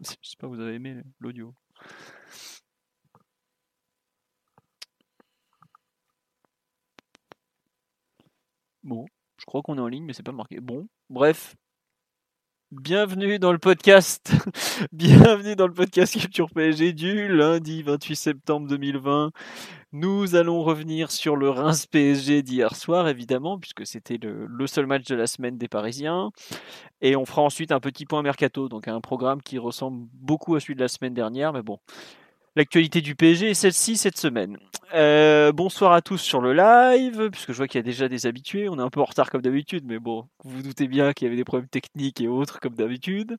J'espère que vous avez aimé l'audio. Bon, je crois qu'on est en ligne, mais c'est pas marqué. Bon, bref. Bienvenue dans le podcast. Bienvenue dans le podcast Culture PSG du lundi 28 septembre 2020. Nous allons revenir sur le Reims PSG d'hier soir, évidemment, puisque c'était le, le, seul match de la semaine des Parisiens. Et on fera ensuite un petit point mercato, donc un programme qui ressemble beaucoup à celui de la semaine dernière, mais bon. L'actualité du PSG est celle-ci cette semaine. Euh, bonsoir à tous sur le live, puisque je vois qu'il y a déjà des habitués. On est un peu en retard comme d'habitude, mais bon, vous vous doutez bien qu'il y avait des problèmes techniques et autres comme d'habitude.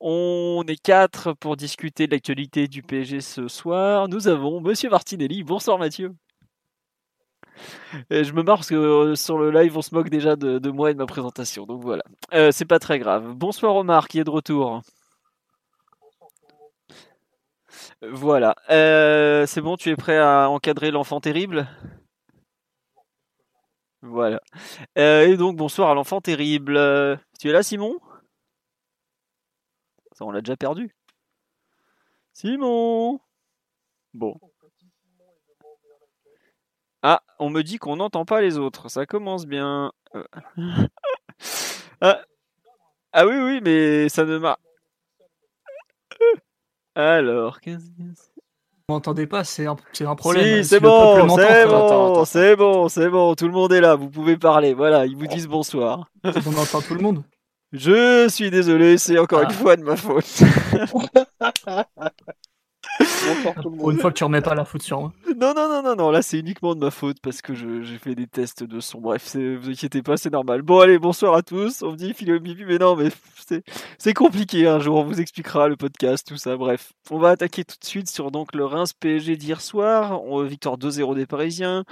On est quatre pour discuter de l'actualité du PSG ce soir. Nous avons Monsieur Martinelli. Bonsoir Mathieu. Et je me marre parce que euh, sur le live on se moque déjà de, moi et de ma présentation, donc voilà. Euh, c'est pas très grave. Bonsoir Omar qui est de retour. Voilà. Euh, c'est bon, tu es prêt à encadrer l'enfant terrible? Voilà. Euh, et donc, bonsoir à l'enfant terrible. Euh, tu es là, Simon? Ça, on l'a déjà perdu. Simon Bon. Ah, on me dit qu'on n'entend pas les autres. Ça commence bien. ah. ah oui, oui, mais ça ne m'a... Alors, qu'est-ce que Vous m'entendez pas, c'est un, un, problème. Si, c'est bon, c'est bon, c'est bon, c'est bon, tout le monde est là, vous pouvez parler, voilà, ils vous disent bonsoir. On entend tout le monde Je suis désolé, c'est encore ah. une fois de ma faute. Pour une fois que tu remets pas la faute sur moi. Non, non, non, non, non, là c'est uniquement de ma faute parce que j'ai fait des tests de son. Bref, vous inquiétez pas, c'est normal. Bon, allez, bonsoir à tous. On me dit Philo Bibi, mais non, mais c'est compliqué un jour. On vous expliquera le podcast, tout ça. Bref, on va attaquer tout de suite sur donc le Reims PSG d'hier soir. On, victoire 2-0 des Parisiens.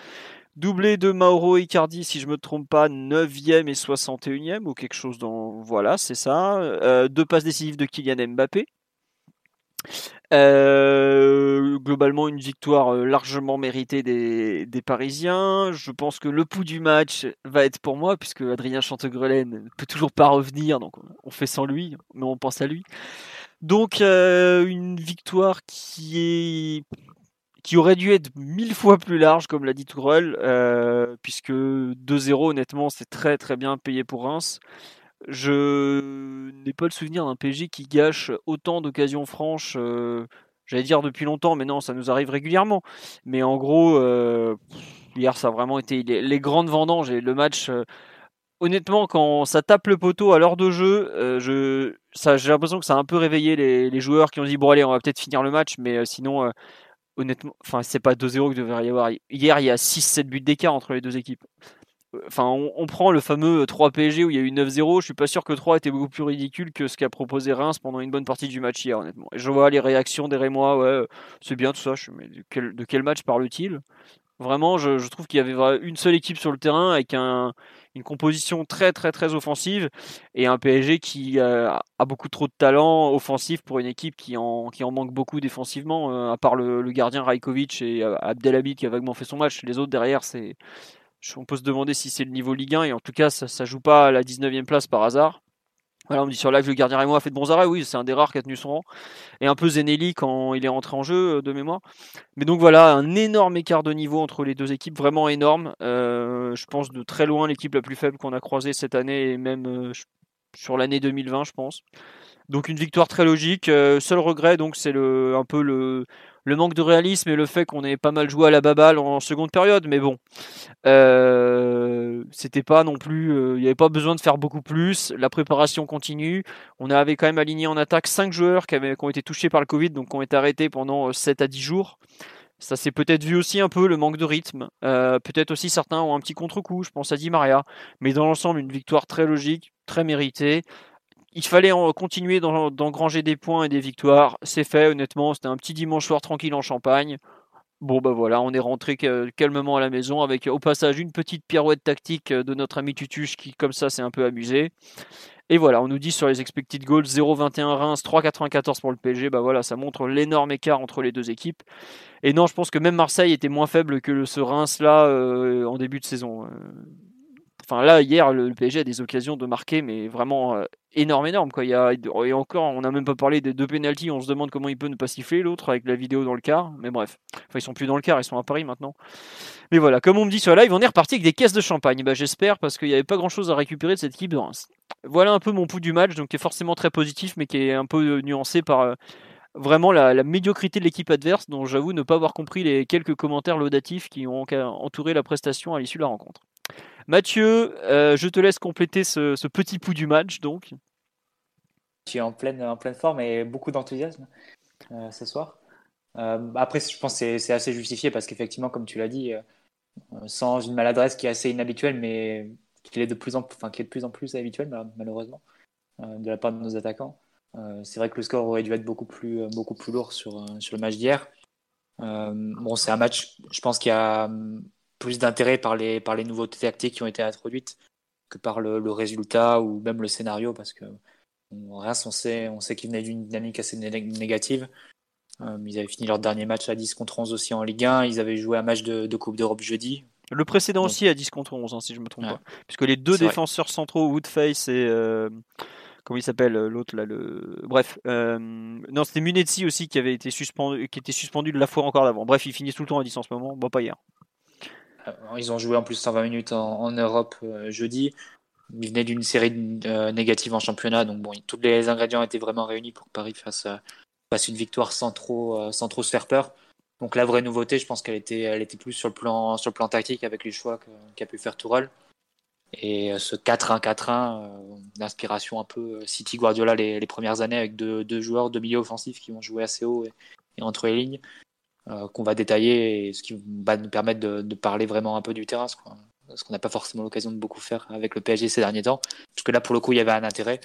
Doublé de Mauro Icardi, si je me trompe pas, 9e et 61e ou quelque chose dans. Voilà, c'est ça. Euh, deux passes décisives de Kylian Mbappé. Euh, globalement, une victoire largement méritée des, Parisiens. Je pense que le pouls du match va être pour moi, puisque Adrien Chantegrelet ne peut toujours pas revenir, donc on fait sans lui, mais on pense à lui. Donc, euh, une victoire qui aurait dû être mille fois plus large, comme l'a dit Tourelle, euh, puisque 2-0, honnêtement, c'est très très bien payé pour Reims. Je n'ai pas le souvenir d'un PSG qui gâche autant d'occasions franches. Euh, j'allais dire depuis longtemps, mais non, ça nous arrive régulièrement. Mais en gros, euh, hier, ça a vraiment été les, grandes vendanges et le match. Euh, honnêtement, quand ça tape le poteau à l'heure de jeu, je, j'ai l'impression que ça a un peu réveillé les, joueurs qui ont dit bon allez, on va peut-être finir le match, mais sinon, honnêtement, enfin c'est pas 2-0 qu'il devrait y avoir. Hier, il y a 6-7 buts d'écart entre les deux équipes on, prend le fameux 3 PSG où il y a eu 9-0. Je suis pas sûr que 3 était beaucoup plus ridicule que ce qu'a proposé Reims pendant une bonne partie du match hier, honnêtement. Et je vois les réactions des Rémois, ouais, c'est bien tout ça. Mais de quel, match parle-t-il? Vraiment, je, trouve qu'il y avait une seule équipe sur le terrain avec un, une composition très très très offensive et un PSG qui a, beaucoup trop de talent offensif pour une équipe qui en, manque beaucoup défensivement, euh, à part le, gardien Rajkovic et euh, qui a vaguement fait son match. Les autres derrière, c'est on peut se demander si c'est le niveau Ligue 1 et en tout cas ça, ça joue pas à la 19e place par hasard. Voilà, on me dit sur live le gardien Rémois a fait de bons arrêts, oui, c'est un des rares qui a tenu son rang. Et un peu Zenelli quand il est rentré en jeu euh, de mémoire. Mais donc voilà, un énorme écart de niveau entre les deux équipes, vraiment énorme. Euh, je pense de très loin l'équipe la plus faible qu'on a croisée cette année et même euh, sur l'année 2020, je pense. Donc une victoire très logique. seul regret, donc c'est un peu le le manque de réalisme et le fait qu'on ait pas mal joué à la baballe en seconde période, mais bon, euh, c'était pas non plus, euh, il n'y avait pas besoin de faire beaucoup plus. La préparation continue. On avait quand même aligné en attaque 5 joueurs qui, avaient, qui ont été touchés par le Covid, donc qui ont été arrêtés pendant 7 euh, à 10 jours. Ça s'est peut-être vu aussi un peu le manque de rythme. peut-être aussi certains ont un petit contre-coup, je pense à Di Maria. Mais dans l'ensemble, une victoire très logique, très méritée. Il fallait continuer d'engranger des points et des victoires. C'est fait, honnêtement. C'était un petit dimanche soir tranquille en Champagne. Bon, bah voilà, on est rentré calmement à la maison avec au passage une petite pirouette tactique de notre ami Tutuche qui, comme ça, s'est un peu amusé. Et voilà, on nous dit sur les expected goals 0,21 Reims, 3,94 pour le PSG. Bah voilà, ça montre l'énorme écart entre les deux équipes. Et non, je pense que même Marseille était moins faible que ce Reims là euh, en début de saison. Euh. Enfin là, hier, le, PSG a des occasions de marquer, mais vraiment euh, énorme, énorme. Quoi. Et encore, on n'a même pas parlé des deux pénalties. On se demande comment il peut ne pas siffler l'autre avec la vidéo dans le car. Mais bref, enfin, ils sont plus dans le car, ils sont à Paris maintenant. Mais voilà, comme on me dit sur la live, on est reparti avec des caisses de champagne. Bah, J'espère parce qu'il n'y avait pas grand chose à récupérer de cette équipe. Voilà un peu mon pouls du match, donc qui est forcément très positif, mais qui est un peu nuancé par euh, vraiment la, médiocrité de l'équipe adverse, dont j'avoue ne pas avoir compris les quelques commentaires laudatifs qui ont entouré la prestation à l'issue de la rencontre. Mathieu, euh, je te laisse compléter ce, petit pouls du match. Donc. Je suis en pleine, forme et beaucoup d'enthousiasme euh, ce soir. Euh, après, je pense que c'est assez justifié parce qu'effectivement, comme tu l'as dit, sans une maladresse qui est assez inhabituelle, mais qui est de plus en, enfin, est de plus, en plus habituelle, malheureusement, de la part de nos attaquants. c'est vrai que le score aurait dû être beaucoup plus, beaucoup plus lourd sur, sur le match d'hier. bon, c'est un match, je pense qu'il y a plus d'intérêt par les, par les nouveautés tactiques qui ont été introduites que par le, résultat ou même le scénario, parce que rien, on sait, on sait qu'ils venaient d'une dynamique assez négative. Euh, ils avaient fini leur dernier match à 10 contre 11 aussi en Ligue 1. Ils avaient joué un match de, Coupe d'Europe jeudi. Le précédent aussi à 10 contre 11, hein, si je me trompe pas. Puisque les deux défenseurs centraux, Woodface et. Euh, comment il s'appelle euh, l'autre là le bref non c'était Munetsi aussi qui avait été suspendu qui était suspendu de la fois encore d'avant bref ils finissent tout le temps à 10 en ce moment bon pas hier ils ont joué en plus 120 minutes en, Europe euh, jeudi. Ils venaient d'une série euh, négative en championnat, donc bon, tous les ingrédients étaient vraiment réunis pour que Paris fasse, une victoire sans trop, sans trop se faire peur. Donc la vraie nouveauté, je pense qu'elle était, elle était plus sur le plan, sur le plan tactique avec les choix qu'a pu faire Tourelle. Et ce 4-1-4-1 d'inspiration un peu City Guardiola les, les, premières années avec deux, deux, joueurs de milieu offensif qui vont jouer assez haut et entre les lignes. Euh, qu'on va détailler et ce qui va nous permettre de, parler vraiment un peu du terrain, ce qu'on n'a pas forcément l'occasion de beaucoup faire avec le PSG ces derniers temps. Parce que là, pour le coup, il y avait un intérêt.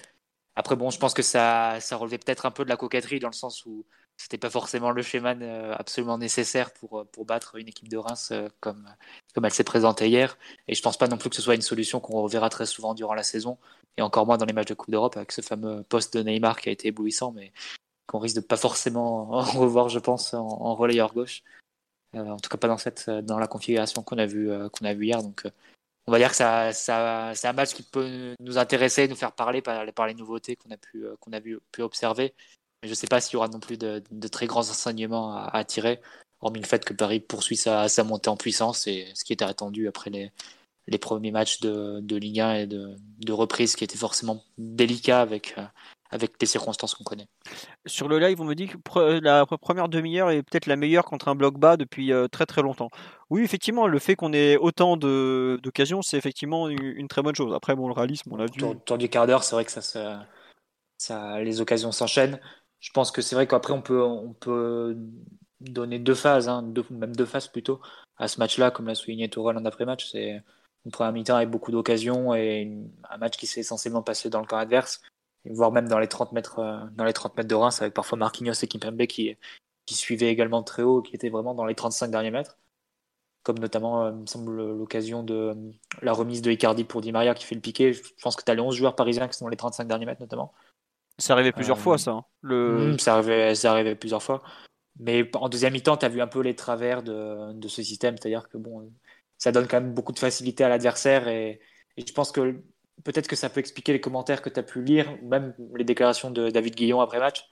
Après, bon, je pense que ça, ça relevait peut-être un peu de la coquetterie dans le sens où c'était pas forcément le schéma euh, absolument nécessaire pour, pour battre une équipe de Reims euh, comme, comme elle s'est présentée hier. Et je pense pas non plus que ce soit une solution qu'on reverra très souvent durant la saison et encore moins dans les matchs de Coupe d'Europe avec ce fameux poste de Neymar qui a été éblouissant. Mais qu'on risque de pas forcément revoir, je pense, en, relayeur gauche. Euh, en tout cas, pas dans cette, dans la configuration qu'on a vu, euh, qu'on a vu hier. Donc, euh, on va dire que ça, ça, c'est un match qui peut nous intéresser, nous faire parler par, les nouveautés qu'on a pu, qu'on a vu, pu observer. Mais je ne sais pas s'il y aura non plus de, très grands enseignements à, à, tirer, hormis le fait que Paris poursuit sa, sa montée en puissance et ce qui était attendu après les, les premiers matchs de, de Ligue 1 et de, de reprise qui étaient forcément délicats avec, avec les circonstances qu'on connaît. Sur le live, on me dit que la première demi-heure est peut-être la meilleure contre un bloc bas depuis euh, très très longtemps. Oui, effectivement, le fait qu'on ait autant d'occasions, c'est effectivement une, très bonne chose. Après, bon, le réalisme, on l'a vu. Autour, du quart d'heure, c'est vrai que ça, ça, les occasions s'enchaînent. Je pense que c'est vrai qu'après, on peut, on peut donner deux phases, hein, même deux phases plutôt, à ce match-là, comme l'a souligné Tourelle en après-match. C'est une première mi-temps avec beaucoup d'occasions et un match qui s'est essentiellement passé dans le camp adverse voire même dans les 30 mètres, euh, dans les 30 mètres de Reims, avec parfois Marquinhos et Kimpembe qui, qui suivaient également très haut, qui étaient vraiment dans les 35 derniers mètres. Comme notamment, euh, il me semble, l'occasion de euh, la remise de Icardi pour Di Maria qui fait le piqué. Je pense que tu as les 11 joueurs parisiens qui sont dans les 35 derniers mètres, notamment. C'est arrivé plusieurs fois, ça. Hein. Le... Hmm, c'est arrivé, arrivé, plusieurs fois. Mais en deuxième mi-temps, tu as vu un peu les travers de, de ce système. C'est-à-dire que bon, ça donne quand même beaucoup de facilité à l'adversaire. Et, et, je pense que peut-être que ça peut expliquer les commentaires que tu as pu lire, même les déclarations de David Guillon après match,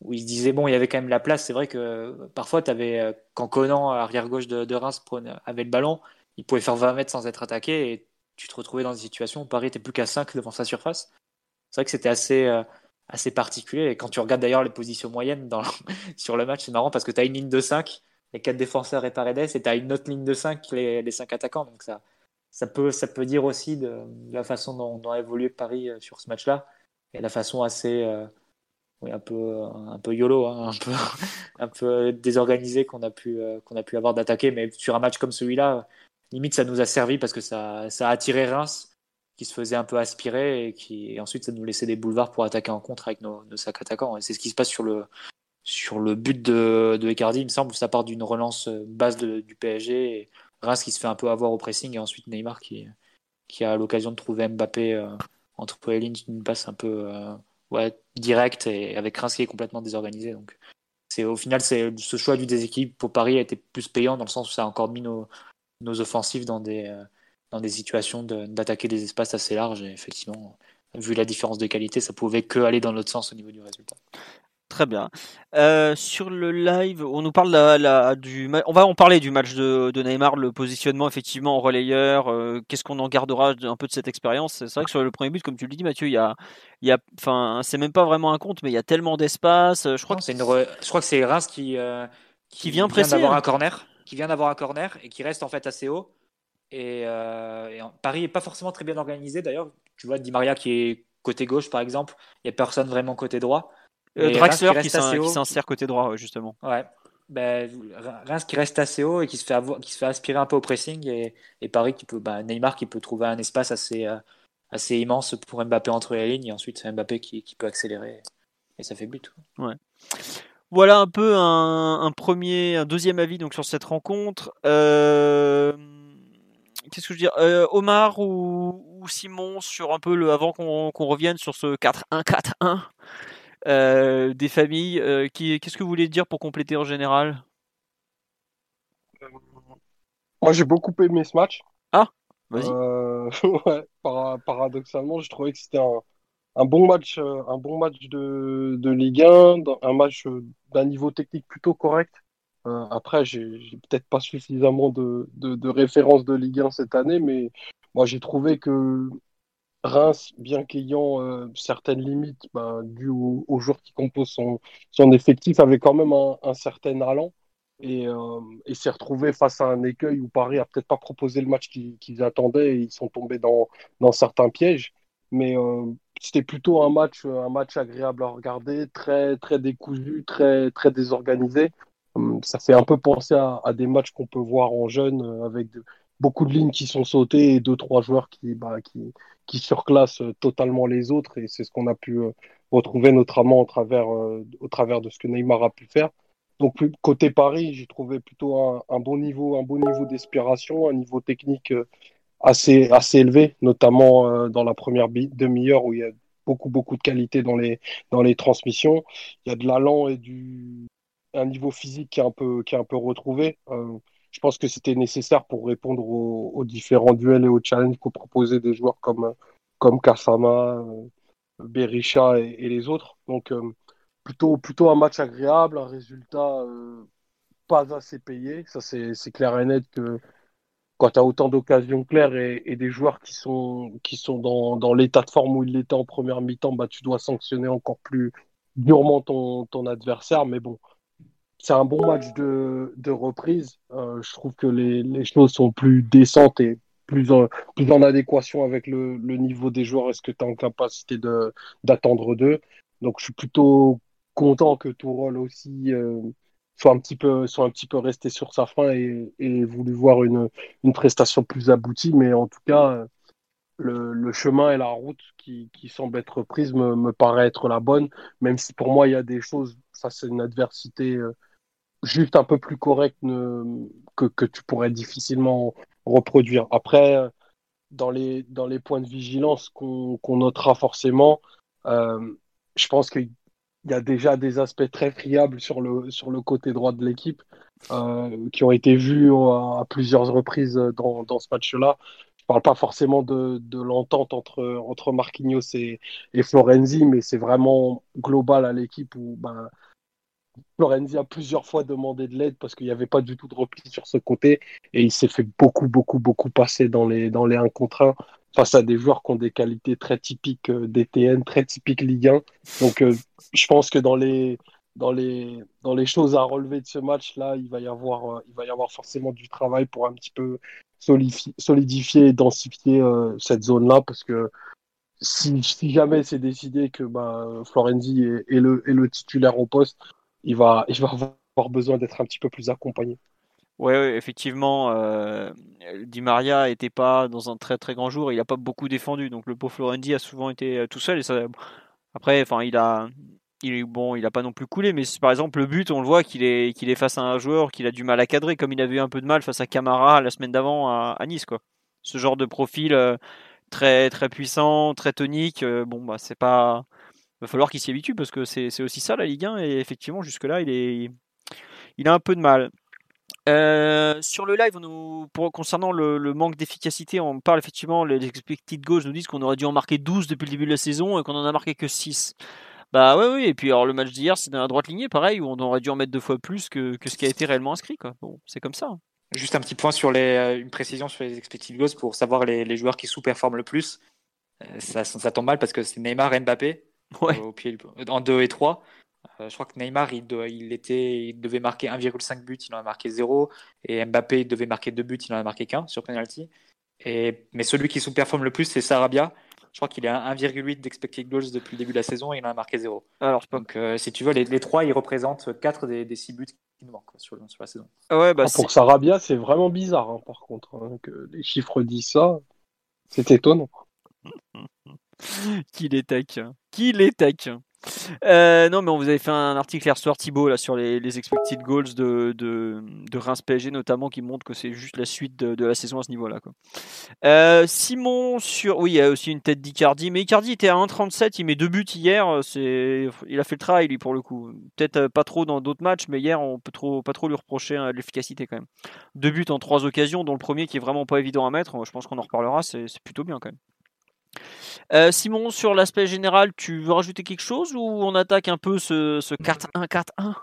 où il se disait, bon, il y avait quand même la place. C'est vrai que parfois, tu avais, euh, quand Conan, arrière-gauche de, Reims, avait le ballon, il pouvait faire 20 mètres sans être attaqué, et tu te retrouvais dans une situation où Paris était plus qu'à 5 devant sa surface. C'est vrai que c'était assez, euh, assez particulier. Et quand tu regardes d'ailleurs les positions moyennes sur le match, c'est marrant parce que tu as une ligne de 5, les 4 défenseurs et Paredes, et tu as une autre ligne de 5, les, les 5 attaquants. Donc ça, ça peut, ça peut dire aussi de, la façon dont, a évolué Paris euh, sur ce match-là et la façon assez, euh, oui, un peu, un peu YOLO, hein, un, peu, un peu désorganisé qu'on a, pu, qu'on a pu avoir d'attaquer. Mais sur un match comme celui-là, limite, ça nous a servi parce que ça, ça a attiré Reims qui se faisait un peu aspirer et qui ensuite ça nous laissait des boulevards pour attaquer en contre avec nos, nos sacs attaquants. Et c'est ce qui se passe sur le, sur le but de, de Icardi, il me semble. Ça part d'une relance base du PSG. Qui se fait un peu avoir au pressing et ensuite Neymar qui, a l'occasion de trouver Mbappé euh, entre les lignes, une passe un peu euh, directe et avec Reims qui est complètement désorganisé. Donc c'est au final ce choix du déséquilibre pour Paris a été plus payant dans le sens où ça a encore mis nos, offensives dans des, euh, dans des situations d'attaquer des espaces assez larges et effectivement vu la différence de qualité, ça pouvait que aller dans l'autre sens au niveau du résultat. Très bien. Euh, sur le live, on nous parle la, du. On va en parler du match de, Neymar, le positionnement effectivement en relayeur. Euh, qu'est-ce qu'on en gardera un peu de cette expérience? C'est vrai que sur le premier but, comme tu le dis, Mathieu, il y a, il y a, enfin, c'est même pas vraiment un compte, mais il y a tellement d'espace. Je crois que c'est. Je crois que c'est Reims qui, euh, qui, vient presser, d'avoir hein. un corner, qui vient d'avoir un corner et qui reste en fait assez haut. Et, Paris est pas forcément très bien organisé d'ailleurs. Tu vois, Di Maria qui est côté gauche par exemple, il y a personne vraiment côté droit. Euh, Draxler qui, s'insère côté droit, justement. Ouais. Ben, Reims qui reste assez haut et qui se fait, qui se fait aspirer un peu au pressing et, et Paris qui peut, bah, Neymar qui peut trouver un espace assez, euh, assez immense pour Mbappé entre les lignes et ensuite c'est Mbappé qui, qui, peut accélérer et ça fait but. Ouais. Voilà un peu un, un, premier, un deuxième avis donc sur cette rencontre. Euh, qu'est-ce que je veux dire? Euh, Omar ou, ou, Simon sur un peu le avant qu'on revienne sur ce 4-1-4-1 euh, des familles. Euh, qu'est-ce que vous voulez dire pour compléter en général? Moi, j'ai beaucoup aimé ce match. Ah, vas-y. Euh, paradoxalement, je trouvais que c'était un, bon match, un bon match de, de Ligue 1, un match d'un niveau technique plutôt correct. après, j'ai peut-être pas suffisamment de, de, de références de Ligue 1 cette année, mais moi, j'ai trouvé que Reims, bien qu'ayant euh, certaines limites bah, dues aux, joueurs qui composent son, effectif, avait quand même un, certain allant et, euh, et s'est retrouvé face à un écueil où Paris a peut-être pas proposé le match qu'ils attendaient et ils sont tombés dans, certains pièges. Mais euh, c'était plutôt un match, un match agréable à regarder, très, très décousu, très, très désorganisé. Hum, ça fait un peu penser à, des matchs qu'on peut voir en jeune avec beaucoup de lignes qui sont sautées et deux, trois joueurs qui, bah, qui, qui surclassent euh, totalement les autres. Et c'est ce qu'on a pu euh, retrouver notamment au travers, euh, au travers de ce que Neymar a pu faire. Donc, côté Paris, j'ai trouvé plutôt un, bon niveau, un bon niveau d'aspiration, un niveau technique assez, assez élevé, notamment dans la première demi-heure où il y a beaucoup, beaucoup de qualité dans les, dans les transmissions. Il y a de l'allant et du, un niveau physique qui est un peu, qui est un peu retrouvé je pense que c'était nécessaire pour répondre aux, différents duels et aux challenges que proposaient des joueurs comme, comme Kasama, euh, Berisha et, les autres. Donc, euh, plutôt, plutôt un match agréable, un résultat euh, pas assez payé. Ça, c'est clair et net que quand tu as autant d'occasions claires et, des joueurs qui sont, qui sont dans, dans l'état de forme où il était en première mi-temps, bah, tu dois sanctionner encore plus durement ton, ton adversaire. Mais bon, c'est un bon match de, de reprise. Euh, je trouve que les, les, choses sont plus décentes et plus en, plus en adéquation avec le, le niveau des joueurs est ce que tu es en capacité d'attendre d'eux. Donc je suis plutôt content que Tourol aussi euh, soit, un petit peu, soit un petit peu resté sur sa fin et, et voulu voir une, une prestation plus aboutie. Mais en tout cas, le, le, chemin et la route qui, qui semble être prise me, me paraît être la bonne, même si pour moi il y a des choses face à une adversité euh, juste un peu plus correct que, que tu pourrais difficilement reproduire. Après, dans les, dans les points de vigilance qu'on notera forcément, euh, je pense qu'il y a déjà des aspects très friables sur le, sur le côté droit de l'équipe euh, qui ont été vus à, plusieurs reprises dans, dans ce match-là. Je parle pas forcément de, de l'entente entre, entre Marquinhos et, et Florenzi, mais c'est vraiment global à l'équipe où ben, Florenzi a plusieurs fois demandé de l'aide parce qu'il n'y avait pas du tout de repli sur ce côté et il s'est fait beaucoup, beaucoup, beaucoup passer dans les, dans les 1 contre 1 face à des joueurs qui ont des qualités très typiques euh, DTN, très typiques Ligue 1. Donc, euh, je pense que dans les, dans, les, dans les choses à relever de ce match-là, il, va y avoir, euh, il va y avoir forcément du travail pour un petit peu solidifier, et densifier cette zone-là parce que si, jamais c'est décidé que bah, Florenzi est, le, est le titulaire au poste, il va, il va avoir besoin d'être un petit peu plus accompagné. Ouais, effectivement, euh, Di Maria était pas dans un très très grand jour. Il a pas beaucoup défendu, donc le pauvre Florenzi a souvent été euh, tout seul. Et après, enfin, il a, il bon, il a pas non plus coulé, mais par exemple le but, on le voit qu'il est qu'il est face à un joueur qu'il a du mal à cadrer, comme il avait eu un peu de mal face à Camara la semaine d'avant à, Nice, quoi. Ce genre de profil euh, très très puissant, très tonique. bon, bah c'est pas, va falloir qu'il s'y habitue parce que c'est aussi ça la Ligue 1 et effectivement jusque là il est il a un peu de mal. Euh, sur le live, nous, pour, concernant le, manque d'efficacité, on parle effectivement, les expected goals nous disent qu'on aurait dû en marquer 12 depuis le début de la saison et qu'on en a marqué que 6. Bah oui, oui, et puis alors le match d'hier, c'est dans la droite lignée, pareil, où on aurait dû en mettre deux fois plus que, ce qui a été réellement inscrit. Quoi. Bon, c'est comme ça. Hein. Juste un petit point sur les, euh, une précision sur les expected goals pour savoir les, joueurs qui sous-performent le plus. Euh, ça, tombe mal parce que c'est Neymar Mbappé au pied, en 2 et 3. Euh, je crois que Neymar, il, il, était, il devait marquer 1,5 but, il en a marqué 0. Et Mbappé, il devait marquer 2 buts, il en a marqué qu'un sur penalty. Et, mais celui qui sous-performe le plus, c'est Sarabia. Je crois qu'il est à 1,8 d'expected goals depuis le début de la saison et il en a marqué 0. Alors, Donc, euh, si tu veux, les, les, trois, ils représentent 4 des, des 6 buts qui nous manquent sur, sur, la saison. Ah ouais, bah, ah, pour Sarabia, c'est vraiment bizarre, hein, par contre. Hein, que les chiffres disent ça. C'est étonnant. Qu'il est taquin. Qu'il est taquin. Euh, non, mais on vous avait fait un article hier soir, Thibaut, là, sur les, expected goals de, de, Reims PSG, notamment, qui montre que c'est juste la suite de, la saison à ce niveau-là. Euh, Simon, sur. Oui, il y a aussi une tête d'Icardi, mais Icardi était à 1,37, il met deux buts hier. C'est... Il a fait le travail, lui, pour le coup. Peut-être euh, pas trop dans d'autres matchs, mais hier, on peut trop, pas trop lui reprocher hein, l'efficacité quand même. Deux buts en trois occasions, dont le premier qui est vraiment pas évident à mettre. Je pense qu'on en reparlera, c'est plutôt bien quand même. Euh, Simon, sur l'aspect général, tu veux rajouter quelque chose ou on attaque un peu ce, ce 4-1-4-1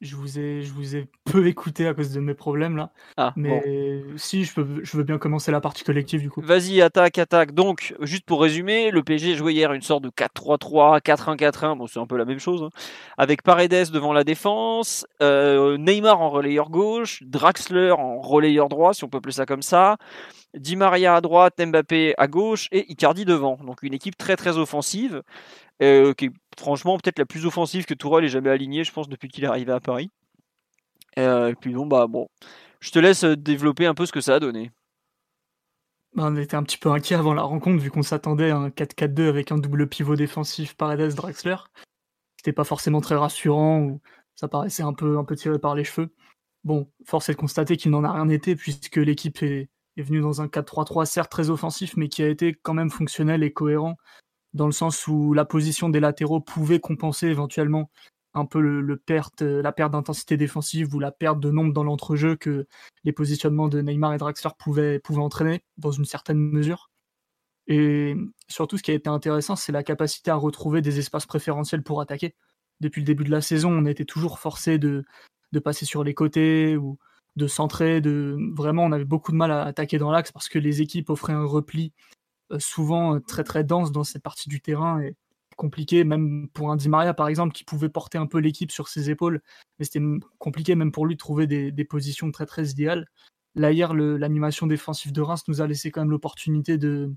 je vous ai, je vous ai peu écouté à cause de mes problèmes là. Ah, mais si, je, peux, je veux bien commencer la partie collective du coup. Vas-y, attaque, attaque. Donc, juste pour résumer, le PSG jouait hier une sorte de 4-3-3, 4-1-4-1. Bon, c'est un peu la même chose. Hein. Avec Paredes devant la défense, euh, Neymar en relayeur gauche, Draxler en relayeur droit, si on peut appeler ça comme ça. Di Maria à droite, Mbappé à gauche et Icardi devant. Donc une équipe très très offensive, euh, qui est franchement peut-être la plus offensive que Tourelle ait jamais alignée, je pense, depuis qu'il est arrivé à Paris. Euh, et puis bon, bah bon, je te laisse développer un peu ce que ça a donné. Bah, on était un petit peu inquiet avant la rencontre vu qu'on s'attendait à un 4-4-2 avec un double pivot défensif Paredes-Draxler. C'était pas forcément très rassurant ou ça paraissait un peu, un peu tiré par les cheveux. Bon, force est de constater qu'il n'en a rien été puisque l'équipe est, est venu dans un 4-3-3 certes très offensif, mais qui a été quand même fonctionnel et cohérent, dans le sens où la position des latéraux pouvait compenser éventuellement un peu perte, la perte d'intensité défensive ou la perte de nombre dans l'entrejeu que les positionnements de Neymar et Draxler pouvaient, pouvaient entraîner dans une certaine mesure. Et surtout, ce qui a été intéressant, c'est la capacité à retrouver des espaces préférentiels pour attaquer. Depuis le début de la saison, on a été toujours forcé de, de passer sur les côtés ou, de centrer, de vraiment on avait beaucoup de mal à attaquer dans l'axe parce que les équipes offraient un repli euh, souvent euh, très très dense dans cette partie du terrain et compliqué même pour un Di Maria par exemple qui pouvait porter un peu l'équipe sur ses épaules mais c'était compliqué même pour lui de trouver des, positions très très idéales. Là hier l'animation défensive de Reims nous a laissé quand même l'opportunité de,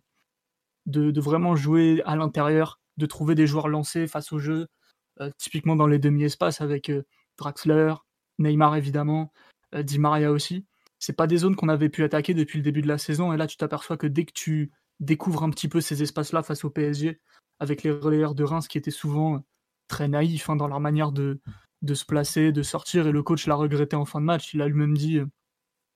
de, vraiment jouer à l'intérieur, de trouver des joueurs lancés face au jeu, euh, typiquement dans les demi-espaces avec Draxler, Neymar évidemment, euh, Di Maria aussi. C'est pas des zones qu'on avait pu attaquer depuis le début de la saison. Et là, tu t'aperçois que dès que tu découvres un petit peu ces espaces-là face au PSG, avec les relayeurs de Reims qui étaient souvent très naïfs hein, dans leur manière de, se placer, de sortir, et le coach l'a regretté en fin de match. Il a lui-même dit euh,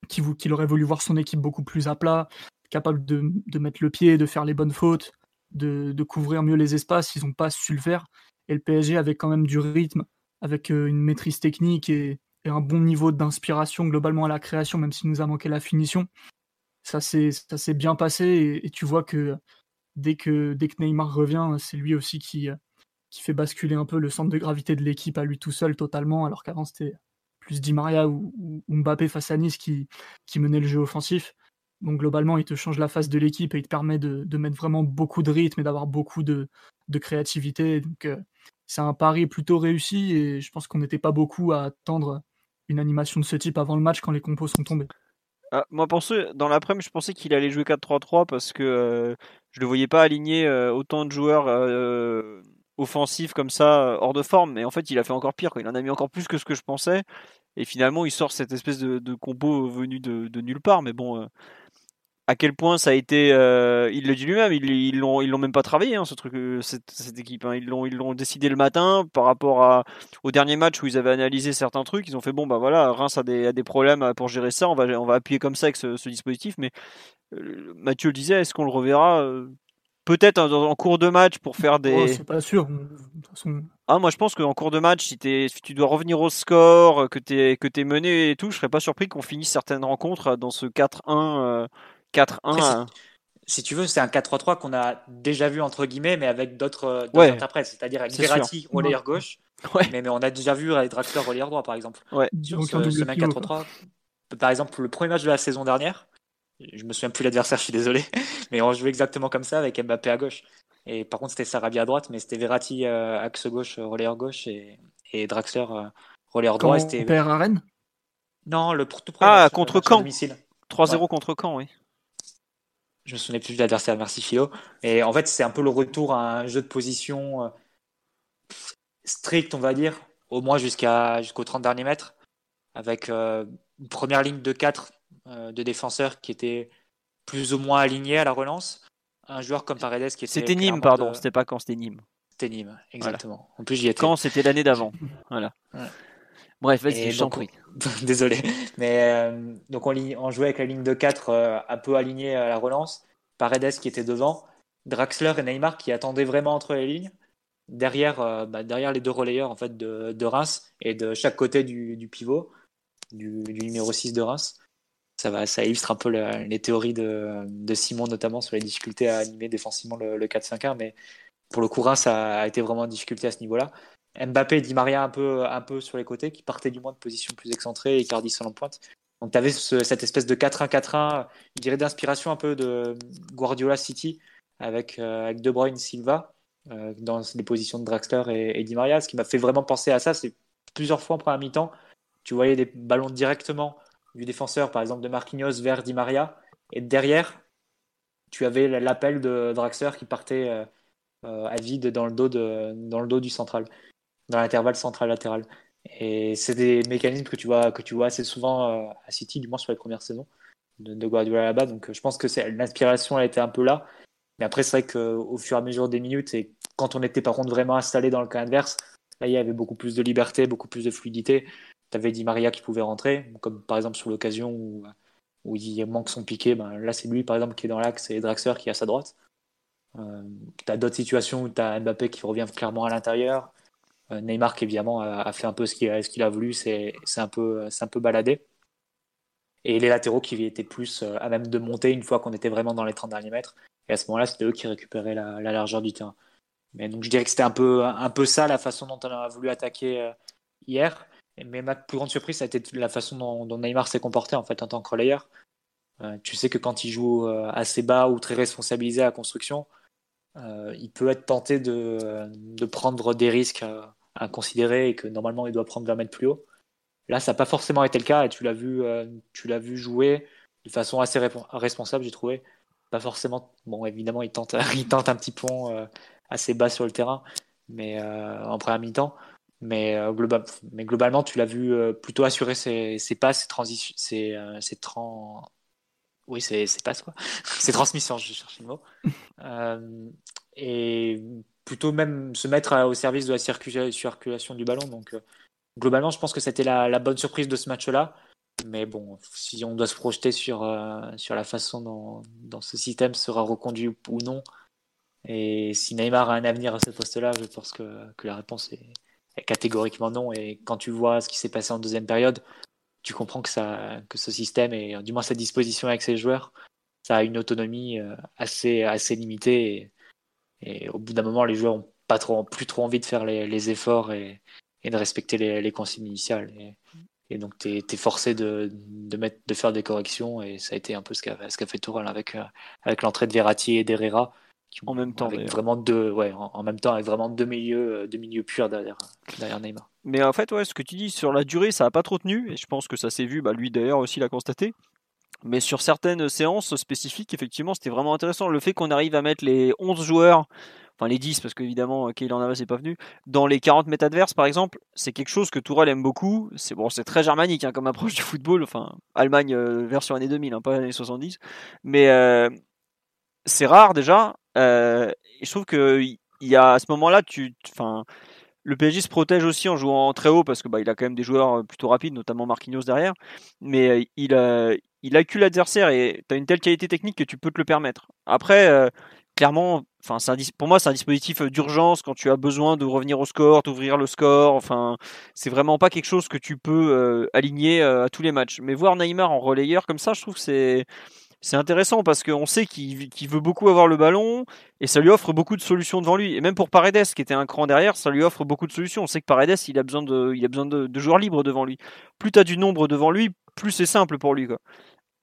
qu'il aurait voulu voir son équipe beaucoup plus à plat, capable de, mettre le pied, de faire les bonnes fautes, de, de couvrir mieux les espaces. Ils n'ont pas su le faire. Et le PSG avait quand même du rythme, avec euh, une maîtrise technique et, et un bon niveau d'inspiration globalement à la création, même s'il nous a manqué la finition. Ça s'est bien passé et, tu vois que dès, que Neymar revient, c'est lui aussi qui, qui fait basculer un peu le centre de gravité de l'équipe à lui tout seul totalement, alors qu'avant c'était plus Di Maria ou, Mbappé face à Nice qui, menait le jeu offensif. Donc globalement, il te change la face de l'équipe et il te permet de, mettre vraiment beaucoup de rythme et d'avoir beaucoup de, de, créativité. Donc euh, c'est un pari plutôt réussi et je pense qu'on n'était pas beaucoup à attendre une animation de ce type avant le match quand les compos sont tombés. Ah, moi, dans l'après-midi, je pensais qu'il allait jouer 4-3-3 parce que euh, je le voyais pas aligner autant de joueurs offensifs comme ça hors de forme. Mais en fait, il a fait encore pire. Il en a mis encore plus que ce que je pensais. Et finalement, il sort cette espèce de, combo venu de, nulle part. Mais bon, à quel point ça a été. il le dit lui-même, ils l'ont ils l'ont même pas travaillé, hein, ce truc, cette, cette équipe. Hein. Ils l'ont ils l'ont décidé le matin par rapport à, au dernier match où ils avaient analysé certains trucs. Ils ont fait bon, bah voilà, Reims a des, a des problèmes pour gérer ça. On va, on va appuyer comme ça avec ce, ce dispositif. Mais Mathieu le disait, est-ce qu'on le reverra Peut-être en, cours de match pour faire des. Oh, c'est pas sûr. Ah, moi je pense qu'en cours de match, si, si, tu dois revenir au score, que tu es, que es mené et tout, je serais pas surpris qu'on finisse certaines rencontres dans ce 4-1. 4-1. Euh, si, tu veux, c'est un 4-3-3 qu'on a déjà vu entre guillemets, mais avec d'autres interprètes, c'est-à-dire avec Verratti relayeur gauche. Mais, mais, on a déjà vu avec Draxler relayeur droit, par exemple. Ouais. Sur ce, 4-3-3. Par exemple, le premier match de la saison dernière, je me souviens plus l'adversaire, je suis désolé, mais on jouait exactement comme ça avec Mbappé à gauche. Et par contre, c'était Sarabia à droite, mais c'était Verratti euh, axe gauche, euh, relayeur gauche, et, et Draxler euh, relayeur droit. C'était perd à Rennes Non, le tout premier Ah, contre Caen 3-0 contre Caen, oui. Je me souviens plus de l'adversaire, merci Philo. Et en fait, c'est un peu le retour à un jeu de position strict, on va dire, au moins jusqu'à jusqu'aux 30 derniers mètres, avec une première ligne de 4 euh, de défenseurs qui étaient plus ou moins alignés à la relance. Un joueur comme Paredes qui était. C'était Nîmes, pardon, c'était pas quand c'était Nîmes. C'était Nîmes, exactement. En plus, j'y étais. Quand c'était l'année d'avant. Voilà. Bref, vas-y, je t'en prie. Désolé. Mais euh, donc, on, on, jouait avec la ligne de 4 euh, un peu alignée à la relance. Paredes qui était devant. Draxler et Neymar qui attendaient vraiment entre les lignes. Derrière, bah, derrière les deux relayeurs en fait, de, de Reims et de chaque côté du, pivot, du, du, numéro 6 de Reims ça, va, ça illustre un peu les théories de, de, Simon, notamment sur les difficultés à animer défensivement le, 4-5-1. Mais pour le coup, ça a été vraiment une difficulté à ce niveau-là. Mbappé et Di Maria un peu, sur les côtés, qui partaient du moins de position plus excentrée et Cardi sur pointe. Donc tu avais cette espèce de 4-1-4-1, je dirais d'inspiration un peu de Guardiola City avec, euh, De Bruyne Silva euh, dans les positions de Draxler et, Di Maria. Ce qui m'a fait vraiment penser à ça, c'est plusieurs fois en première mi-temps, tu voyais des ballons directement du défenseur, par exemple de Marquinhos vers Di Maria. Et derrière, tu avais l'appel de Draxler qui partait euh, à vide dans le dos du central, dans l'intervalle central-latéral. Et c'est des mécanismes que tu vois, que tu vois assez souvent euh, à City, du moins sur les premières saisons de, de Guardiola là-bas. Donc je pense que l'inspiration elle était un peu là. Mais après, c'est vrai qu'au fur et à mesure des minutes, et quand on était par contre vraiment installé dans le camp adverse, là il y avait beaucoup plus de liberté, beaucoup plus de fluidité tu avais Di Maria qui pouvait rentrer, comme par exemple sur l'occasion où, où il manque son piqué, ben là c'est lui par exemple qui est dans l'axe et Draxler qui est à sa droite. Euh, tu as d'autres situations où tu as Mbappé qui revient clairement à l'intérieur. Euh, Neymar évidemment a, fait un peu ce qu'il a, voulu, c'est un, peu, baladé. Et les latéraux qui étaient plus euh, à même de monter une fois qu'on était vraiment dans les 30 derniers mètres. Et à ce moment-là, c'était eux qui récupéraient la, largeur du terrain. Mais donc je dirais que c'était un peu, ça la façon dont on a voulu attaquer euh, hier. Mais ma plus grande surprise, ça a été la façon dont, Neymar s'est comporté en fait en tant que relayeur. Euh, tu sais que quand il joue euh, assez bas ou très responsabilisé à la construction, euh, il peut être tenté de, prendre des risques à, considérer et que normalement il doit prendre 20 mètres plus haut. Là, ça n'a pas forcément été le cas et tu l'as vu, tu l'as vu jouer de façon assez responsable, j'ai trouvé. Pas forcément. Bon, évidemment, il tente, il tente un petit pont assez bas sur le terrain, mais en première mi-temps. Mais, euh, globalement, tu l'as vu euh, plutôt assurer ses, ses passes, ses transitions, ses, euh, ses trans... Oui, c'est passes, quoi. ses transmissions, je cherche le mot. et plutôt même se mettre au service de la circulation du ballon. Donc, globalement, je pense que c'était la, la, bonne surprise de ce match-là. Mais bon, si on doit se projeter sur, sur la façon dont, dont, ce système sera reconduit ou non, et si Neymar a un avenir à ce poste-là, je pense que, que la réponse est, catégoriquement non. Et quand tu vois ce qui s'est passé en deuxième période, tu comprends que, ça, que ce système, et du moins sa disposition avec ses joueurs, ça a une autonomie euh, assez, assez limitée. Et, au bout d'un moment, les joueurs n'ont pas trop, plus trop envie de faire les, efforts et, et, de respecter les, les consignes initiales. Et, et donc, tu es, forcé de, de, mettre, de faire des corrections. Et ça a été un peu ce qu'a qu fait Tourelle avec, euh, avec l'entrée de Verratti et d'Herrera en même temps, avec vraiment deux, ouais, en, même temps avec vraiment deux milieux, euh, deux milieux purs derrière, derrière Neymar. Mais en fait, ouais, ce que tu dis sur la durée, ça a pas trop tenu, et je pense que ça s'est vu. Bah, lui d'ailleurs aussi l'a constaté. Mais sur certaines séances spécifiques, effectivement, c'était vraiment intéressant. Le fait qu'on arrive à mettre les 11 joueurs, enfin les 10, parce qu'évidemment, Kaylor Navas n'est pas venu, dans les 40 mètres adverses, par exemple, c'est quelque chose que Tourelle aime beaucoup. C'est bon, c'est très germanique hein, comme approche du football, enfin, Allemagne euh, version année 2000, hein, pas année 70. Mais euh, c'est rare déjà. Euh, et je trouve que à ce moment-là, tu, enfin, le PSG se protège aussi en jouant très haut parce que bah, il a quand même des joueurs plutôt rapides, notamment Marquinhos derrière. Mais il, a, il accule l'adversaire et tu as une telle qualité technique que tu peux te le permettre. Après, clairement, enfin, pour moi, c'est un dispositif d'urgence quand tu as besoin de revenir au score, d'ouvrir le score. Enfin, c'est vraiment pas quelque chose que tu peux aligner à tous les matchs. Mais voir Neymar en relayeur comme ça, je trouve que c'est c'est intéressant parce qu'on sait qu'il veut beaucoup avoir le ballon et ça lui offre beaucoup de solutions devant lui. Et même pour Paredes, qui était un cran derrière, ça lui offre beaucoup de solutions. On sait que Paredes, il a besoin de, joueurs libres devant lui. Plus tu as du nombre devant lui, plus c'est simple pour lui.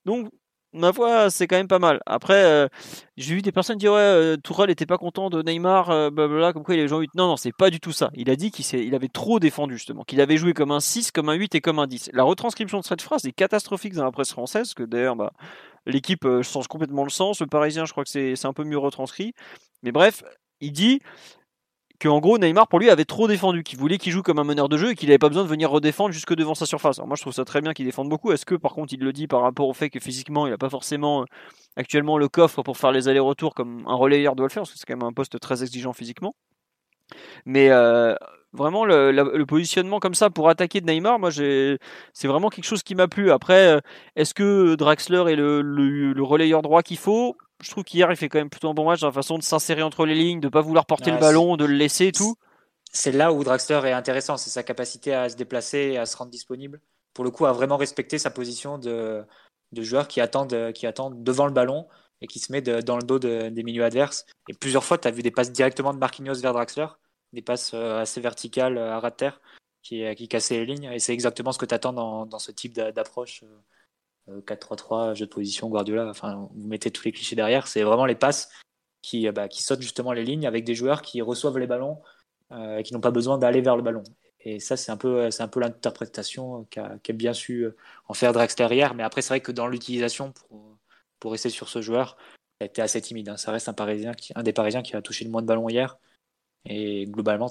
Donc, ma foi, c'est quand même pas mal. Après, euh, j'ai vu des personnes dire ouais, euh, Tourelle était pas content de Neymar, euh, blablabla, comme quoi il avait joué 8. Non, non, c'est pas du tout ça. Il a dit qu'il il avait trop défendu, justement, qu'il avait joué comme un 6, comme un 8 et comme un 10. La retranscription de cette phrase est catastrophique dans la presse française, que d'ailleurs, bah, L'équipe euh, change complètement le sens. Le Parisien, je crois que c'est un peu mieux retranscrit. Mais bref, il dit qu'en gros Neymar pour lui avait trop défendu, qu'il voulait qu'il joue comme un meneur de jeu et qu'il n'avait pas besoin de venir redéfendre jusque devant sa surface. Alors moi je trouve ça très bien qu'il défende beaucoup. Est-ce que par contre il le dit par rapport au fait que physiquement il n'a pas forcément euh, actuellement le coffre pour faire les allers-retours comme un relayeur doit le faire, parce que c'est quand même un poste très exigeant physiquement. Mais euh, vraiment le, positionnement comme ça pour attaquer de Neymar, moi c'est vraiment quelque chose qui m'a plu. Après, euh, est-ce que Draxler est le, relayeur droit qu'il faut? Je trouve qu'hier il fait quand même plutôt un bon match dans la façon de s'insérer entre les lignes, de pas vouloir porter le ballon, de le laisser et tout. C'est là où Draxler est intéressant, c'est sa capacité à se déplacer et à se rendre disponible. Pour le coup, à vraiment respecter sa position de, de joueur qui attend, qui attend devant le ballon et qui se met dans le dos des milieux adverses. Et plusieurs fois, tu as vu des passes directement de Marquinhos vers Draxler des passes euh, assez verticales euh, à ras de terre qui, qui cassaient les lignes. Et c'est exactement ce que tu attends dans, dans, ce type d'approche. 4-3-3, euh, jeu de position, Guardiola, enfin, vous mettez tous les clichés derrière, c'est vraiment les passes qui, bah, qui sautent justement les lignes avec des joueurs qui reçoivent les ballons et qui n'ont pas besoin d'aller vers le ballon. Et ça, c'est un peu, c'est un peu l'interprétation qu'a bien su en faire Draxler hier. Mais après, c'est vrai que dans l'utilisation, pour, pour rester sur ce joueur, il a été assez timide. Hein. Ça reste un, Parisien qui, des Parisiens qui a touché le moins de ballons hier. Et globalement,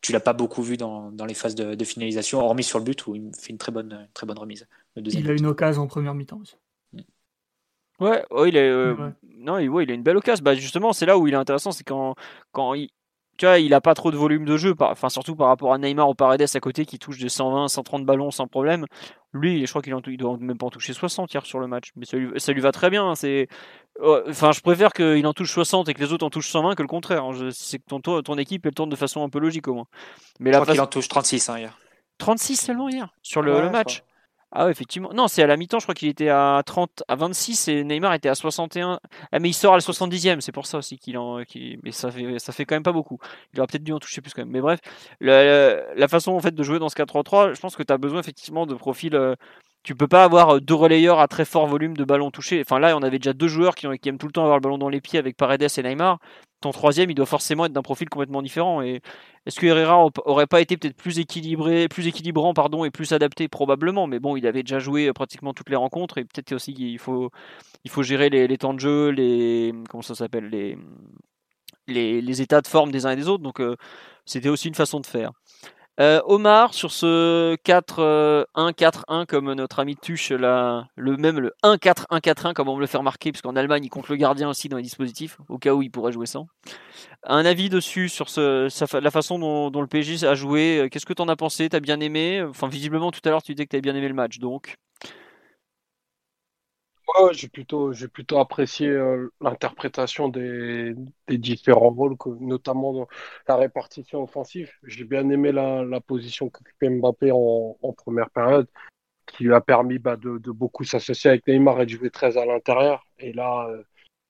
tu l'as pas beaucoup vu dans, dans les phases de, finalisation, hormis sur le but où il fait une très bonne, très bonne remise. il a une occasion en première mi-temps aussi. Ouais, il, est, euh, Non, il, ouais, il a une belle occasion. Bah, justement, c'est là où il est intéressant, c'est quand, quand il, tu vois, il a pas trop de volume de jeu, enfin surtout par rapport à Neymar ou Paredes à côté qui touche des 120, 130 ballons sans problème. Lui, je crois qu'il il doit même pas en toucher 60 hier sur le match, mais ça lui, ça lui va très bien. Hein, c'est, enfin, je préfère qu'il en touche 60 et que les autres en touchent 120 que le contraire. Hein. C'est que ton, ton équipe elle tourne de façon un peu logique au moins. Mais je crois qu'il en touche 36 hein, hier. 36 seulement hier sur le, le match. Ah ouais, effectivement. Non, c'est à la mi-temps, je crois qu'il était à 30, à 26 et Neymar était à 61. Ah, mais il sort à la 70e, c'est pour ça aussi qu'il en. mais ça fait, ça fait quand même pas beaucoup. Il aurait peut-être dû en toucher plus quand même. Mais bref, la, façon en fait de jouer dans ce 4-3-3, je pense que tu as besoin effectivement de profils. Euh, tu peux pas avoir euh, deux relayeurs à très fort volume de ballon touché. Enfin là, on avait déjà deux joueurs qui, qui aiment tout le temps avoir le ballon dans les pieds avec Paredes et Neymar. Ton troisième, il doit forcément être d'un profil complètement différent. Et est-ce que Herrera aurait pas été peut-être plus équilibré, plus équilibrant, pardon, et plus adapté? Probablement Mais bon, il avait déjà joué euh, pratiquement toutes les rencontres et peut-être aussi qu'il faut, il faut gérer les, temps de jeu, les comment ça s'appelle, les, les, états de forme des uns et des autres. Donc euh, c'était aussi une façon de faire. Euh, Omar, sur ce 4-1-4-1, comme notre ami Tuche, là, le même le 1-4-1-4-1, comme on me le fait remarquer, puisqu'en Allemagne, il compte le gardien aussi dans les dispositifs, au cas où il pourrait jouer sans. Un avis dessus sur ce, la façon dont, le PSG a joué. Euh, qu'est-ce que tu en as pensé? T'as bien aimé? Enfin, visiblement, tout à l'heure, tu disais que tu bien aimé le match, donc j'ai plutôt, j'ai plutôt apprécié euh, l'interprétation des, des, différents rôles, notamment dans la répartition offensive. J'ai bien aimé la, position qu'occupait Mbappé en, première période, qui lui a permis bah, de, de, beaucoup s'associer avec Neymar et de jouer très à l'intérieur. Et là, euh,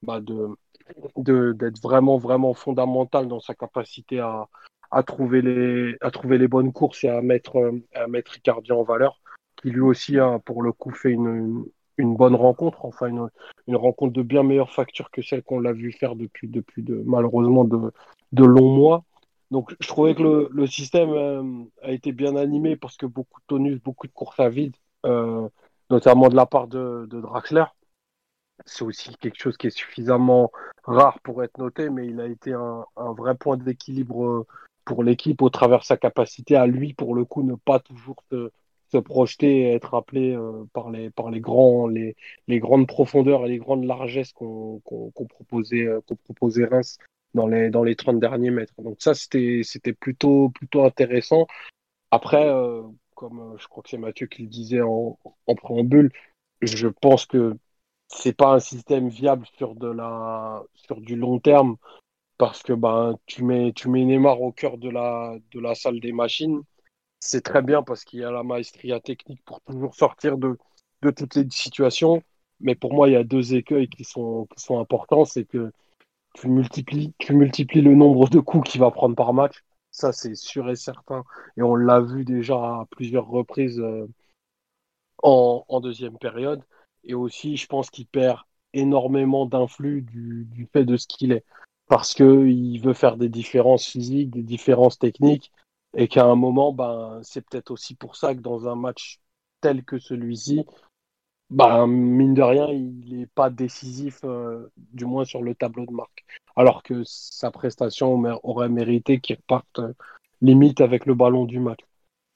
bah, de, d'être vraiment, vraiment fondamental dans sa capacité à, à, trouver les, à trouver les bonnes courses et à mettre, à mettre Icardi en valeur, qui lui aussi a, pour le coup, fait une bonne rencontre, enfin une, une, rencontre de bien meilleure facture que celle qu'on l'a vu faire depuis, depuis de, malheureusement de, de longs mois. Donc je trouvais que le, le système euh, a été bien animé parce que beaucoup de tonus, beaucoup de courses à vide, euh, notamment de la part de, de Draxler. C'est aussi quelque chose qui est suffisamment rare pour être noté, mais il a été un, un vrai point d'équilibre euh, pour l'équipe au travers sa capacité à lui, pour le coup, ne pas toujours se, se projeter et être appelé euh, par, les, par les, grands, les, les grandes profondeurs et les grandes largesses qu'on qu'on proposait, euh, proposait Reims dans les, dans les 30 derniers mètres. Donc ça, c'était plutôt, plutôt intéressant. Après, euh, comme je crois que c'est Mathieu qui le disait en, en préambule, je pense que c'est pas un système viable sur de la sur du long terme parce que ben tu mets tu mets Neymar au cœur de la de la salle des machines c'est très bien parce qu'il y a la maestria technique pour toujours sortir de toutes les situations. Mais pour moi il y a deux écueils qui sont importants. C'est que tu multiplies tu multiplies le nombre de coups qu'il va prendre par match. Ça c'est sûr et certain. Et on l'a vu déjà à plusieurs reprises euh, en, deuxième période. Et aussi, je pense qu'il perd énormément d'influx du fait de ce qu'il est. Parce qu'il veut faire des différences physiques, des différences techniques, et qu'à un moment, ben, c'est peut-être aussi pour ça que dans un match tel que celui-ci, ben, mine de rien, il n'est pas décisif, euh, du moins sur le tableau de marque. Alors que sa prestation aurait mérité qu'il reparte euh, limite avec le ballon du match.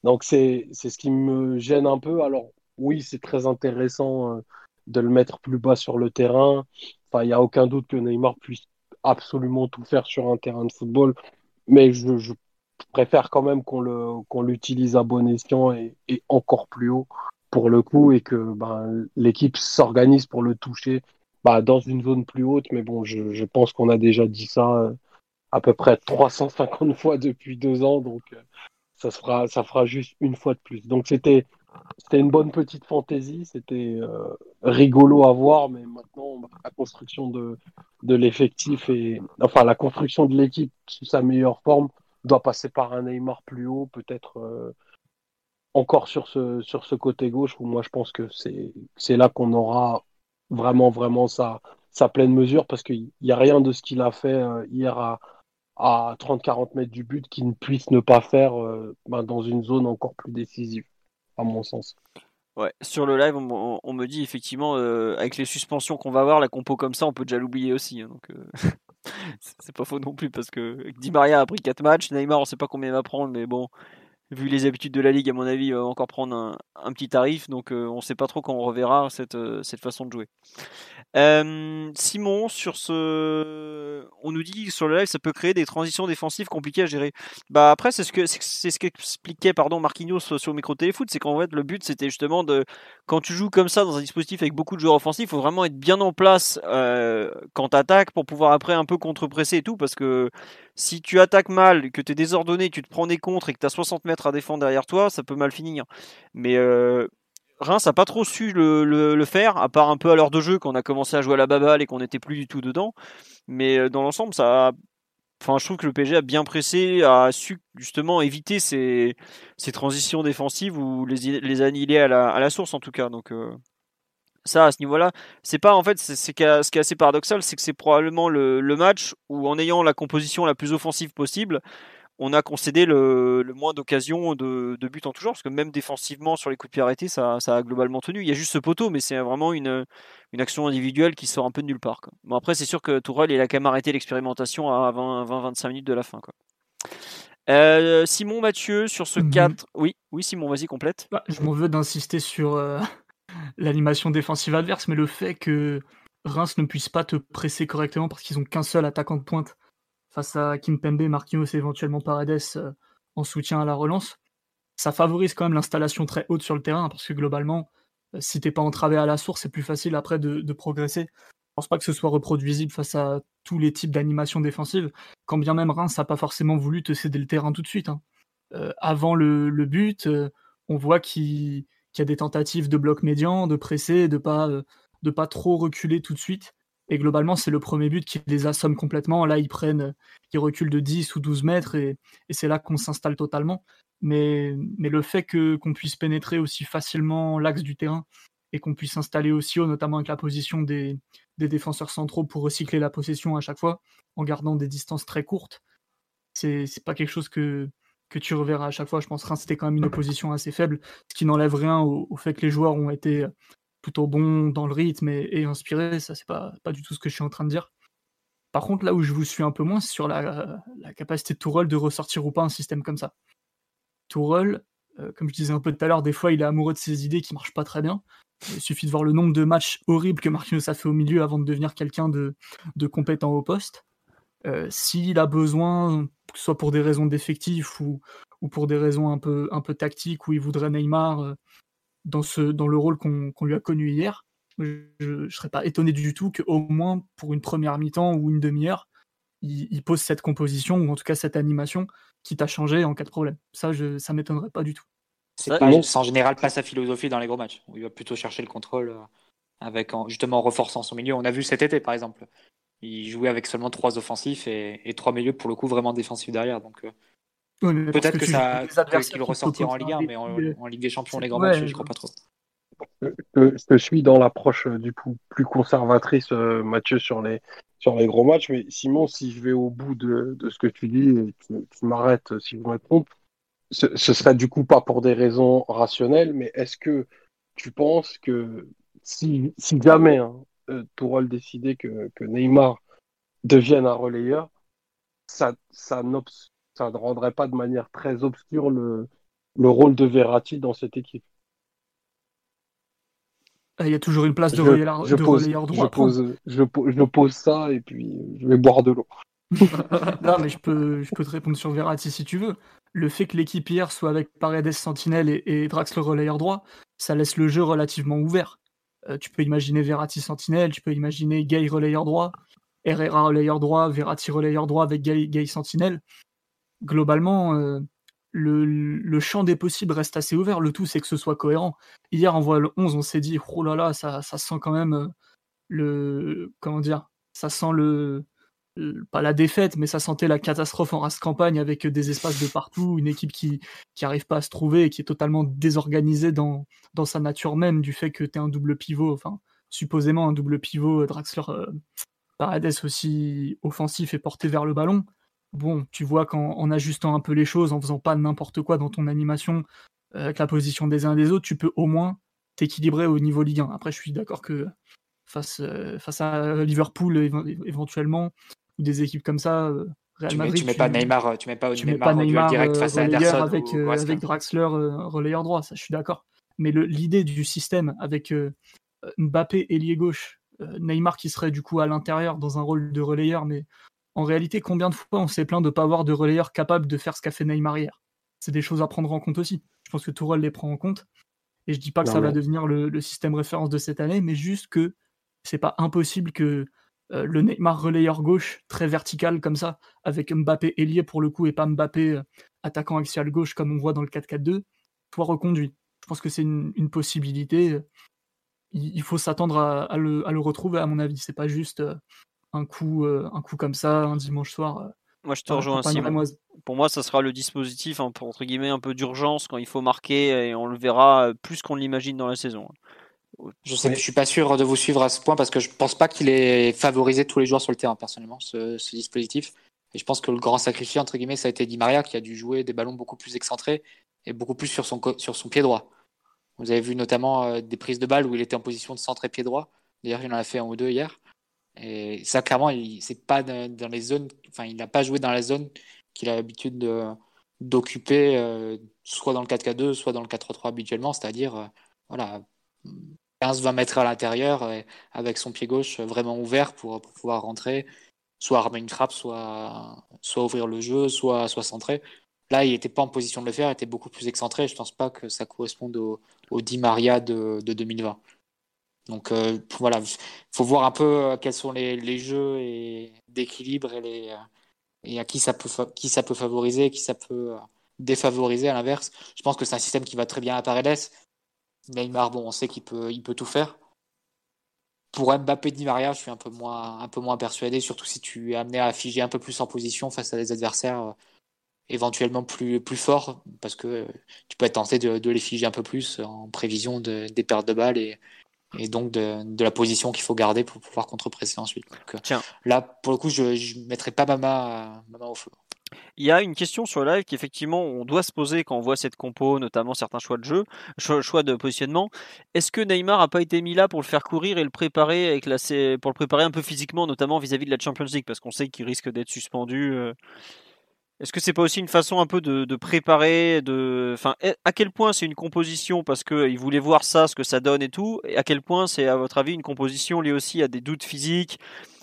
Donc c'est ce qui me gêne un peu. Alors oui, c'est très intéressant euh, de le mettre plus bas sur le terrain. Enfin, il n'y a aucun doute que Neymar puisse absolument tout faire sur un terrain de football, mais je, je préfère quand même qu'on le qu'on l'utilise à bon escient et, encore plus haut pour le coup et que ben, l'équipe s'organise pour le toucher bah, dans une zone plus haute. Mais bon, je, je pense qu'on a déjà dit ça euh, à peu près 350 fois depuis deux ans, donc euh, ça se fera ça fera juste une fois de plus. Donc c'était c'était une bonne petite fantaisie, c'était euh, rigolo à voir, mais maintenant la construction de, de l'effectif et enfin la construction de l'équipe sous sa meilleure forme doit passer par un Neymar plus haut, peut-être euh, encore sur ce sur ce côté gauche où moi je pense que c'est là qu'on aura vraiment vraiment sa sa pleine mesure parce qu'il n'y a rien de ce qu'il a fait euh, hier à à 30-40 mètres du but qui ne puisse ne pas faire euh, ben, dans une zone encore plus décisive à mon sens. Ouais, sur le live, on, me dit effectivement, avec les suspensions qu'on va avoir, la compo comme ça, on peut déjà l'oublier aussi. hein, donc, c'est pas faux non plus parce que Di Maria a pris 4 matchs, Neymar, on sait pas combien il va prendre, mais bon, vu les habitudes de la ligue, à mon avis, encore prendre un, petit tarif, donc euh, on sait pas trop quand on reverra cette, euh, cette façon de jouer. Euh, Simon, sur ce, on nous dit que sur le live, ça peut créer des transitions défensives compliquées à gérer. Bah après, c'est ce que c'est ce qu'expliquait pardon Marquinhos sur le micro téléfoot, c'est qu'en fait le but c'était justement de quand tu joues comme ça dans un dispositif avec beaucoup de joueurs offensifs, il faut vraiment être bien en place quand tu attaques pour pouvoir après un peu contre-presser et tout, parce que si tu attaques mal, que tu es désordonné, tu te prends des contres et que tu as 60 mètres à défendre derrière toi, ça peut mal finir. Mais euh, Reims a pas trop su le, faire, à part un peu à l'heure de jeu quand on a commencé à jouer à la baballe et qu'on n'était plus du tout dedans. Mais euh, dans l'ensemble, ça a... Enfin, je trouve que le PSG a bien pressé, a su justement éviter ces, transitions défensives ou les, annihiler à la, à la source en tout cas. Donc euh, ça, à ce niveau-là, c'est pas en fait, c'est ce qui est assez paradoxal, c'est que c'est probablement le, le match où en ayant la composition la plus offensive possible, on a concédé le, le moins d'occasions de, de buts en tout genre, parce que même défensivement sur les coups de pied arrêtés, ça, ça a globalement tenu. Il y a juste ce poteau, mais c'est vraiment une, une action individuelle qui sort un peu de nulle part. Quoi. Bon après, c'est sûr que Tourelle, il a quand même arrêté l'expérimentation à 20-25 minutes de la fin. Quoi. Euh, Simon Mathieu sur ce Mhm. 4. Oui, oui, Simon, vas-y, complète. Bah, je m'en veux d'insister sur euh, l'animation défensive adverse, mais le fait que Reims ne puisse pas te presser correctement parce qu'ils ont qu'un seul attaquant de pointe face à Kimpembe, Marquinhos et éventuellement Paredes euh, en soutien à la relance, ça favorise quand même l'installation très haute sur le terrain parce que globalement, euh, si t'es pas entravé à la source, c'est plus facile après de, progresser. Je pense pas que ce soit reproduisible face à tous les types d'animation défensive, quand bien même Reims n'a pas forcément voulu te céder le terrain tout de suite. hein. Euh, avant le, but, on voit qu'il qu'il y a des tentatives de bloc médian, de presser, de pas, euh, pas trop reculer tout de suite. Et globalement, c'est le premier but qui les assomme complètement. Là, ils prennent, euh, ils reculent de 10 ou 12 mètres et, c'est là qu'on s'installe totalement. Mais, le fait que qu'on puisse pénétrer aussi facilement l'axe du terrain et qu'on puisse s'installer aussi haut, notamment avec la position des, des défenseurs centraux pour recycler la possession à chaque fois, en gardant des distances très courtes, c'est pas quelque chose que, que tu reverras à chaque fois. Je pense que c'était quand même une opposition assez faible, ce qui n'enlève rien au, fait que les joueurs ont été plutôt bons dans le rythme et, inspirés. Ça, c'est pas, pas du tout ce que je suis en train de dire. Par contre, là où je vous suis un peu moins, c'est sur la, capacité de Tourelle de ressortir ou pas un système comme ça. Tourelle, euh, comme je disais un peu tout à l'heure, des fois il est amoureux de ses idées qui marchent pas très bien. Il suffit de voir le nombre de matchs horribles que Marquinhos a fait au milieu avant de devenir quelqu'un de, de compétent au poste. Euh, s'il a besoin, que ce soit pour des raisons d'effectif ou, ou, pour des raisons un peu, un peu tactiques, où il voudrait Neymar euh, dans, ce, dans le rôle qu'on lui a connu hier, je ne serais pas étonné du tout qu'au moins pour une première mi-temps ou une demi-heure, il, pose cette composition ou en tout cas cette animation qui t'a changé en cas de problème. Ça, je, ça m'étonnerait pas du tout. C'est en général pas sa philosophie dans les gros matchs. Où il va plutôt chercher le contrôle euh, avec justement en renforçant son milieu. On a vu cet été par exemple. Il jouait avec seulement trois offensifs et, trois milieux pour le coup vraiment défensifs derrière. Donc euh, peut-être que, ça qu'il ressortira en Ligue 1, mais en, Ligue des Champions les grands matchs, je crois pas trop. Je, je suis dans l'approche euh, du coup plus conservatrice, Mathieu, sur les sur les gros matchs. Mais Simon, si je vais au bout de, ce que tu dis et tu, tu m'arrêtes si je me trompe, ce, ce, serait du coup pas pour des raisons rationnelles, mais est-ce que tu penses que si, si jamais hein, euh, Tourelle décidait que, que, Neymar devienne un relayeur, ça, ça, ça ne rendrait pas de manière très obscure le, le rôle de Verratti dans cette équipe il y a toujours une place de, relayeur, je droit. Je pose, je, je pose ça et puis je vais boire de l'eau. non, mais je peux, je peux te répondre sur Verratti si tu veux. Le fait que l'équipe hier soit avec Paredes Sentinelle et, et Draxler relayeur droit, ça laisse le jeu relativement ouvert. Euh, tu peux imaginer Verratti Sentinelle, tu peux imaginer Gay relayeur droit, Herrera relayeur droit, Verratti relayeur droit avec Gay, Gay Sentinelle. Globalement, euh, le, champ des possibles reste assez ouvert. Le tout, c'est que ce soit cohérent. Hier, en voie le 11, on s'est dit, oh là là, ça, ça sent quand même euh, le. Comment dire Ça sent le, Pas la défaite, mais ça sentait la catastrophe en race campagne avec des espaces de partout, une équipe qui n'arrive pas à se trouver et qui est totalement désorganisée dans, dans sa nature même, du fait que tu es un double pivot, enfin, supposément un double pivot, euh, Draxler. Euh, Paredes aussi offensif et porté vers le ballon bon, tu vois qu'en ajustant un peu les choses, en faisant pas n'importe quoi dans ton animation, euh, avec la position des uns et des autres, tu peux au moins t'équilibrer au niveau Ligue 1. Après, je suis d'accord que face, euh, face à Liverpool éventuellement, ou des équipes comme ça, euh, Real tu Madrid, mets, tu mets pas Neymar, tu mets pas, tu mets pas Neymar direct face à Anderson avec, avec Draxler relayeur droit, ça je suis d'accord. Mais l'idée du système avec Mbappé ailier gauche, Neymar qui serait du coup à l'intérieur dans un rôle de relayeur, mais en réalité, combien de fois on s'est plaint de ne pas avoir de relayeur capable de faire ce qu'a fait Neymar hier? C'est des choses à prendre en compte aussi. Je pense que Tourelle les prend en compte. Et je dis pas que ça va devenir le, système référence de cette année, mais juste que c'est pas impossible que euh, le Neymar relayeur gauche, très vertical comme ça, avec Mbappé ailier pour le coup et pas Mbappé euh, attaquant axial gauche comme on voit dans le 4-4-2, soit reconduit. Je pense que c'est une, possibilité. Il, faut s'attendre à, le, retrouver, à mon avis. C'est pas juste euh, un coup, euh, un coup comme ça, un dimanche soir. Euh, moi, je te rejoins aussi. Pour moi, ça sera le dispositif, hein, pour, entre guillemets, un peu d'urgence quand il faut marquer et on le verra euh, plus qu'on l'imagine dans la saison. Je sais, je suis pas sûr de vous suivre à ce point parce que je pense pas qu'il ait favorisé tous les joueurs sur le terrain personnellement ce, dispositif. Et je pense que le grand sacrifié entre guillemets, ça a été Di Maria qui a dû jouer des ballons beaucoup plus excentrés et beaucoup plus sur son sur son pied droit. Vous avez vu notamment des prises de balles où il était en position de centrer pied droit. D'ailleurs, il en a fait un ou deux hier. Et ça, clairement, il c'est pas dans les zones, enfin, il n'a pas joué dans la zone qu'il a l'habitude d'occuper, euh, soit dans le 4K2, soit dans le 4-3 habituellement, c'est-à-dire, euh, voilà, 15-20 mètres à l'intérieur, avec son pied gauche vraiment ouvert pour, pouvoir rentrer, soit armer une frappe, soit, ouvrir le jeu, soit, soit centrer. Là, il n'était pas en position de le faire, il était beaucoup plus excentré. Je ne pense pas que ça corresponde au, au Di Maria de, de 2020. Donc euh, voilà, il faut voir un peu euh, quels sont les, jeux et d'équilibre et, euh, à qui ça, peut, qui ça peut favoriser, qui ça peut défavoriser à l'inverse. Je pense que c'est un système qui va très bien à Paredes. Neymar, bon, on sait qu'il peut, il peut tout faire. Pour Mbappé Di Maria, je suis un peu moins, un peu moins persuadé, surtout si tu es amené à figer un peu plus en position face à des adversaires éventuellement plus, plus forts, parce que tu peux être tenté de, de les figer un peu plus en prévision de, des pertes de balles et, et donc de, la position qu'il faut garder pour pouvoir contre-presser ensuite. Euh, Tiens. Là, pour le coup, je ne mettrai pas ma main, au feu. Il y a une question sur le live qu'effectivement on doit se poser quand on voit cette compo, notamment certains choix de jeu, choix, de positionnement. Est-ce que Neymar a pas été mis là pour le faire courir et le préparer avec pour le préparer un peu physiquement, notamment vis-à-vis de la Champions League, parce qu'on sait qu'il risque d'être suspendu. Euh. Est-ce que c'est pas aussi une façon un peu de, préparer, de, enfin, à quel point c'est une composition? Parce qu'il voulait voir ça, ce que ça donne et tout, et à quel point c'est à votre avis une composition liée aussi à des doutes physiques,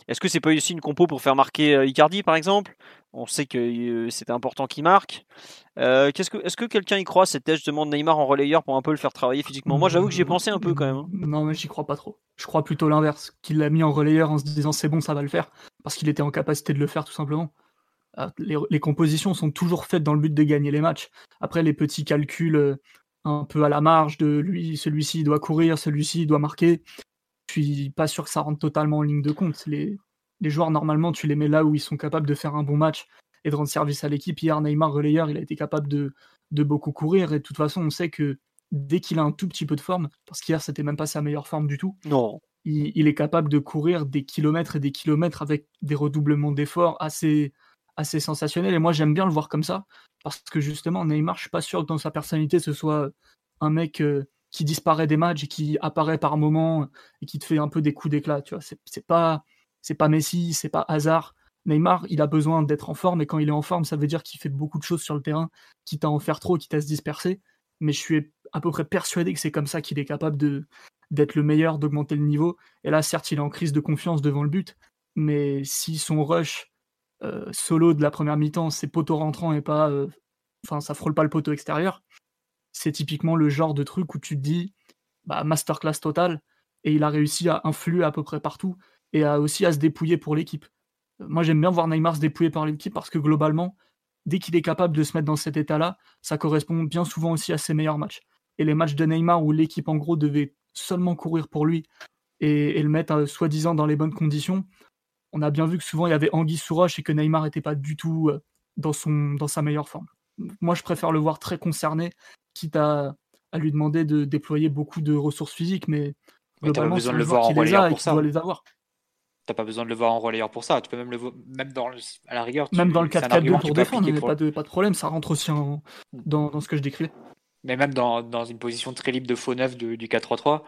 est-ce que c'est pas aussi une compo pour faire marquer euh, Icardi par exemple? On sait que euh, c'était important qu'il marque. Euh, est-ce que quelqu'un y croit cette thèse justement de Neymar en relayeur pour un peu le faire travailler physiquement? Moi j'avoue que j'y ai pensé un peu quand même. Hein. Non mais j'y crois pas trop. Je crois plutôt l'inverse, qu'il l'a mis en relayeur en se disant c'est bon ça va le faire, parce qu'il était en capacité de le faire tout simplement. Les, compositions sont toujours faites dans le but de gagner les matchs. Après les petits calculs un peu à la marge de lui, celui-ci doit courir, celui-ci doit marquer suis pas sûr que ça rentre totalement en ligne de compte. Les, les joueurs, normalement, tu les mets là où ils sont capables de faire un bon match et de rendre service à l'équipe. Hier, Neymar, relayeur, il a été capable de, de beaucoup courir. Et de toute façon, on sait que dès qu'il a un tout petit peu de forme, parce qu'hier, c'était même pas sa meilleure forme du tout. Non. Il, est capable de courir des kilomètres et des kilomètres avec des redoublements d'efforts assez, assez sensationnels. Et moi, j'aime bien le voir comme ça, parce que justement, Neymar, je suis pas sûr que dans sa personnalité, ce soit un mec euh, qui disparaît des matchs et qui apparaît par moments et qui te fait un peu des coups d'éclat. Tu vois, c'est pas c'est pas Messi, c'est pas hasard. Neymar, il a besoin d'être en forme et quand il est en forme, ça veut dire qu'il fait beaucoup de choses sur le terrain, quitte à en faire trop, quitte à se disperser. Mais je suis à peu près persuadé que c'est comme ça qu'il est capable de d'être le meilleur, d'augmenter le niveau. Et là, certes, il est en crise de confiance devant le but, mais si son rush euh, solo de la première mi-temps, c'est poteau rentrant et pas, euh, enfin, ça frôle pas le poteau extérieur, c'est typiquement le genre de truc où tu te dis, bah, masterclass total, et il a réussi à influer à peu près partout, et aussi à se dépouiller pour l'équipe. Moi, j'aime bien voir Neymar se dépouiller par l'équipe parce que globalement, dès qu'il est capable de se mettre dans cet état-là, ça correspond bien souvent aussi à ses meilleurs matchs. Et les matchs de Neymar où l'équipe, en gros, devait seulement courir pour lui et, le mettre euh, soi-disant dans les bonnes conditions, on a bien vu que souvent il y avait Anguille sous et que Neymar n'était pas du tout euh, dans sa meilleure forme. Moi, je préfère le voir très concerné quitte à, lui demander de déployer beaucoup de ressources physiques, mais globalement, pas besoin de le voir en relayeur pour ça. les avoir. T'as pas besoin de le voir en relayeur pour ça. Tu peux même le voir, même dans à la rigueur. même dans le 4-4-2 pour défendre, il n'y a pas, de, pas de problème. Ça rentre aussi mm. dans, dans, ce que je décris. Mais même dans, dans, une position très libre de faux neuf du 4-3-3,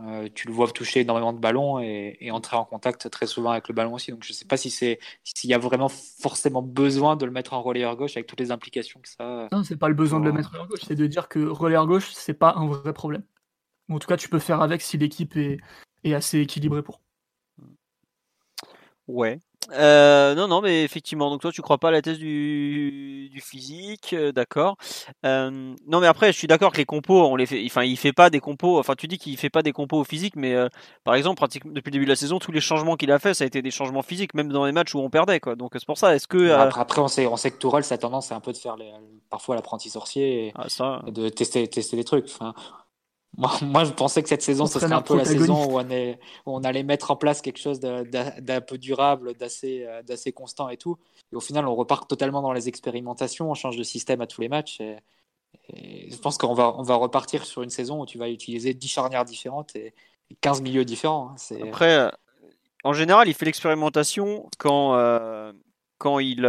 euh, tu le vois toucher énormément de ballons et, entrer en contact très souvent avec le ballon aussi. Donc je ne sais pas si c'est s'il y a vraiment forcément besoin de le mettre en relayeur gauche avec toutes les implications que ça. Non, c'est pas le besoin de le mettre en gauche, c'est de dire que relayeur gauche c'est pas un vrai problème. En tout cas, tu peux faire avec si l'équipe est, est assez équilibrée pour. Ouais. Euh, non, non, mais effectivement, donc toi, tu crois pas à la thèse du, du physique, euh, d'accord. Euh, non, mais après, je suis d'accord que les compos, on les fait, enfin, il fait pas des compos, enfin, tu dis qu'il fait pas des compos au physique, mais par exemple, pratiquement depuis le début de la saison, tous les changements qu'il a fait, ça a été des changements physiques, même dans les matchs où on perdait, quoi. Donc c'est pour ça, est-ce que. Après, on sait, on sait que Tourelle, sa tendance, c'est un peu de faire les, parfois l'apprenti sorcier et, ah, ça... de tester, tester des trucs. Enfin, moi, je pensais que cette saison, ce serait un peu la saison où on, est, où on, allait mettre en place quelque chose d'un peu durable, euh, d'assez constant et tout. Et au final, on repart totalement dans les expérimentations, on change de système à tous les matchs. Et, je pense qu'on va, on va repartir sur une saison où tu vas utiliser 10 charnières différentes et, 15 milieux différents. Hein. Après, euh, en général, il fait l'expérimentation quand, euh, quand il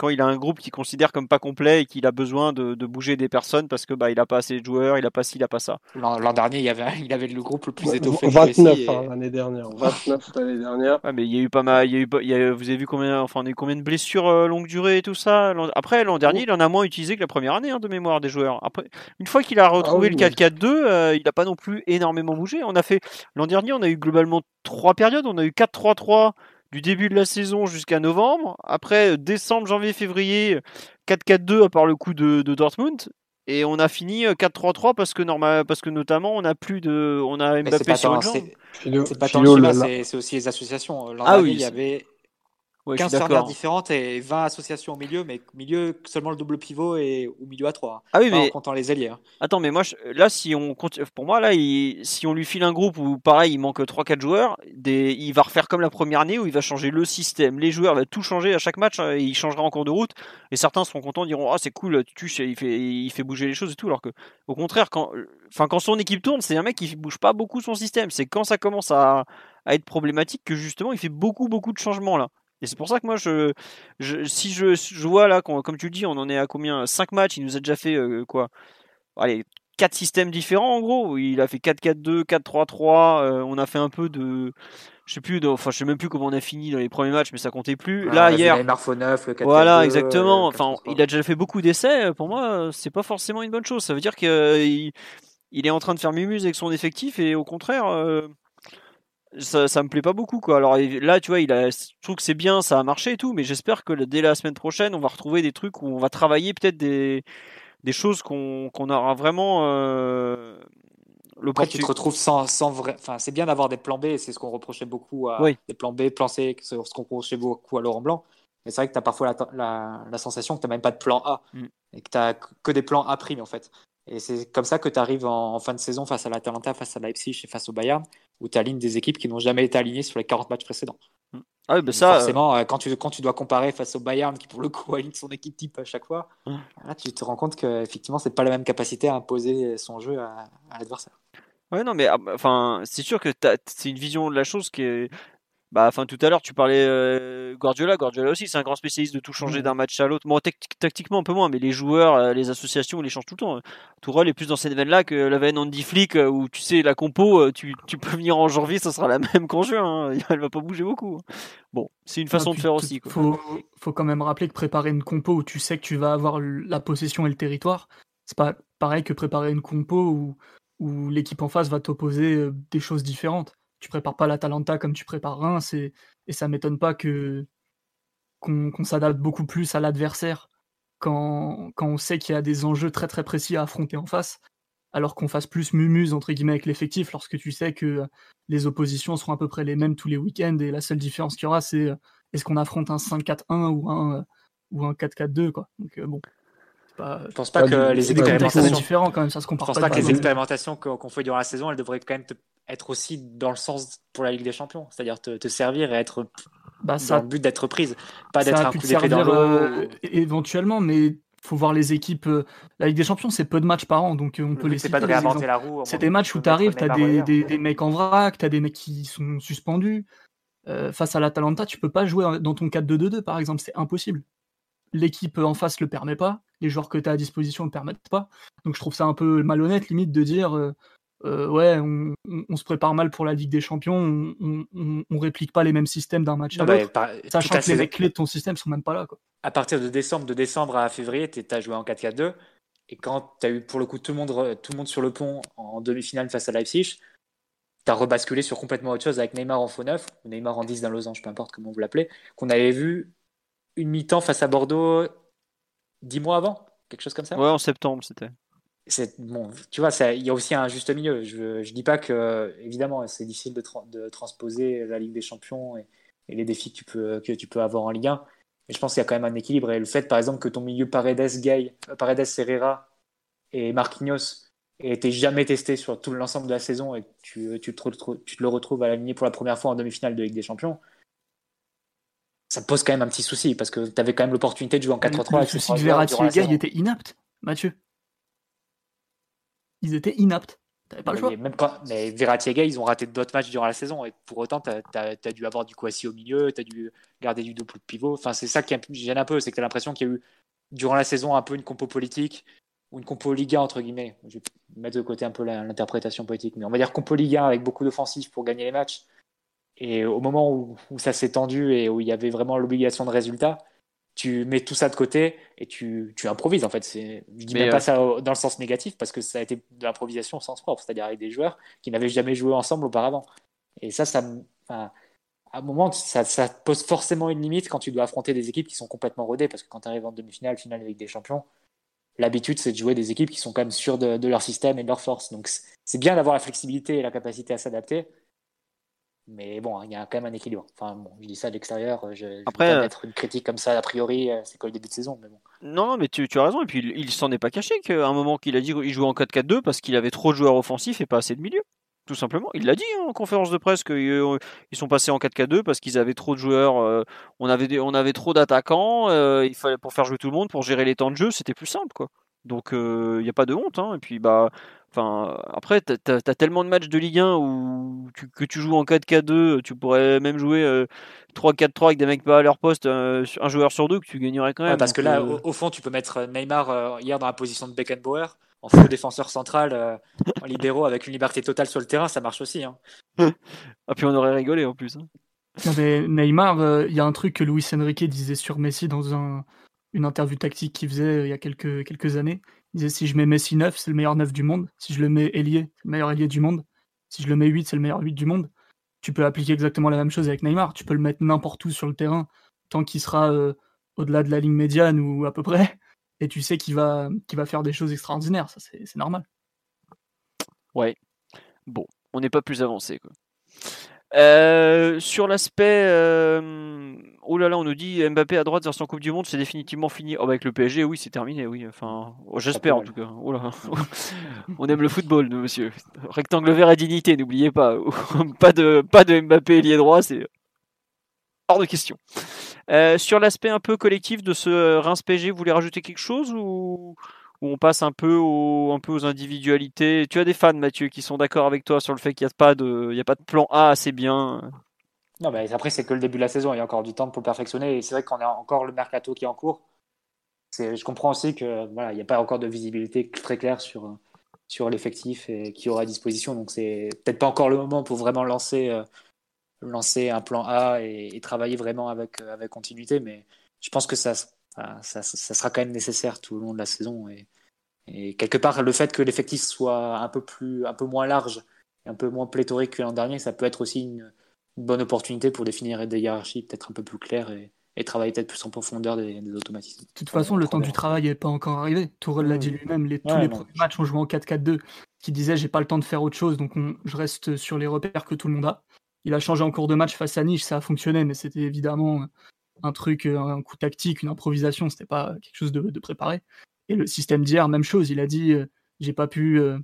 quand il a un groupe qu'il considère comme pas complet et qu'il a besoin de, bouger des personnes parce que bah il a pas assez de joueurs, il a pas ci, il a pas ça. L'an dernier, il y avait il avait le groupe le plus étoffé. 29 hein, l'année dernière. 29 l'année dernière. mais il y a eu pas mal, il y a eu, vous avez vu combien, enfin on a eu combien de blessures euh, longue durée et tout ça. Après l'an dernier, il en a moins utilisé que la première année hein, de mémoire des joueurs. Après, une fois qu'il a retrouvé ah le 4-4-2, euh, il n'a pas non plus énormément bougé. On a fait l'an dernier, on a eu globalement trois périodes. On a eu 4-3-3 du début de la saison jusqu'à novembre. Après, décembre, janvier, février, 4-4-2 à part le coup de, Dortmund. Et on a fini 4-3-3 parce que normal, parce que notamment on a plus de, on a Mbappé sur une jambe. C'est pas tant c'est aussi les associations. L'an ah oui, il y avait 15 serveurs différentes et 20 associations au milieu, mais milieu seulement le double pivot et au milieu à 3. Ah oui, mais en comptant les alliés. Hein. Attends, mais moi là, si on pour moi là, si on lui file un groupe où pareil, il manque 3-4 joueurs, des... il va refaire comme la première année où il va changer le système, les joueurs, il va tout changer à chaque match, hein, et il changera en cours de route. Et certains seront contents, diront ah c'est cool, tu il fait il fait bouger les choses et tout, alors que au contraire quand enfin quand son équipe tourne, c'est un mec qui bouge pas beaucoup son système. C'est quand ça commence à, à être problématique que justement il fait beaucoup beaucoup de changements là. Et c'est pour ça que moi, je, je si je, je vois là, comme tu le dis, on en est à combien 5 matchs, il nous a déjà fait euh, quoi? Allez, quatre systèmes différents en gros. Il a fait 4-4-2, 4-3-3. euh, on a fait un peu de. Je sais plus, de- enfin, je sais même plus comment on a fini dans les premiers matchs, mais ça comptait plus. On là, hier. Neymar faux neuf, le 4-4-2, Voilà, euh, exactement. le Enfin, 4-3-3. il a déjà fait beaucoup d'essais. Pour moi, c'est pas forcément une bonne chose. Ça veut dire qu'il il est en train de faire mumuse avec son effectif et au contraire, euh, ça, ça me plaît pas beaucoup. Quoi. Alors là, tu vois, il a, je trouve que c'est bien, ça a marché et tout, mais j'espère que le- dès la semaine prochaine, on va retrouver des trucs où on va travailler peut-être des, des choses qu'on qu'on aura vraiment euh, Après, tu te retrouves sans, sans vrai. Enfin, c'est bien d'avoir des plans B, c'est ce qu'on reprochait beaucoup à Oui. des plans B, plans C, ce qu'on reprochait beaucoup à Laurent Blanc. Mais c'est vrai que tu as parfois la, la, la sensation que tu n'as même pas de plan A Mm. et que tu n'as que des plans A prime en fait. Et c'est comme ça que tu arrives en, en fin de saison face à l'Atalanta, face à Leipzig et face au Bayern, où tu alignes des équipes qui n'ont jamais été alignées sur les 40 matchs précédents. Ah oui, bah ça, euh, forcément, euh, quand, tu, quand tu dois comparer face au Bayern, qui pour le coup aligne son équipe type à chaque fois, Mm. là tu te rends compte qu'effectivement, c'est pas la même capacité à imposer son jeu à, à l'adversaire. Ouais, non, mais ah, bah, enfin, c'est sûr que c'est une vision de la chose qui est. Bah, enfin, tout à l'heure, tu parlais euh, Guardiola. Guardiola aussi, c'est un grand spécialiste de tout changer Mhm. d'un match à l'autre. Bon, tactiquement un peu moins, mais les joueurs, euh, les associations, ils les changent tout le temps. Tourelle est plus dans cette veine-là que la veine Andy Flick, euh, où tu sais, la compo, tu, tu peux venir en janvier, ça sera la même qu'en juin. hein. Elle va pas bouger beaucoup. hein. Bon, c'est une façon Ah, de faire aussi. Quoi. Faut, faut quand même rappeler que préparer une compo où tu sais que tu vas avoir la possession et le territoire, c'est pas pareil que préparer une compo où, où l'équipe en face va t'opposer des choses différentes. Tu prépares pas l'Atalanta comme tu prépares Reims et, et ça m'étonne pas que qu'on s'adapte beaucoup plus à l'adversaire quand, quand on sait qu'il y a des enjeux très très précis à affronter en face, alors qu'on fasse plus mumuse entre guillemets avec l'effectif lorsque tu sais que euh, les oppositions seront à peu près les mêmes tous les week-ends et la seule différence qu'il y aura c'est euh, est-ce qu'on affronte un 5-4-1 ou un, euh, ou un 4-4-2 quoi. Donc euh, bon, pas Je pense pas que du- les expérimentations quand même, ça se Je compare pense pas. que les expérimentations qu'on fait durant la saison, elles devraient quand même te- être aussi dans le sens pour la Ligue des Champions, c'est-à-dire te, te servir et être Bah, dans le but d'être prise, pas ça d'être un coup d'épée dans servir l'eau. euh, éventuellement, mais faut voir les équipes. euh, La Ligue des Champions, c'est peu de matchs par an, donc euh, on Le peut les c'est pas de réinventer la roue. C'est des matchs où tu arrives, tu as des, des, des mecs en vrac, tu as des mecs qui sont suspendus. Euh, face à l'Atalanta, tu peux pas jouer dans ton 4-2-2-2, par exemple, c'est impossible. L'équipe en face le permet pas, les joueurs que tu as à disposition le permettent pas. Donc je trouve ça un peu malhonnête, limite, de dire euh, euh, ouais, on, on- on se prépare mal pour la Ligue des Champions, on, on, on- on réplique pas les mêmes systèmes d'un match à l'autre, sachant que les clés de ton système sont même pas là. Quoi. à partir de décembre, de décembre à février, tu as joué en 4-4-2. Et quand tu as eu pour le coup tout le, monde, tout le monde sur le pont en demi-finale face à Leipzig, tu as rebasculé sur complètement autre chose avec Neymar en faux neuf, ou Neymar en 10 d'un losange, peu importe comment vous l'appelez, qu'on avait vu une mi-temps face à Bordeaux 10 mois avant, quelque chose comme ça? Ouais, en septembre, c'était. C'est bon, tu vois, il y a aussi un juste milieu. Je, je dis pas que, évidemment, c'est difficile de, tra- de transposer la Ligue des Champions et, et les défis que tu peux que tu peux avoir en Ligue 1. Mais je pense qu'il y a quand même un équilibre. Et le fait, par exemple, que ton milieu Paredes, Gay, euh, Paredes, Herrera et Marquinhos ait été jamais testé sur tout l'ensemble de la saison et que tu, tu, te, retrou- tu te le retrouves à l'aligner pour la première fois en demi-finale de Ligue des Champions, ça pose quand même un petit souci parce que tu avais quand même l'opportunité de jouer en 4-3-3 le ces souci de Verratti ils étaient inaptes, Mathieu. Ils étaient inaptes. T'avais pas le choix. Mais, même quand, mais Verratti et Gay, ils ont raté d'autres matchs durant la saison. Et pour autant, tu as, dû avoir du Kouassi au milieu, tu as dû garder du double pivot. Enfin, c'est ça qui gêne un peu, c'est que tu as l'impression qu'il y a eu durant la saison un peu une compo politique ou une compo Liga, entre guillemets. Je vais mettre de côté un peu l'interprétation politique, mais on va dire compo Liga avec beaucoup d'offensifs pour gagner les matchs. Et au moment où, où ça s'est tendu et où il y avait vraiment l'obligation de résultat, tu mets tout ça de côté et tu, tu improvises en fait. C'est- Je dis Mais, même euh, pas ça au- dans le sens négatif parce que ça a été de l'improvisation au sens propre, c'est-à-dire avec des joueurs qui n'avaient jamais joué ensemble auparavant. Et ça, ça à un moment, ça, ça pose forcément une limite quand tu dois affronter des équipes qui sont complètement rodées parce que quand tu arrives en demi-finale, finale avec des champions, l'habitude c'est de jouer des équipes qui sont quand même sûres de, de leur système et de leur force. Donc c'est bien d'avoir la flexibilité et la capacité à s'adapter. Mais bon, il y a quand même un équilibre. Enfin, bon, je dis ça de l'extérieur. Je, je Après, euh, mettre une critique comme ça, a priori, euh, c'est que le début de saison. Mais bon. Non, mais tu, tu as raison. Et puis, il, il s'en est pas caché qu'à un moment qu'il a dit qu'il jouait en 4-4-2 parce qu'il avait trop de joueurs offensifs et pas assez de milieu. Tout simplement. Il l'a dit hein, en conférence de presse qu'ils sont passés en 4-4-2 parce qu'ils avaient trop de joueurs. euh, on, avait on avait trop d'attaquants. euh, il fallait pour faire jouer tout le monde, pour gérer les temps de jeu, c'était plus simple, quoi. Donc il n'y a pas de honte. Hein. Et puis bah, enfin après, tu as, tellement de matchs de Ligue 1 où que tu joues en 4-4-2, tu pourrais même jouer 3-4-3 avec des mecs pas à leur poste, un joueur sur deux que tu gagnerais quand même. parce que là, au, fond, tu peux mettre Neymar hier dans la position de Beckenbauer en faux défenseur central, en libéraux avec une liberté totale sur le terrain, ça marche aussi. Hein. ah puis on aurait rigolé en plus. Hein. Neymar, il y a un truc que Luis Enrique disait sur Messi dans un, une interview tactique qu'il faisait euh, il y a quelques, années. Il disait si je mets Messi 9, c'est le meilleur 9 du monde. Si je le mets ailier, c'est le meilleur ailier du monde. Si je le mets 8, c'est le meilleur 8 du monde. Tu peux appliquer exactement la même chose avec Neymar. Tu peux le mettre n'importe où sur le terrain tant qu'il sera euh, au-delà de la ligne médiane ou à peu près. Et tu sais qu'il va, qu'il va faire des choses extraordinaires. Ça, c'est normal. Ouais. Bon, on n'est pas plus avancé. Quoi. Euh, sur l'aspect, oh là là, on nous dit Mbappé à droite version Coupe du Monde, c'est définitivement fini. Oh, bah, avec le PSG, oui, c'est terminé, oui. Enfin, oh, j'espère en tout cas. Oh là. on aime le football, nous, monsieur. Rectangle vert à dignité, n'oubliez pas. pas de, pas de Mbappé ailier droit, c'est hors de question. Euh, sur l'aspect un peu collectif de ce Reims PSG, vous voulez rajouter quelque chose ou on passe un peu, aux, un peu aux individualités? Tu as des fans, Mathieu, qui sont d'accord avec toi sur le fait qu'il n'y a, pas de, il a pas de plan A assez bien. Non, mais après, c'est que le début de la saison. Il y a encore du temps pour perfectionner. Et c'est vrai qu'on a encore le mercato qui est en cours. Je comprends aussi qu'il voilà, n'y a pas encore de visibilité très claire sur, sur l'effectif qui aura à disposition. Donc, c'est peut-être pas encore le moment pour vraiment lancer, euh, lancer un plan A et, travailler vraiment avec, avec continuité. Mais je pense que ça, ça, sera quand même nécessaire tout le long de la saison. Et, et quelque part, le fait que l'effectif soit un peu, plus, un peu moins large et un peu moins pléthorique que l'an dernier, ça peut être aussi une, bonne opportunité pour définir des hiérarchies peut-être un peu plus claires et, et travailler peut-être plus en profondeur des, automatismes. De toute façon, le temps du travail n'est pas encore arrivé. Tourelle l'a dit lui-même, les, tous les premiers matchs ont joué en 4-4-2, qui disait j'ai pas le temps de faire autre chose, donc je reste sur les repères que tout le monde a. Il a changé en cours de match face à Nice, ça a fonctionné, mais c'était évidemment un truc, un coup tactique, une improvisation, c'était pas quelque chose de, préparé. Et le système d'hier, même chose, il a dit euh, j'ai pas pu, euh,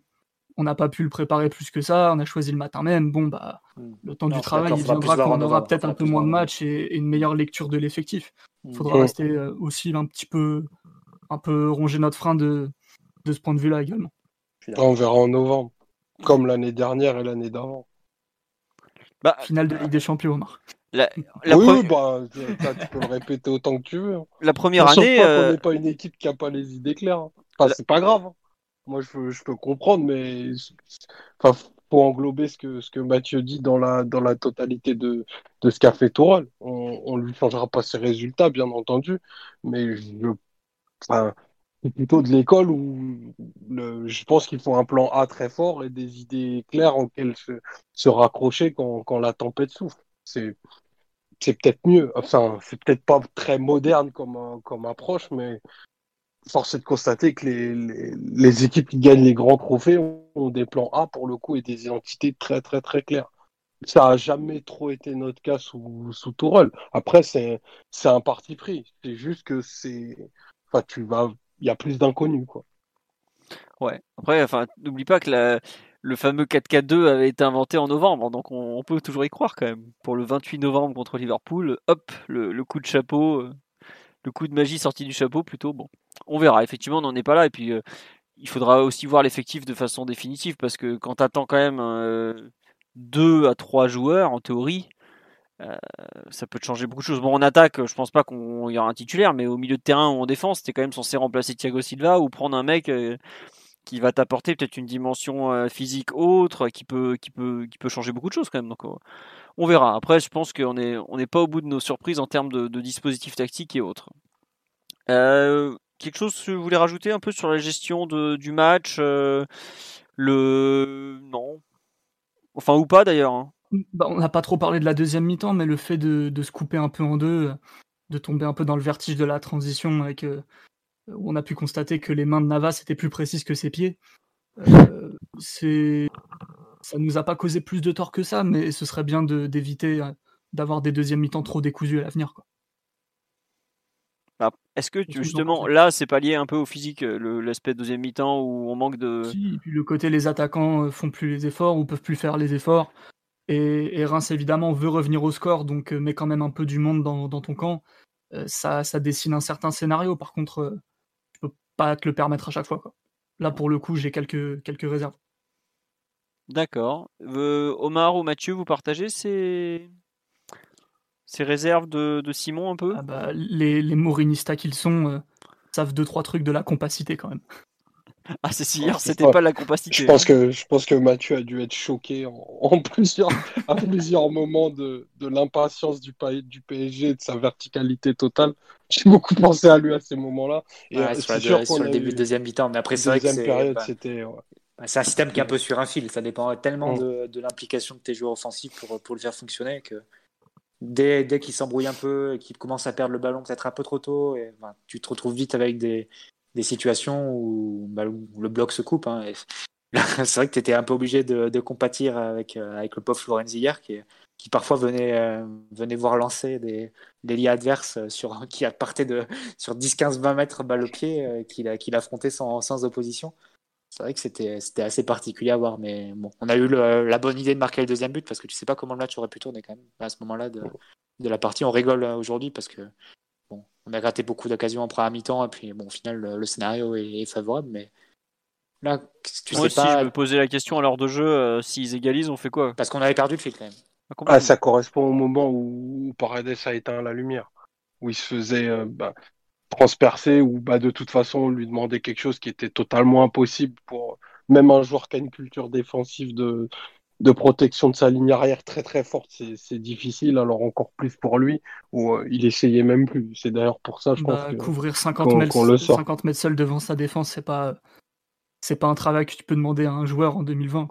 on n'a pas pu le préparer plus que ça, on a choisi le matin même. Bon, bah, hmm. le temps du travail, il viendra quand on aura peut-être un peu moins de matchs et, une meilleure lecture de l'effectif. Il hmm. faudra rester aussi un petit peu, un peu ronger notre frein de, de ce point de vue-là également. On verra en novembre, comme l'année dernière et l'année d'avant. Bah, Finale de Ligue des Champions, Omar. La, oui, bah, tu peux le répéter autant que tu veux. Hein. La première année. Pas euh... n'est pas une équipe qui a pas les idées claires. Hein. Enfin, c'est pas grave. Moi, je peux, comprendre, mais enfin, faut englober ce que, Mathieu dit dans la, totalité de, ce qu'a fait Tourelle. On, ne lui changera pas ses résultats, bien entendu, mais c'est plutôt de l'école où je pense qu'il faut un plan A très fort et des idées claires auxquelles se, se raccrocher quand, la tempête souffle. C'est peut-être mieux. Enfin, c'est peut-être pas très moderne comme approche, mais force est de constater que les, équipes qui gagnent les grands trophées ont, des plans A pour le coup et des identités très très très claires. Ça a jamais trop été notre cas sous, sous Tourelle. Après, c'est, un parti pris. C'est juste que c'est, enfin, il y a plus d'inconnus, quoi. Ouais. Après, enfin, n'oublie pas que le fameux 4-4-2 avait été inventé en novembre, donc on, peut toujours y croire quand même. Pour le 28 novembre contre Liverpool, hop, le, coup de chapeau, euh, le coup de magie sorti du chapeau plutôt. Bon, on verra. Effectivement, on n'en est pas là. Et puis, euh, il faudra aussi voir l'effectif de façon définitive parce que quand tu attends quand même 2 euh, à 3 joueurs, en théorie, ça peut te changer beaucoup de choses. Bon, en attaque, je pense pas qu'il y aura un titulaire, mais au milieu de terrain ou en défense, c'était quand même censé remplacer Thiago Silva ou prendre un mec qui va t'apporter peut-être une dimension euh, physique autre, qui peut, changer beaucoup de choses quand même. Donc, euh, on verra. Après, je pense qu'on n'est on n'est pas au bout de nos surprises en termes de, dispositifs tactiques et autres. Euh, quelque chose que vous voulez rajouter un peu sur la gestion du match Le non, enfin ou pas d'ailleurs. Hein. Bah, on n'a pas trop parlé de la deuxième mi-temps, mais le fait de, se couper un peu en deux, de tomber un peu dans le vertige de la transition avec où on a pu constater que les mains de Navas étaient plus précises que ses pieds. Euh, c'est, ça nous a pas causé plus de tort que ça, mais ce serait bien d'éviter euh, d'avoir des deuxièmes mi-temps trop décousus à l'avenir. Est-ce que justement là c'est pas lié un peu au physique l'aspect deuxième mi-temps où on manque de si, puis le côté les attaquants euh, font plus les efforts ou peuvent plus faire les efforts et, Reims évidemment veut revenir au score donc met quand même un peu du monde dans, ton camp ça, ça, dessine un certain scénario par contre pas te le permettre à chaque fois. Quoi. Là, pour le coup, j'ai quelques, quelques réserves. D'accord. Euh, Omar ou Mathieu, vous partagez ces, ces réserves de, de Simon un peu ah bah, Les, les Morinistas qu'ils sont euh, savent deux, trois trucs de la compacité quand même. Ah, c'est si hier, c'était pas la compacité. Je pense, hein. que, je pense que Mathieu a dû être choqué en, plusieurs, à plusieurs moments de, de l'impatience du, du PSG, de sa verticalité totale. J'ai beaucoup pensé à lui à ces moments-là. Et ouais, sur, le début de deuxième mi-temps, mais après, c'est vrai que c'est. Bah, c'est un système qui est un peu sur un fil. Ça dépend tellement mm. de, de l'implication de tes joueurs offensifs pour, pour le faire fonctionner que dès, dès qu'il s'embrouille un peu et qu'il commence à perdre le ballon peut-être un peu trop tôt, et, tu te retrouves vite avec des, des situations où, bah, le bloc se coupe. Hein, c'est vrai que tu étais un peu obligé de, compatir avec, euh, avec le pauvre Florenzi hier qui, qui parfois venait, euh, venait voir lancer des, des liens adverses sur, qui partait de, sur 10, 15, 20 mètres balle au pied, euh, qu'il affrontait sans opposition c'est vrai que c'était, c'était assez particulier à voir. Mais bon, on a eu la bonne idée de marquer le deuxième but parce que tu sais pas comment le match aurait pu tourner quand même à ce moment-là de, de la partie. On rigole euh, aujourd'hui parce que bon, on a gratté beaucoup d'occasions en première mi-temps et puis bon, au final, le, scénario est, favorable. Mais là, tu Moi sais aussi, je me posais la question à l'heure de jeu euh, s'ils égalisent, on fait quoi? Parce qu'on avait perdu le fil quand même. Ah, ça correspond au moment où Paredes a éteint la lumière, où il se faisait. Euh, bah, transpercer ou bah, de toute façon lui demander quelque chose qui était totalement impossible pour même un joueur qui a une culture défensive de, de protection de sa ligne arrière très très forte, c'est difficile, alors encore plus pour lui, où euh, il essayait même plus. C'est d'ailleurs pour ça, je bah, pense. couvrir 50, mètres, 50 mètres seul devant sa défense, c'est pas, c'est pas un travail que tu peux demander à un joueur en 2020.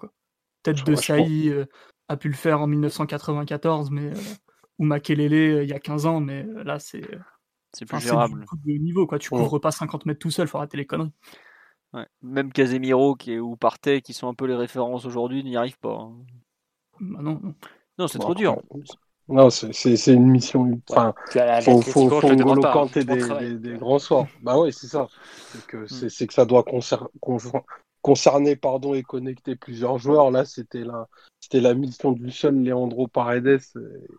Peut-être de Saï euh, a pu le faire en 1994, mais, euh, ou Makelele il y a 15 ans, mais là, c'est c'est plus gérable. de niveau, quoi. Tu couvres pas 50 mètres tout seul, faut arrêter les conneries. Même Casemiro qui est, ou Partey, qui sont un peu les références aujourd'hui, n'y arrive pas. Hein. Bah non, non. c'est trop dur. Non, c'est une mission. Enfin, faut, faut, faut des, des, des, grands soirs. bah ouais, c'est ça. C'est que, mm. que ça doit concerner pardon, et connecter plusieurs joueurs. Là, c'était la, la mission du seul Leandro Paredes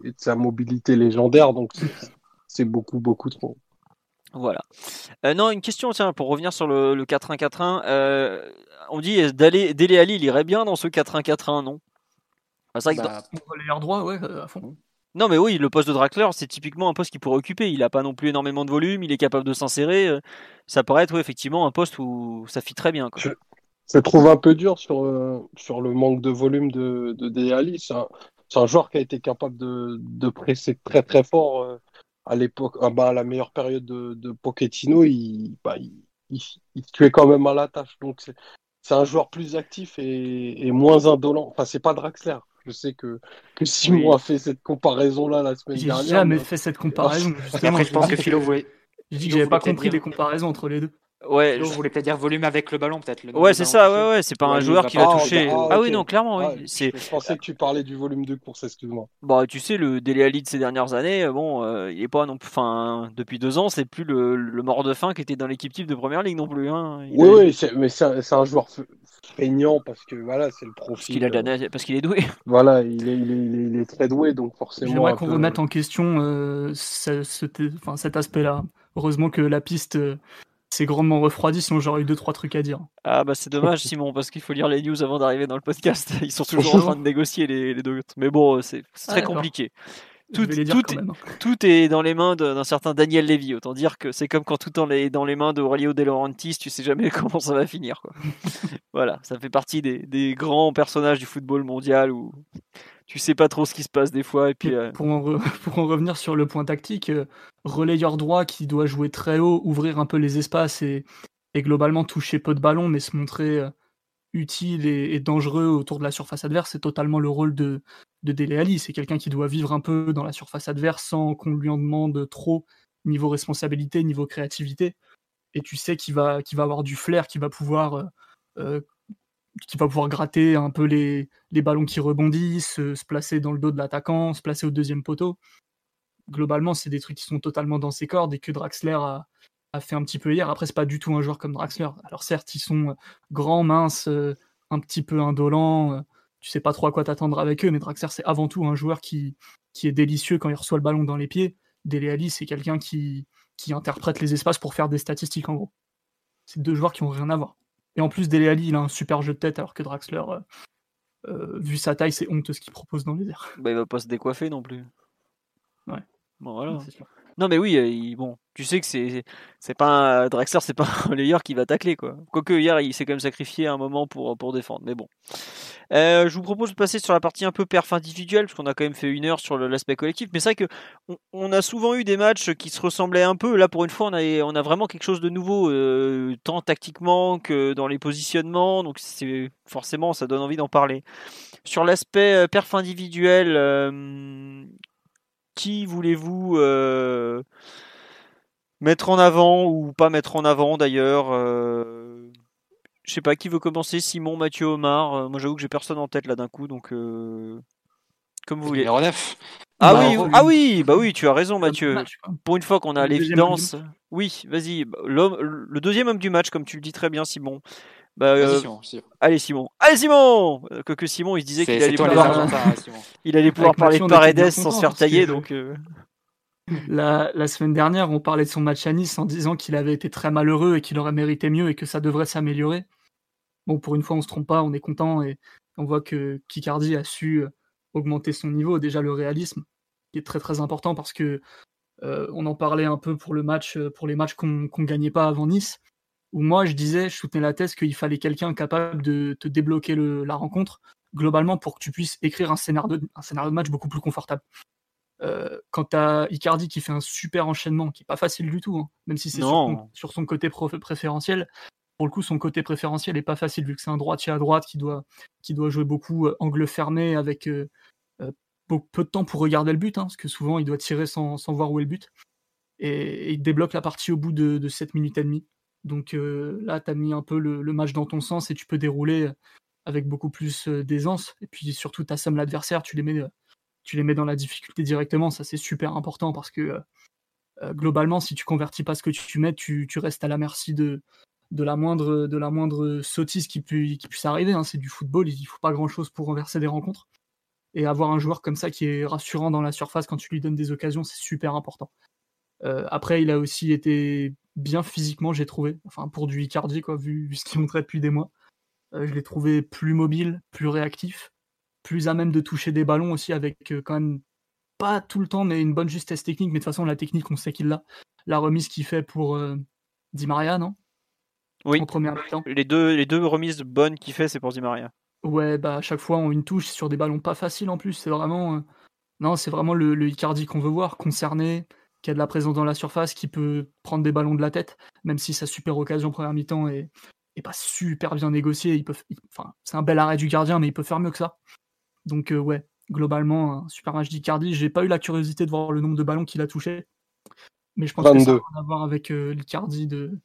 et de sa mobilité légendaire. Donc, c'est beaucoup, beaucoup trop. Voilà. Euh, non, une question, tiens, pour revenir sur le, 4-1-4-1. Euh, on dit d'aller Dele Ali, il irait bien dans ce 4-1-4-1, non? Bah, C'est vrai bah, droit, ouais, euh, à fond. Non, mais oui, le poste de Draxler, c'est typiquement un poste qu'il pourrait occuper. Il n'a pas non plus énormément de volume, il est capable de s'insérer. Ça paraît être effectivement un poste où ça fit très bien. Je, trouve un peu dur sur, sur le manque de volume de, de Dele Ali. C'est un, joueur qui a été capable de, de presser très très fort à l'époque, ah bah, à la meilleure période de, de Pochettino, il, bah, il, il, tuait quand même à la tâche. Donc c'est un joueur plus actif et, et moins indolent. Enfin, c'est pas Draxler. Je sais que, que Simon a fait cette comparaison-là la semaine dernière. J'ai jamais fait cette comparaison. Après, je pense que Philo voulait. Je dis que j'avais pas compris les comparaisons entre les deux. Ouais, je voulais peut-être dire volume avec le ballon, peut-être. Ouais, c'est ça, ouais, ouais, c'est pas un joueur qui va toucher. Ah, oui, non, clairement, oui. c'est... Je pensais que tu parlais du volume de course, excuse-moi. Bah, tu sais, le Dele Ali de ces dernières années, euh, bon, euh, il est pas non plus. Enfin, depuis deux ans, c'est plus le, le, mort de faim qui était dans l'équipe type de première ligue non plus. Hein. oui, oui, mais c'est un, joueur feignant parce que voilà, c'est le profil. Parce qu'il, a, parce qu'il est doué. Voilà, il est, il est, il est, très doué, donc forcément. J'aimerais qu'on remette en question euh, ce, cet aspect-là. Heureusement que la piste c'est grandement refroidi, sinon j'aurais eu deux trois trucs à dire. Ah bah c'est dommage Simon, parce qu'il faut lire les news avant d'arriver dans le podcast. Ils sont toujours en train de négocier les, les deux. Mais bon, c'est très ah, compliqué. Tout, tout, est, dans les mains d'un certain Daniel Levy. Autant dire que c'est comme quand tout est dans les mains d'Aurelio De Laurentiis, tu sais jamais comment ça va finir. Quoi. voilà, ça fait partie des, des, grands personnages du football mondial où tu sais pas trop ce qui se passe des fois. Et puis, euh, pour, en pour, en revenir sur le point tactique, euh, relayeur droit qui doit jouer très haut, ouvrir un peu les espaces et, et globalement toucher peu de ballons, mais se montrer euh, utile et, dangereux autour de la surface adverse, c'est totalement le rôle de, de Dele Alli. C'est quelqu'un qui doit vivre un peu dans la surface adverse sans qu'on lui en demande trop niveau responsabilité, niveau créativité. Et tu sais qu'il va, qu'il va avoir du flair, qu'il va pouvoir qui va pouvoir gratter un peu les, ballons qui rebondissent, se, placer dans le dos de l'attaquant, se placer au deuxième poteau. Globalement, c'est des trucs qui sont totalement dans ses cordes et que Draxler a, fait un petit peu hier. Après, c'est pas du tout un joueur comme Draxler. Alors certes, ils sont grands, minces, euh, un petit peu indolents. Euh, tu sais pas trop à quoi t'attendre avec eux, mais Draxler, c'est avant tout un joueur qui, est délicieux quand il reçoit le ballon dans les pieds. Dele Alli, c'est quelqu'un qui, qui interprète les espaces pour faire des statistiques en gros. c'est deux joueurs qui ont rien à voir. Et en plus, Dele Alli, il a un super jeu de tête, alors que Draxler, euh, euh, vu sa taille, c'est honteux ce qu'il propose dans les airs. Bah, il va pas se décoiffer non plus. Ouais. Bon, voilà. C'est sûr. Non, mais oui, euh, bon, tu sais que c'est c'est pas un, Draxler, c'est pas un qui va tacler quoi. Quoique hier, il s'est quand même sacrifié un moment pour pour défendre. Mais bon, Euh, je vous propose de passer sur la partie un peu perf individuelle, parce qu'on a quand même fait une heure sur l'aspect collectif. Mais c'est vrai que on, on a souvent eu des matchs qui se ressemblaient un peu. Là, pour une fois, on a vraiment quelque chose de nouveau, euh, tant tactiquement que dans les positionnements. Donc c'est forcément, ça donne envie d'en parler. Sur l'aspect euh, perf individuel, euh, qui voulez-vous euh, mettre en avant ou pas mettre en avant d'ailleurs euh, Je sais pas qui veut commencer. Simon, Mathieu, Omar. Euh, moi, j'avoue que j'ai personne en tête là d'un coup, donc euh, comme vous voulez. Numéro 9. Ah Bah, oui, ah oui, bah oui, tu as raison, Mathieu. Match. Pour une fois qu'on a l'évidence. Oui, vas-y. L'homme- Le deuxième homme du match, comme tu le dis très bien, Simon. Bah, euh, Vas-y, Simon, Simon. allez Simon, allez Simon. Euh, Que, que Simon, il se disait qu'il allait pouvoir, pouvoir- Argentins, Simon. il allait pouvoir Avec parler de Paredes sans se faire tailler, que- donc. euh, La, la semaine dernière, on parlait de son match à Nice en disant qu'il avait été très malheureux et qu'il aurait mérité mieux et que ça devrait s'améliorer. Bon, pour une fois, on se trompe pas, on est content et on voit que Kikardi a su augmenter son niveau. Déjà, le réalisme, qui est très très important parce que euh, on en parlait un peu pour le match, pour les matchs qu'on qu'on gagnait pas avant Nice, où moi je disais, je soutenais la thèse qu'il fallait quelqu'un capable de te débloquer le- la rencontre globalement pour que tu puisses écrire un scénario de, un scénario de match beaucoup plus confortable. Euh, quand t'as Icardi qui fait un super enchaînement, qui est pas facile du tout, hein, même si c'est sur, son- sur son côté préférentiel, pour le coup son côté préférentiel est pas facile vu que c'est un droitier à droite qui doit, qui doit jouer beaucoup euh, angle fermé avec euh, euh, peu peu de temps pour regarder le but, hein, parce que souvent il doit tirer sans, sans voir où est le but. Et, et il débloque la partie au bout de, de 7 minutes et demie. Donc euh, là, tu as mis un peu le, match dans ton sens et tu peux dérouler avec beaucoup plus euh, d'aisance. Et puis surtout, tu assommes l'adversaire, tu les mets euh, tu les mets dans la difficulté directement. Ça, c'est super important parce que euh, euh, globalement, si tu convertis pas ce que tu mets, tu, restes à la merci de, la, moindre, sottise qui, pu- qui puisse arriver. hein. C'est du football, il faut pas grand chose pour renverser des rencontres. Et avoir un joueur comme ça qui est rassurant dans la surface quand tu lui donnes des occasions, c'est super important. Euh, après, il a aussi été bien physiquement, j'ai trouvé. Enfin, pour du Icardi, quoi, vu, vu ce qu'il montrait depuis des mois. Euh, je l'ai trouvé plus mobile, plus réactif, plus à même de toucher des ballons aussi, avec euh, quand même pas tout le temps, mais une bonne justesse technique. Mais de toute façon, la technique, on sait qu'il l'a. La remise qu'il fait pour euh, Di Maria, non? Oui. En première mi-temps. Les deux, les deux remises bonnes qu'il fait, c'est pour Di Maria. Ouais, bah à chaque fois on une touche sur des ballons pas faciles en plus. C'est vraiment, euh, non, c'est vraiment le, le Icardi qu'on veut voir, concerné, qui a de la présence dans la surface, qui peut prendre des ballons de la tête, même si sa super occasion première mi-temps est, est pas super bien négociée. Il peut, il- enfin, c'est un bel arrêt du gardien, mais il peut faire mieux que ça. Donc euh, ouais, globalement un super match d'Icardi. J'ai pas eu la curiosité de voir le nombre de ballons qu'il a touché, mais je pense que ça a 22. rien à voir avec euh, l'Icardi de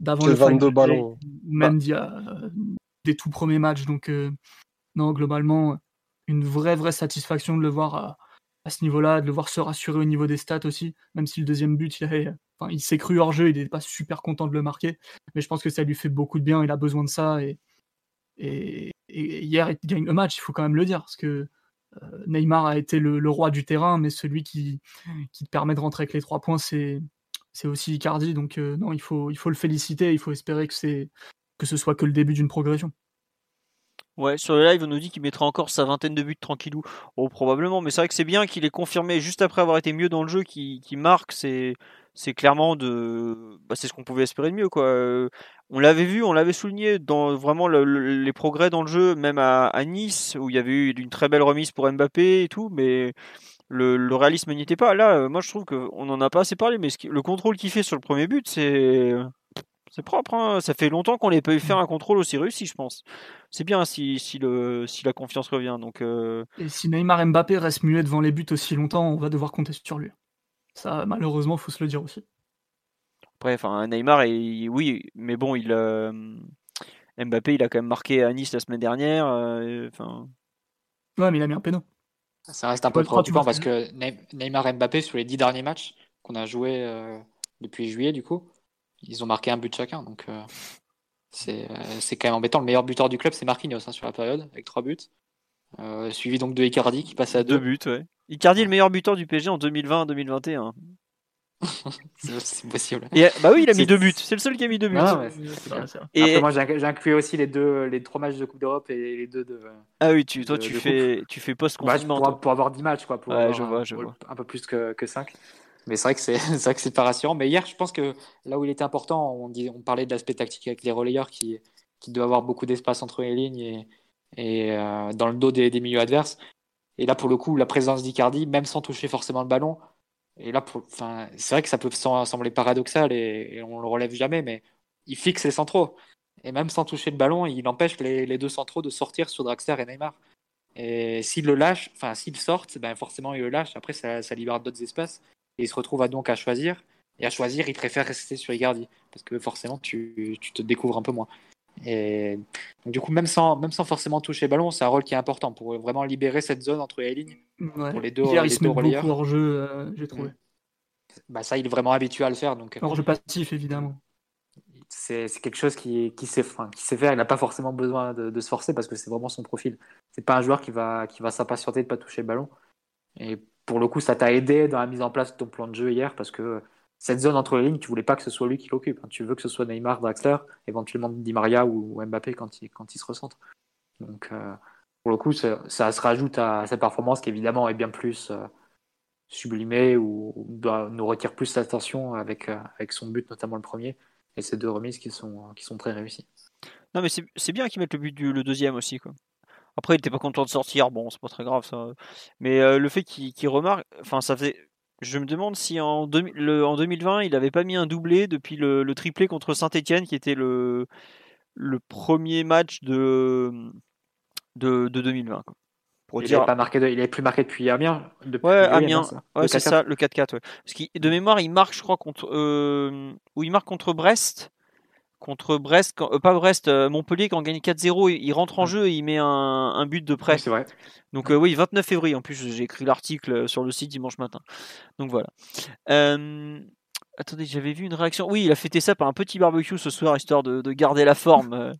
d'avant le 22 Final ballons. Même d'il y a, euh, des tout premiers matchs. Donc, euh, non, globalement, une vraie, vraie satisfaction de le voir à, ce niveau-là, de le voir se rassurer au niveau des stats aussi, même si le deuxième but, il, s'est cru hors jeu, il n'était pas super content de le marquer, mais je pense que ça lui fait beaucoup de bien, il a besoin de ça. Et, hier, il gagne le match, il faut quand même le dire, parce que euh, Neymar a été le, roi du terrain, mais celui qui, te permet de rentrer avec les trois points, c'est aussi Icardi. Donc, euh, non, il faut, il faut le féliciter, il faut espérer que, c'est que ce soit que le début d'une progression. Ouais, sur le live, on nous dit qu'il mettra encore sa vingtaine de buts tranquillou. Oh, probablement, mais c'est vrai que c'est bien qu'il ait confirmé juste après avoir été mieux dans le jeu, qu'il marque. C'est clairement de, bah, c'est ce qu'on pouvait espérer de mieux, quoi. Euh, On l'avait vu, on l'avait souligné dans vraiment le- le- les progrès dans le jeu, même à, Nice où il y avait eu une très belle remise pour Mbappé et tout, mais le, réalisme n'y était pas. Là, euh, moi, je trouve qu'on en a pas assez parlé, mais qui- le contrôle qu'il fait sur le premier but, c'est c'est propre. hein. Ça fait longtemps qu'on n'ait pas eu faire un contrôle aussi réussi, je pense. C'est bien si, si, le, si la confiance revient. Donc, euh, Et si Neymar et Mbappé restent muets devant les buts aussi longtemps, on va devoir compter sur lui. Ça, malheureusement, faut se le dire aussi. après, enfin, Neymar, oui, mais bon, il, euh, Mbappé, il a quand même marqué à Nice la semaine dernière. euh, Ouais, mais il a mis un péno. Ça reste un peu préoccupant parce ce que Ney- Neymar et Mbappé, sur les dix derniers matchs qu'on a joués euh, depuis juillet, du coup, ils ont marqué un but chacun. Donc, euh, c'est euh, c'est quand même embêtant. Le meilleur buteur du club, c'est Marquinhos hein, sur la période, avec trois buts. Euh, suivi donc de Icardi qui passe à deux deux. buts, ouais. Icardi est le meilleur buteur du PSG en 2020-2021. c'est possible. Et, bah oui, il a mis deux buts. C'est le seul qui a mis deux buts. Ah ouais. Vrai, vrai. Et Après, moi, inclus aussi les deux, les trois matchs de Coupe d'Europe et les deux de. ah oui, tu, toi, de- tu de fais, tu fais post Bah, pour, pour avoir 10 matchs, quoi. Pour Ouais, avoir je un, vois, je vois. un peu plus que, que 5. Mais c'est vrai que c'est c'est vrai que c'est pas rassurant. Mais hier, je pense que là où il était important, on, on parlait de l'aspect tactique avec les relayeurs qui, qui doit avoir beaucoup d'espace entre les lignes et, et euh, dans le dos des, des milieux adverses. Et là, pour le coup, la présence d'Icardi, même sans toucher forcément le ballon, et là, enfin, c'est vrai que ça peut sem- sembler paradoxal et, et on le relève jamais, mais il fixe les centraux. Et même sans toucher le ballon, il empêche les, deux centraux de sortir sur Draxler et Neymar. Et s'il le lâche, enfin s'ils sortent, ben forcément il le lâche. Après, ça libère d'autres espaces. Et il se retrouve à donc à choisir. Et à choisir, il préfère rester sur Icardi. Parce que forcément, tu, tu te découvres un peu moins. Et donc, du coup, même sans, même sans forcément toucher le ballon, c'est un rôle qui est important pour vraiment libérer cette zone entre les lignes. Ouais. Pour les deux- Hier, les il se deux met relayeurs. beaucoup hors jeu, j'ai trouvé. Bah, ça, il est vraiment habitué à le faire. Donc, Hors jeu passif, évidemment. c'est c'est quelque chose qui, qui, sait, enfin, qui sait faire. Il n'a pas forcément besoin de, de se forcer parce que c'est vraiment son profil. C'est pas un joueur qui va, qui va s'impatienter de pas toucher le ballon. Et pour le coup, ça t'a aidé dans la mise en place de ton plan de jeu hier parce que cette zone entre les lignes, tu voulais pas que ce soit lui qui l'occupe. hein. Tu veux que ce soit Neymar, Draxler, éventuellement Di Maria ou, Mbappé quand il, se recentre. Donc, euh, pour le coup, ça, se rajoute à sa performance qui évidemment est bien plus euh, sublimée ou, nous retire plus l'attention avec, euh, avec son but, notamment le premier, et ces deux remises qui sont, très réussies. Non, mais c'est bien qu'ils mettent le but du deuxième aussi. Quoi. Après, il était pas content de sortir. Bon, c'est pas très grave ça. Mais euh, le fait qu'il remarque, enfin, ça faisait. Je me demande si en, 2000 le- en 2020, il avait pas mis un doublé depuis le, le triplé contre Saint-Etienne, qui était le, le premier match de, de, de 2020. quoi. Pour Il n'avait marqué, de- il avait plus marqué depuis Amiens. Depuis Ouais, oui, Amiens. Ouais, c'est 4-4. ça, le 4-4. Ouais. Parce qu'il de mémoire, il marque, je crois, contre. Euh, ou il marque contre Brest. Contre Brest, quand- euh, pas Brest, euh, Montpellier, quand on gagne 4-0, il, il rentre en Mm. jeu et il met un, un but de près. Oui, c'est vrai. Donc euh, oui, 29 février. En plus, j'ai écrit l'article sur le site dimanche matin. Donc voilà. Euh, Attendez, j'avais vu une réaction. Oui, il a fêté ça par un petit barbecue ce soir, histoire de, de garder la forme. Euh,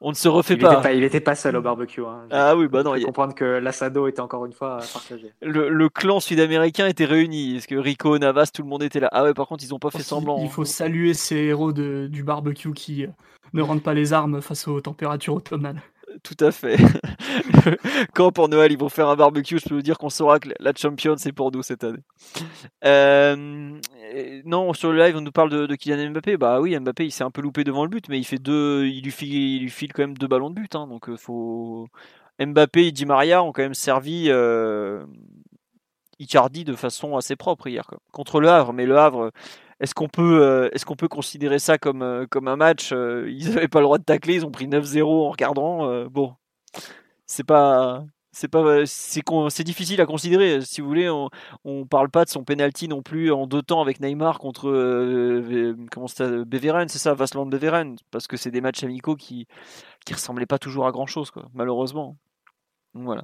On ne se refait Il pas. était pas, il était pas seul au barbecue. Hein. Ah oui, bah non, il y a- comprendre que l'assado était encore une fois partagé. le, le clan sud-américain était réuni. Est-ce que Rico, Navas, tout le monde était là Ah ouais, par contre, ils ont pas fait Il- semblant. Il hein. faut saluer ces héros de- du barbecue qui euh, ne rendent pas les armes face aux températures automnales. Tout à fait. Quand pour Noël ils vont faire un barbecue, je peux vous dire qu'on saura que la Champions c'est pour nous cette année. Euh, non, sur le live on nous parle de, Kylian Mbappé. Bah oui, Mbappé il s'est un peu loupé devant le but, mais il fait deux, il lui file, il lui file quand même deux ballons de but. hein, donc euh, faut. Mbappé et Di Maria ont quand même servi euh, Icardi de façon assez propre hier contre le Havre. Mais le Havre, est-ce qu'on peut, euh, est-ce peut considérer ça comme, euh, comme un match euh, Ils n'avaient pas le droit de tacler, ils ont pris 9-0 en regardant. bon, c'est pas, c'est pas, c'est difficile à considérer. Si vous voulez, on, on parle pas de son penalty non plus en deux temps avec Neymar contre euh, comment c'est Beveren, c'est ça, Vasland Beveren, parce que c'est des matchs amicaux qui qui ressemblaient pas toujours à grand chose, quoi, malheureusement. Voilà.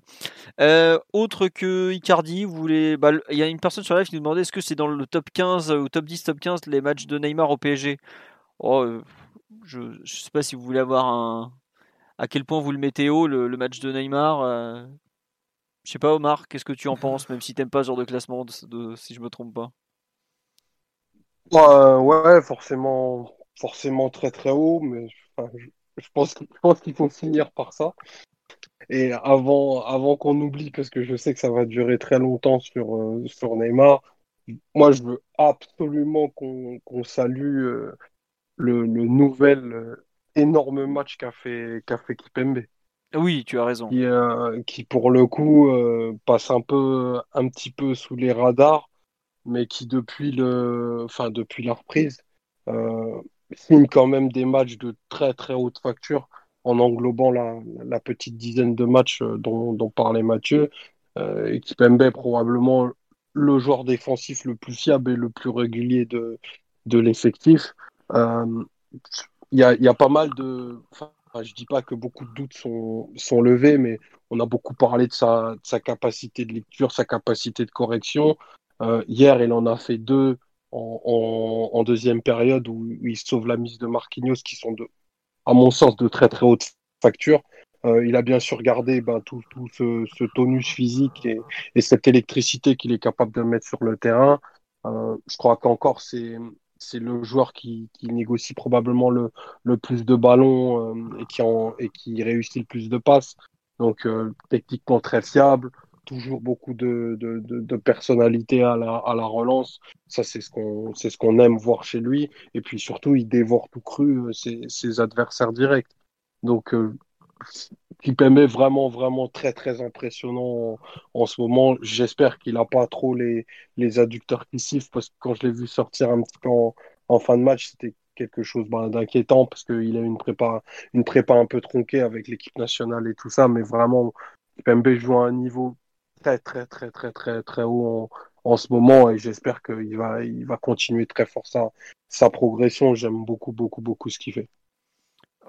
Euh, autre que Icardi, vous voulez. bah, Il y a une personne sur live qui nous demandait est-ce que c'est dans le top 15 ou top 10, top 15 les matchs de Neymar au PSG Oh, euh, je ne sais pas si vous voulez avoir un. À quel point vous le mettez haut, le, match de Neymar euh, Je sais pas, Omar, qu'est-ce que tu en penses, même si t'aimes pas ce genre de classement, si je me trompe pas? Euh, ouais, forcément, forcément très très haut, mais je, pense, je pense qu'il faut finir par ça. Et avant, avant qu'on oublie, parce que je sais que ça va durer très longtemps sur, euh, sur Neymar, moi je veux absolument qu'on salue euh, le, le nouvel euh, énorme match qu'a fait, qu'a fait Kipembe, Oui, tu as raison. qui, qui pour le coup passe un peu, un petit peu sous les radars, mais qui depuis le, enfin depuis la reprise signe quand même des matchs de très très haute facture en englobant la, petite dizaine de matchs euh, dont, parlait Mathieu. Euh, Kipembe est probablement le joueur défensif le plus fiable et le plus régulier de, l'effectif. Euh, Il y a, pas mal de... Enfin, je dis pas que beaucoup de doutes sont, levés, mais on a beaucoup parlé de sa, capacité de lecture, sa capacité de correction. Euh, hier, il en a fait deux en deuxième période où, où il sauve la mise de Marquinhos, qui sont, de, à mon sens, de très très haute facture. Euh, il a bien sûr gardé ben, tout, tout ce, tonus physique et, et cette électricité qu'il est capable de mettre sur le terrain. je crois qu'encore c'est le joueur qui, négocie probablement le, le plus de ballons en, et qui réussit le plus de passes. Donc techniquement très fiable, toujours beaucoup de, de, de, personnalité à la, à la relance. Ça, c'est ce qu'on ce qu'on aime voir chez lui. Et puis surtout, il dévore tout cru ses, ses adversaires directs. Donc, euh, Kipembe est vraiment, vraiment très, très impressionnant en, ce moment. J'espère qu'il n'a pas trop les, les adducteurs qui sifflent parce que quand je l'ai vu sortir un petit peu en, fin de match, c'était quelque chose bah, d'inquiétant parce qu'il a une prépa, une prépa un peu tronquée avec l'équipe nationale et tout ça. Mais vraiment, Kipembe joue à un niveau très, très, très, très, très, très haut en, ce moment et j'espère qu'il va, il va continuer très fort sa, sa progression. J'aime beaucoup, beaucoup, beaucoup ce qu'il fait.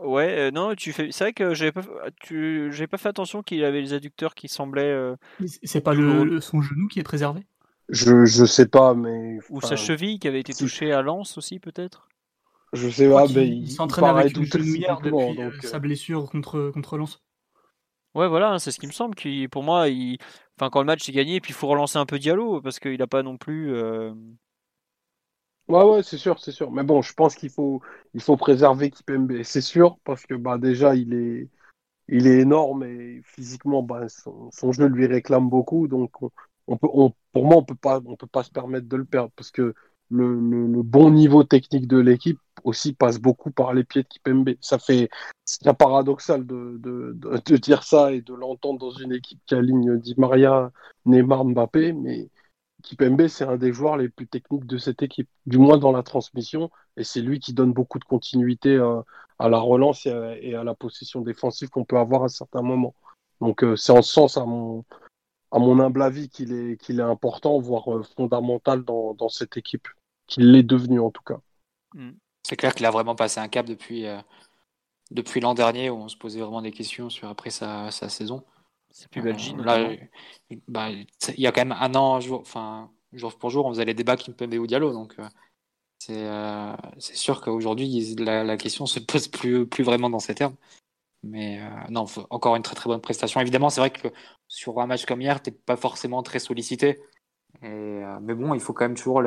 Ouais, euh, non, tu fais. C'est vrai que j'avais pas, tu, j'ai pas fait attention qu'il avait les adducteurs qui semblaient. Euh, c'est pas le, son genou qui est préservé? Je, je sais pas, mais. Ou sa cheville qui avait été touchée à Lens aussi, peut-être? Je sais pas, mais il, s'entraîne avec une genouillère depuis euh, sa blessure contre, contre Lens. Ouais, voilà, hein, c'est ce qui me semble. Qui, pour moi, il... enfin, quand le match est gagné, puis il faut relancer un peu Diallo parce qu'il a pas non plus. Ouais, ouais, c'est sûr, c'est sûr. Mais bon, je pense qu'il faut, il faut préserver Kipembe, c'est sûr, parce que bah, déjà, il est, il est énorme et physiquement, bah, son, jeu lui réclame beaucoup. Donc, on, peut, pour moi, on peut pas, on peut pas se permettre de le perdre parce que le, bon niveau technique de l'équipe aussi passe beaucoup par les pieds de Kipembe. Ça fait, c'est paradoxal de, de, de, dire ça et de l'entendre dans une équipe qui aligne Di Maria, Neymar, Mbappé, mais Kipembe, c'est un des joueurs les plus techniques de cette équipe, du moins dans la transmission, et c'est lui qui donne beaucoup de continuité à la relance et à, la possession défensive qu'on peut avoir à certains moments. Donc euh, c'est en ce sens, à mon, à mon humble avis, qu'il est, qu'il est important, voire euh, fondamental dans, dans, cette équipe, qu'il l'est devenu en tout cas. Mm. C'est clair qu'il a vraiment passé un cap depuis, depuis l'an dernier, où on se posait vraiment des questions sur après sa, sa saison. C'est plus Belgique. là, bah, il y a quand même un an, jour, enfin, jour pour jour, on faisait les débats qui me ou Diallo. Donc, euh, euh, c'est sûr qu'aujourd'hui, la, la, question se pose plus, plus vraiment dans ces termes. Mais euh, non, encore une très très bonne prestation. Évidemment, c'est vrai que sur un match comme hier, tu n'es pas forcément très sollicité. Et, mais bon, il faut quand même toujours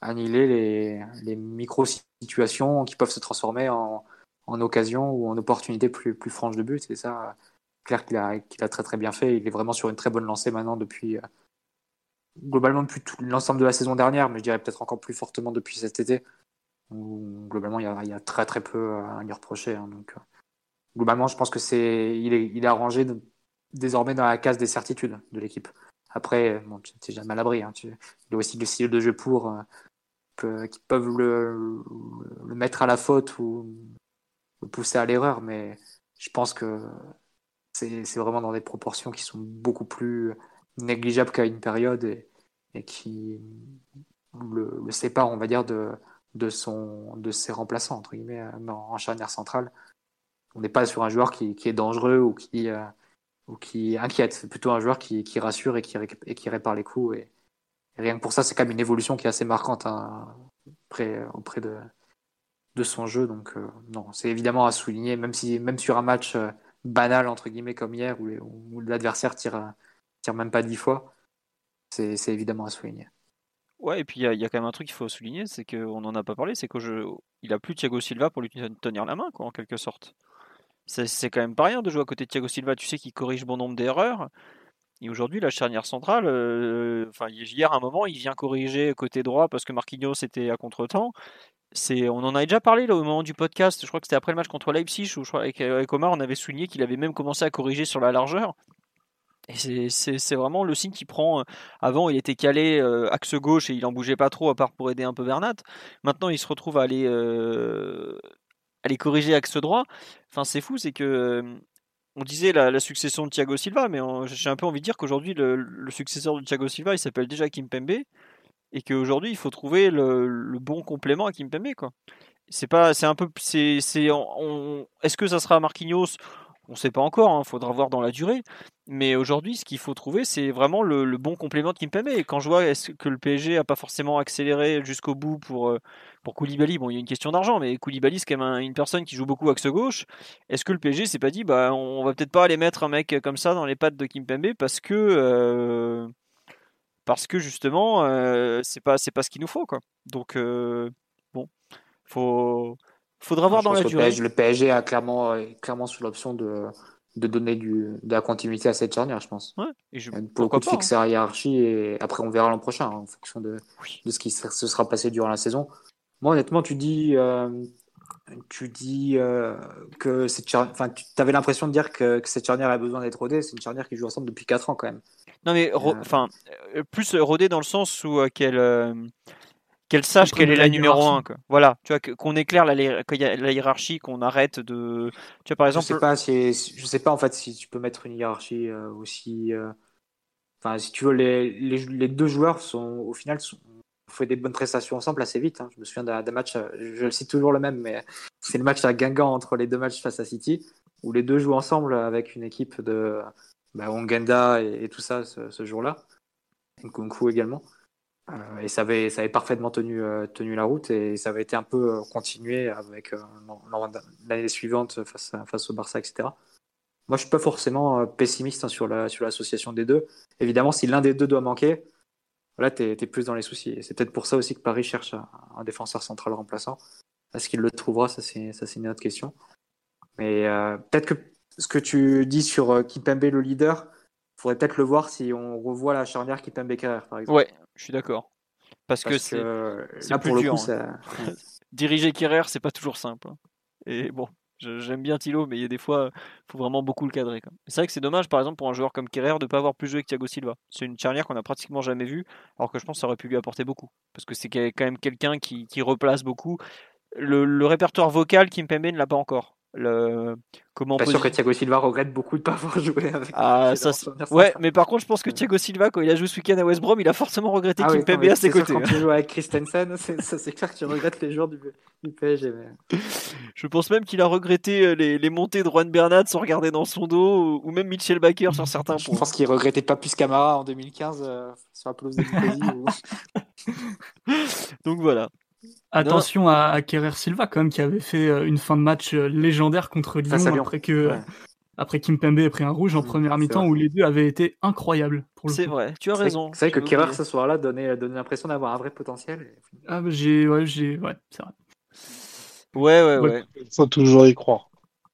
annihiler les, les micro-situations qui peuvent se transformer en, en occasion ou en opportunité plus, plus franche de but. C'est ça, clair qu'il a, qu'il a très très bien fait. Il est vraiment sur une très bonne lancée maintenant depuis euh, globalement depuis l'ensemble de la saison dernière, mais je dirais peut-être encore plus fortement depuis cet été. Où, globalement, il y, a, il y, a, très très peu à lui reprocher. Hein, donc, euh, globalement, je pense que c'est il est, il est arrangé désormais dans la case des certitudes de l'équipe. Après, bon, tu n'es jamais à l'abri. Hein, il a aussi le style de jeu pour euh, qui peuvent le, mettre à la faute ou le pousser à l'erreur, mais je pense que c'est vraiment dans des proportions qui sont beaucoup plus négligeables qu'à une période et, qui le, le, séparent, on va dire, de, de, son, de ses remplaçants, entre guillemets, euh, en charnière centrale. On n'est pas sur un joueur qui, qui est dangereux ou qui, euh, ou qui inquiète. C'est plutôt un joueur qui, qui rassure et qui, et qui répare les coups. Et, rien que pour ça, c'est quand même une évolution qui est assez marquante hein, auprès, auprès de, de son jeu. Donc, euh, non, c'est évidemment à souligner, même, si, même sur un match banal entre guillemets comme hier où, l'adversaire tire, tire même pas dix fois, c'est évidemment à souligner. Ouais, et puis il y, a quand même un truc qu'il faut souligner, c'est qu'on n'en a pas parlé, c'est qu'il a plus Thiago Silva pour lui tenir la main, quoi, en quelque sorte. C'est quand même pas rien de jouer à côté de Thiago Silva, tu sais qu'il corrige bon nombre d'erreurs. Et aujourd'hui, la charnière centrale, euh, enfin hier à un moment, il vient corriger côté droit parce que Marquinhos était à contre-temps on en a déjà parlé au moment du podcast. Je crois que c'était après le match contre Leipzig où je crois avec, Omar on avait souligné qu'il avait même commencé à corriger sur la largeur. Et c'est vraiment le signe qu'il prend. Euh, avant, il était calé euh, axe gauche et il en bougeait pas trop à part pour aider un peu Bernat. Maintenant, il se retrouve à aller, aller corriger axe droit. Enfin, c'est fou, c'est que on disait la, succession de Thiago Silva, mais j'ai un peu envie de dire qu'aujourd'hui, le, successeur de Thiago Silva, il s'appelle déjà Kim Pembe et qu'aujourd'hui il faut trouver le, bon complément à Kimpembe quoi. C'est pas, c'est un peu, c'est, c'est, est-ce que ça sera Marquinhos On ne sait pas encore, il hein, faudra voir dans la durée. Mais aujourd'hui, ce qu'il faut trouver, c'est vraiment le, bon complément de Kimpembe. Et quand je vois est-ce que le PSG a pas forcément accéléré jusqu'au bout pour euh, pour Koulibaly, bon, il y a une question d'argent, mais Koulibaly c'est quand même une personne qui joue beaucoup axe gauche. Est-ce que le PSG s'est pas dit, bah, on va peut-être pas aller mettre un mec comme ça dans les pattes de Kimpembe parce que euh, parce que justement, euh, c'est pas c'est pas ce qu'il nous faut. Donc euh, bon, faut faudra voir dans la durée. PSG le PSG a clairement, est clairement sous l'option de, de donner du, de la continuité à cette charnière, je pense. Ouais, et je, Pour le pourquoi coup, de pas. hein. fixer la hiérarchie et après on verra l'an prochain hein, en fonction de, Oui. de ce qui se se sera passé durant la saison. Moi, honnêtement, tu dis, euh, tu dis euh, que cette charnière, enfin, tu avais l'impression de dire que, que cette charnière a besoin d'être rodée. C'est une charnière qui joue ensemble depuis 4 ans quand même. Non mais Euh, enfin euh, plus rodé dans le sens où euh, qu'elle euh, qu'elle sache quelle est la la numéro hiérarchie. 1 quoi. Voilà, tu vois qu'on éclaire la, hiérarchie, qu'on arrête de tu vois par je sais exemple pas si, je sais pas en fait si tu peux mettre une hiérarchie euh, aussi. euh, Enfin, si tu veux, les, les, les deux joueurs sont au final sont, ont fait des bonnes prestations ensemble assez vite. hein. Je me souviens d'un match, euh, je le cite toujours le même, mais c'est le match à Guingamp entre les deux matchs face à City, où les deux jouent ensemble avec une équipe de bah, Ongenda et, et tout ça ce, ce jour-là, Nkunku également. Euh, et ça avait, parfaitement tenu, euh, tenu la route et ça avait été un peu euh, continué avec l'an- l'an- l'année suivante face, au Barça, etc. Moi, je suis pas forcément pessimiste hein, sur la sur l'association des deux. Évidemment, si l'un des deux doit manquer, là, t'es es plus dans les soucis. C'est peut-être pour ça aussi que Paris cherche un, un défenseur central remplaçant. Est-ce qu'il le trouvera? Ça, c'est une autre question. Mais peut-être que ce que tu dis sur Kimpembe, le leader, faudrait peut-être le voir si on revoit la charnière Kimpembe Kerrer, par exemple. ouais, je suis d'accord. Parce, que Parce c'est que c'est là, plus pour le dur, coup, hein. ça. diriger Kerrer, c'est pas toujours simple. hein. Et bon, j'aime bien Thilo, mais il y a des fois, il faut vraiment beaucoup le cadrer. C'est vrai que c'est dommage, par exemple, pour un joueur comme Kerrer, de ne pas avoir plus joué que Thiago Silva. C'est une charnière qu'on a pratiquement jamais vue, alors que je pense que ça aurait pu lui apporter beaucoup. Parce que c'est quand même quelqu'un qui, qui replace beaucoup. Le, le répertoire vocal, Kimpembe ne l'a pas encore. Le, comment Pas sûr que Thiago Silva regrette beaucoup de pas avoir joué avec. Ah, ça, Ouais, mais par contre, je pense que Thiago Silva, quand il a joué ce week-end à West Brom, il a forcément regretté Ah oui, non, Kimpembe mais à ses côtés. Quand tu joues avec Christensen, c'est ça, c'est clair que tu regrettes les joueurs du, du PSG. Mais... Je pense même qu'il a regretté euh, les, les montées de Juan Bernat sans regarder dans son dos, ou même Mitchell Baker sur certains Je points. pense qu'il regrettait pas plus Camara en 2015 euh, sur la pelouse de ou- Donc voilà. Attention à, à Kerrer Silva quand même qui avait fait euh, une fin de match euh, légendaire contre Lyon, après que Ouais. après Kimpembe ait pris un rouge en première mi-temps où les deux avaient été incroyables C'est vrai, tu as raison. C'est vrai que Kerrer ce soir-là donnait, donnait l'impression d'avoir un vrai potentiel. Ah, bah, j'ai ouais, j'ai ouais, c'est vrai. Ouais, ouais, Ouais. ouais. Il faut toujours y croire.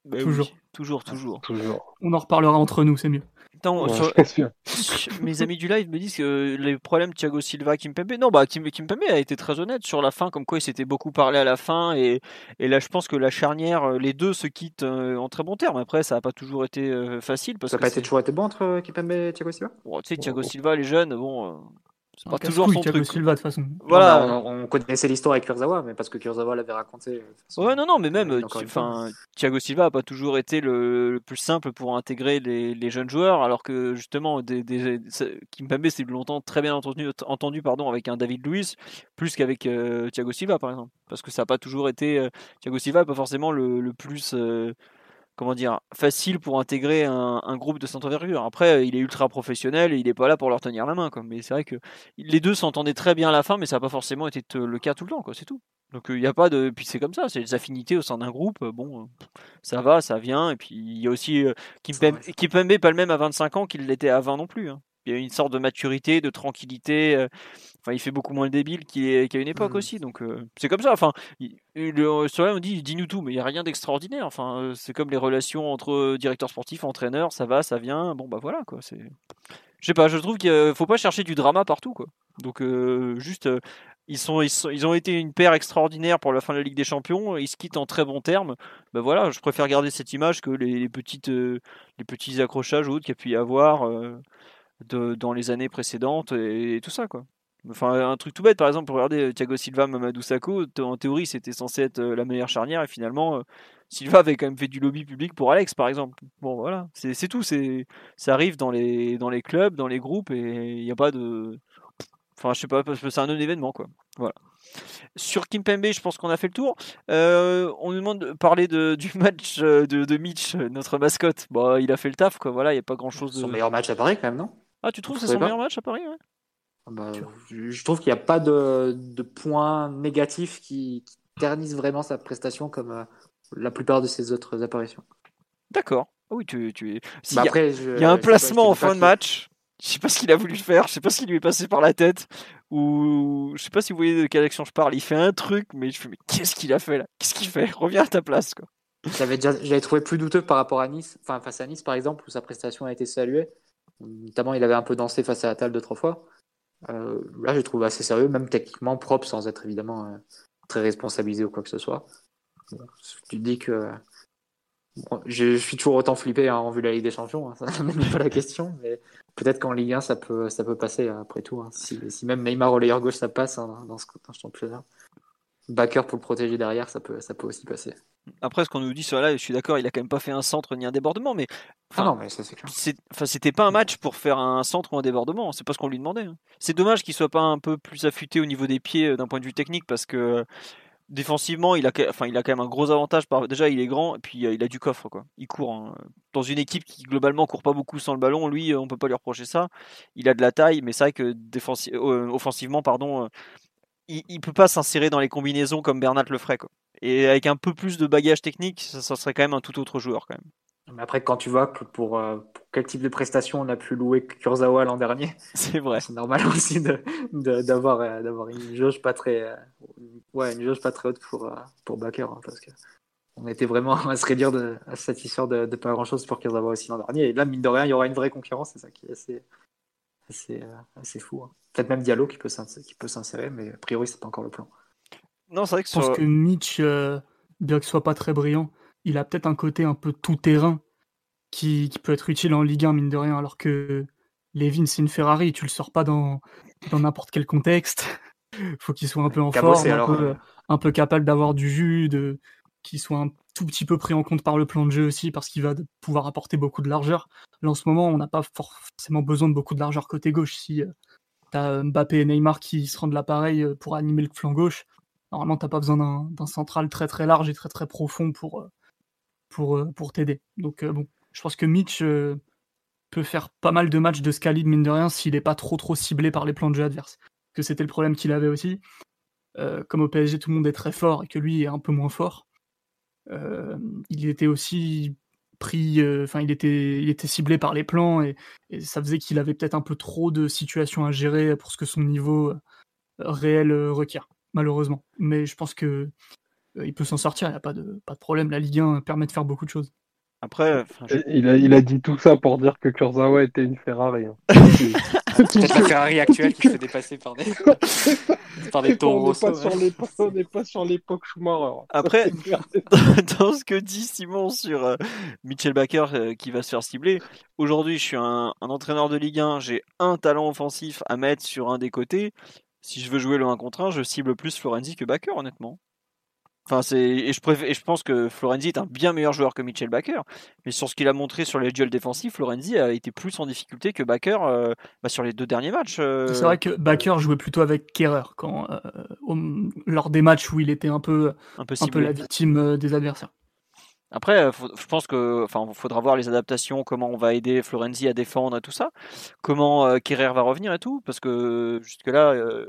Bah oui, Toujours. Toujours, toujours. Toujours. On en reparlera entre nous, c'est mieux. Attends, Ouais, sur- je pense bien. sur- mes amis du live me disent que les problèmes Thiago Silva, Kimpembe, non, bah Kim, Kimpembe a été très honnête sur la fin, comme quoi il s'était beaucoup parlé à la fin, et, et là je pense que la charnière, euh, les deux se quittent euh, en très bons termes. Après, ça n'a pas toujours été euh, facile parce Ça n'a pas été toujours été bon entre Kipembe et Thiago Silva? Bon, tu sais, Thiago Silva, les jeunes, bon, euh, c'est Un pas toujours son Thiago truc. Silva de façon. Voilà. Non, on, on connaissait l'histoire avec Kurzawa, mais parce que Kurzawa l'avait raconté. euh. Ouais, non, non, mais même, enfin, Thiago Silva a pas toujours été le, le plus simple pour intégrer les, les jeunes joueurs, alors que justement, des, des, Kimpembe s'est longtemps très bien entendu, entendu pardon, avec un David Luiz, plus qu'avec euh, Thiago Silva, par exemple. Parce que ça n'a pas toujours été. euh, Thiago Silva n'est pas forcément le, le plus. euh, comment dire, facile pour intégrer un, un groupe de cette envergure. Après, euh, il est ultra professionnel et il n'est pas là pour leur tenir la main. Quoi. Mais c'est vrai que les deux s'entendaient très bien à la fin, mais ça n'a pas forcément été le cas tout le temps. Quoi. C'est tout. Donc il n'y a pas de. Puis c'est comme ça, c'est les affinités au sein d'un groupe. euh, Bon, euh, ça va, ça vient. Et puis il y a aussi euh. Kimpembe, pas le même à 25 ans qu'il l'était à 20 non plus. hein. Il y a une sorte de maturité, de tranquillité. euh, Enfin, il fait beaucoup moins le débile qu'il une époque Mhm. aussi. Donc euh, c'est comme ça. Enfin, le, sur là, on dit dis-nous tout, mais il n'y a rien d'extraordinaire. Enfin, euh, c'est comme les relations entre euh, directeur sportif, entraîneur, ça va, ça vient. Bon bah voilà quoi. C'est, je sais pas. Je trouve qu'il euh, faut pas chercher du drama partout quoi. Donc euh, juste. euh, ils, sont, ils, sont, ils ont été une paire extraordinaire pour la fin de la Ligue des Champions. Ils se quittent en très bons termes. Ben voilà, je préfère garder cette image que les, les petites, euh, les petits accrochages ou autres qu'il y a pu y avoir euh, de, dans les années précédentes et, et tout ça quoi. Enfin, un truc tout bête, par exemple, pour regarder euh, Thiago Silva, Mamadou Sakho, en théorie, c'était censé être euh, la meilleure charnière, et finalement, euh, Silva avait quand même fait du lobby public pour Alex, par exemple. Bon, voilà, c'est c'est tout. c'est Ça arrive dans les, dans les clubs, dans les groupes, et il n'y a pas de. Enfin, je sais pas, parce que c'est un événement, quoi. Voilà. Sur Kimpembe, je pense qu'on a fait le tour. Euh, on nous demande de parler de, du match de, de Mitch, notre mascotte. Bon, il a fait le taf, quoi. Voilà, il n'y a pas grand chose de. Son meilleur match à Paris, quand même, non? Ah, tu trouves que c'est son pas meilleur match à Paris ouais? Bah, je, trouve qu'il n'y a pas de, de points négatifs qui, qui ternissent vraiment sa prestation comme euh, la plupart de ses autres apparitions. D'accord. Ah oui, tu, tu es. Bah, après, je- Il y a un placement en fin de match. Je sais pas ce qu'il a voulu faire, je sais pas ce qui lui est passé par la tête, ou je sais pas si vous voyez de quelle action je parle. Il fait un truc, mais je fais, mais qu'est-ce qu'il a fait là? Qu'est-ce qu'il fait? Reviens à ta place, quoi. J'avais déjà, j'avais trouvé plus douteux par rapport à Nice, enfin face à Nice par exemple, où sa prestation a été saluée. Notamment, il avait un peu dansé face à Atal deux trois fois. Euh, là, j'ai trouvé assez sérieux, même techniquement propre, sans être évidemment euh, très responsabilisé ou quoi que ce soit. Tu dis que je, je, suis toujours autant flippé hein, en vue de la Ligue des Champions, hein, ça n'est pas la question, mais peut-être qu'en Ligue 1 ça peut ça peut passer après tout. Hein, si, même Neymar relayeur gauche ça passe dans ce, dans ce championnat. Backer pour le protéger derrière, ça peut, ça peut aussi passer. Après, ce qu'on nous dit sur là, je suis d'accord, il a quand même pas fait un centre ni un débordement, mais. Ah non, mais ça c'est clair. Enfin, c'était pas un match pour faire un centre ou un débordement, c'est pas ce qu'on lui demandait. Hein. C'est dommage qu'il soit pas un peu plus affûté au niveau des pieds d'un point de vue technique parce que défensivement, il a, enfin, il a quand même un gros avantage. Par... Déjà, il est grand et puis il a du coffre. Quoi. Il court. Hein. Dans une équipe qui globalement court pas beaucoup sans le ballon, lui, on peut pas lui reprocher ça. Il a de la taille, mais c'est vrai que défensi... euh, offensivement, pardon, il, il peut pas s'insérer dans les combinaisons comme Bernat le ferait. Quoi. Et avec un peu plus de bagage technique, ça, ça, serait quand même un tout autre joueur quand même. Mais après, quand tu vois que pour, euh, pour quel type de prestation on a pu louer Kurzawa l'an dernier, c'est vrai. C'est normal aussi d'avoir de, de, d'avoir une jauge pas très euh, ouais une jauge pas très haute pour euh, pour Baker hein, parce que on était vraiment à se réduire de, à se satisfaire de, de pas grand chose pour Kurzawa aussi l'an dernier. Et là, mine de rien, il y aura une vraie concurrence, c'est ça qui est assez assez, assez fou. Hein. Peut-être même Diallo qui peut s'insérer, mais a priori c'est pas encore le plan. Non, c'est vrai que je pense sur... que Mitch, euh, bien que ce soit pas très brillant, il a peut-être un côté un peu tout terrain qui, qui, peut être utile en Ligue 1, mine de rien, alors que Levin, c'est une Ferrari, tu le sors pas dans n'importe quel contexte. faut qu'il soit un peu en Cabossé, forme, alors, un, peu, un peu capable d'avoir du jus, de qu'il soit un tout petit peu pris en compte par le plan de jeu aussi, parce qu'il va pouvoir apporter beaucoup de largeur. Là, en ce moment, on n'a pas forcément besoin de beaucoup de largeur côté gauche. Si euh, tu as Mbappé et Neymar qui se rendent l'appareil pour animer le flanc gauche, normalement, tu n'as pas besoin d'un central très très large et très très profond pour, pour, pour t'aider. Donc, euh, bon, je pense que Mitch euh, peut faire pas mal de matchs de ce calibre, mine de rien, s'il n'est pas trop trop ciblé par les plans de jeu adverses. Que c'était le problème qu'il avait aussi. Euh, comme au PSG, tout le monde est très fort et que lui est un peu moins fort. Il était aussi pris, enfin, il, était, ciblé par les plans et, ça faisait qu'il avait peut-être un peu trop de situations à gérer pour ce que son niveau réel requiert malheureusement. Mais je pense que il peut s'en sortir, il n'y a pas de, pas de problème. La Ligue 1 permet de faire beaucoup de choses. Après, je... il, a, il a dit tout ça pour dire que Kurzawa était une Ferrari. Hein. Peut-être la Ferrari actuelle qui se fait dépasser par des, par des taureaux. On n'est pas sur l'époque Schumacher. Après, dans ce que dit Simon sur euh, Mitchell Baker euh, qui va se faire cibler, aujourd'hui je suis un, un entraîneur de Ligue 1, j'ai un talent offensif à mettre sur un des côtés si je veux jouer le 1 contre 1, je cible plus Florenzi que Baker, honnêtement. Enfin, c'est et je, préfère... et je pense que Florenzi est un bien meilleur joueur que Mitchell Baker. Mais sur ce qu'il a montré sur les duels défensifs, Florenzi a été plus en difficulté que Baker euh, bah, sur les deux derniers matchs. Euh... C'est vrai que Baker jouait plutôt avec Kerrer quand euh, au... lors des matchs où il était un peu un peu, un peu la victime des adversaires. Après, je pense que, enfin, faudra voir les adaptations, comment on va aider Florenzi à défendre et tout ça, comment euh, Kerrer va revenir et tout, parce que jusque là, euh,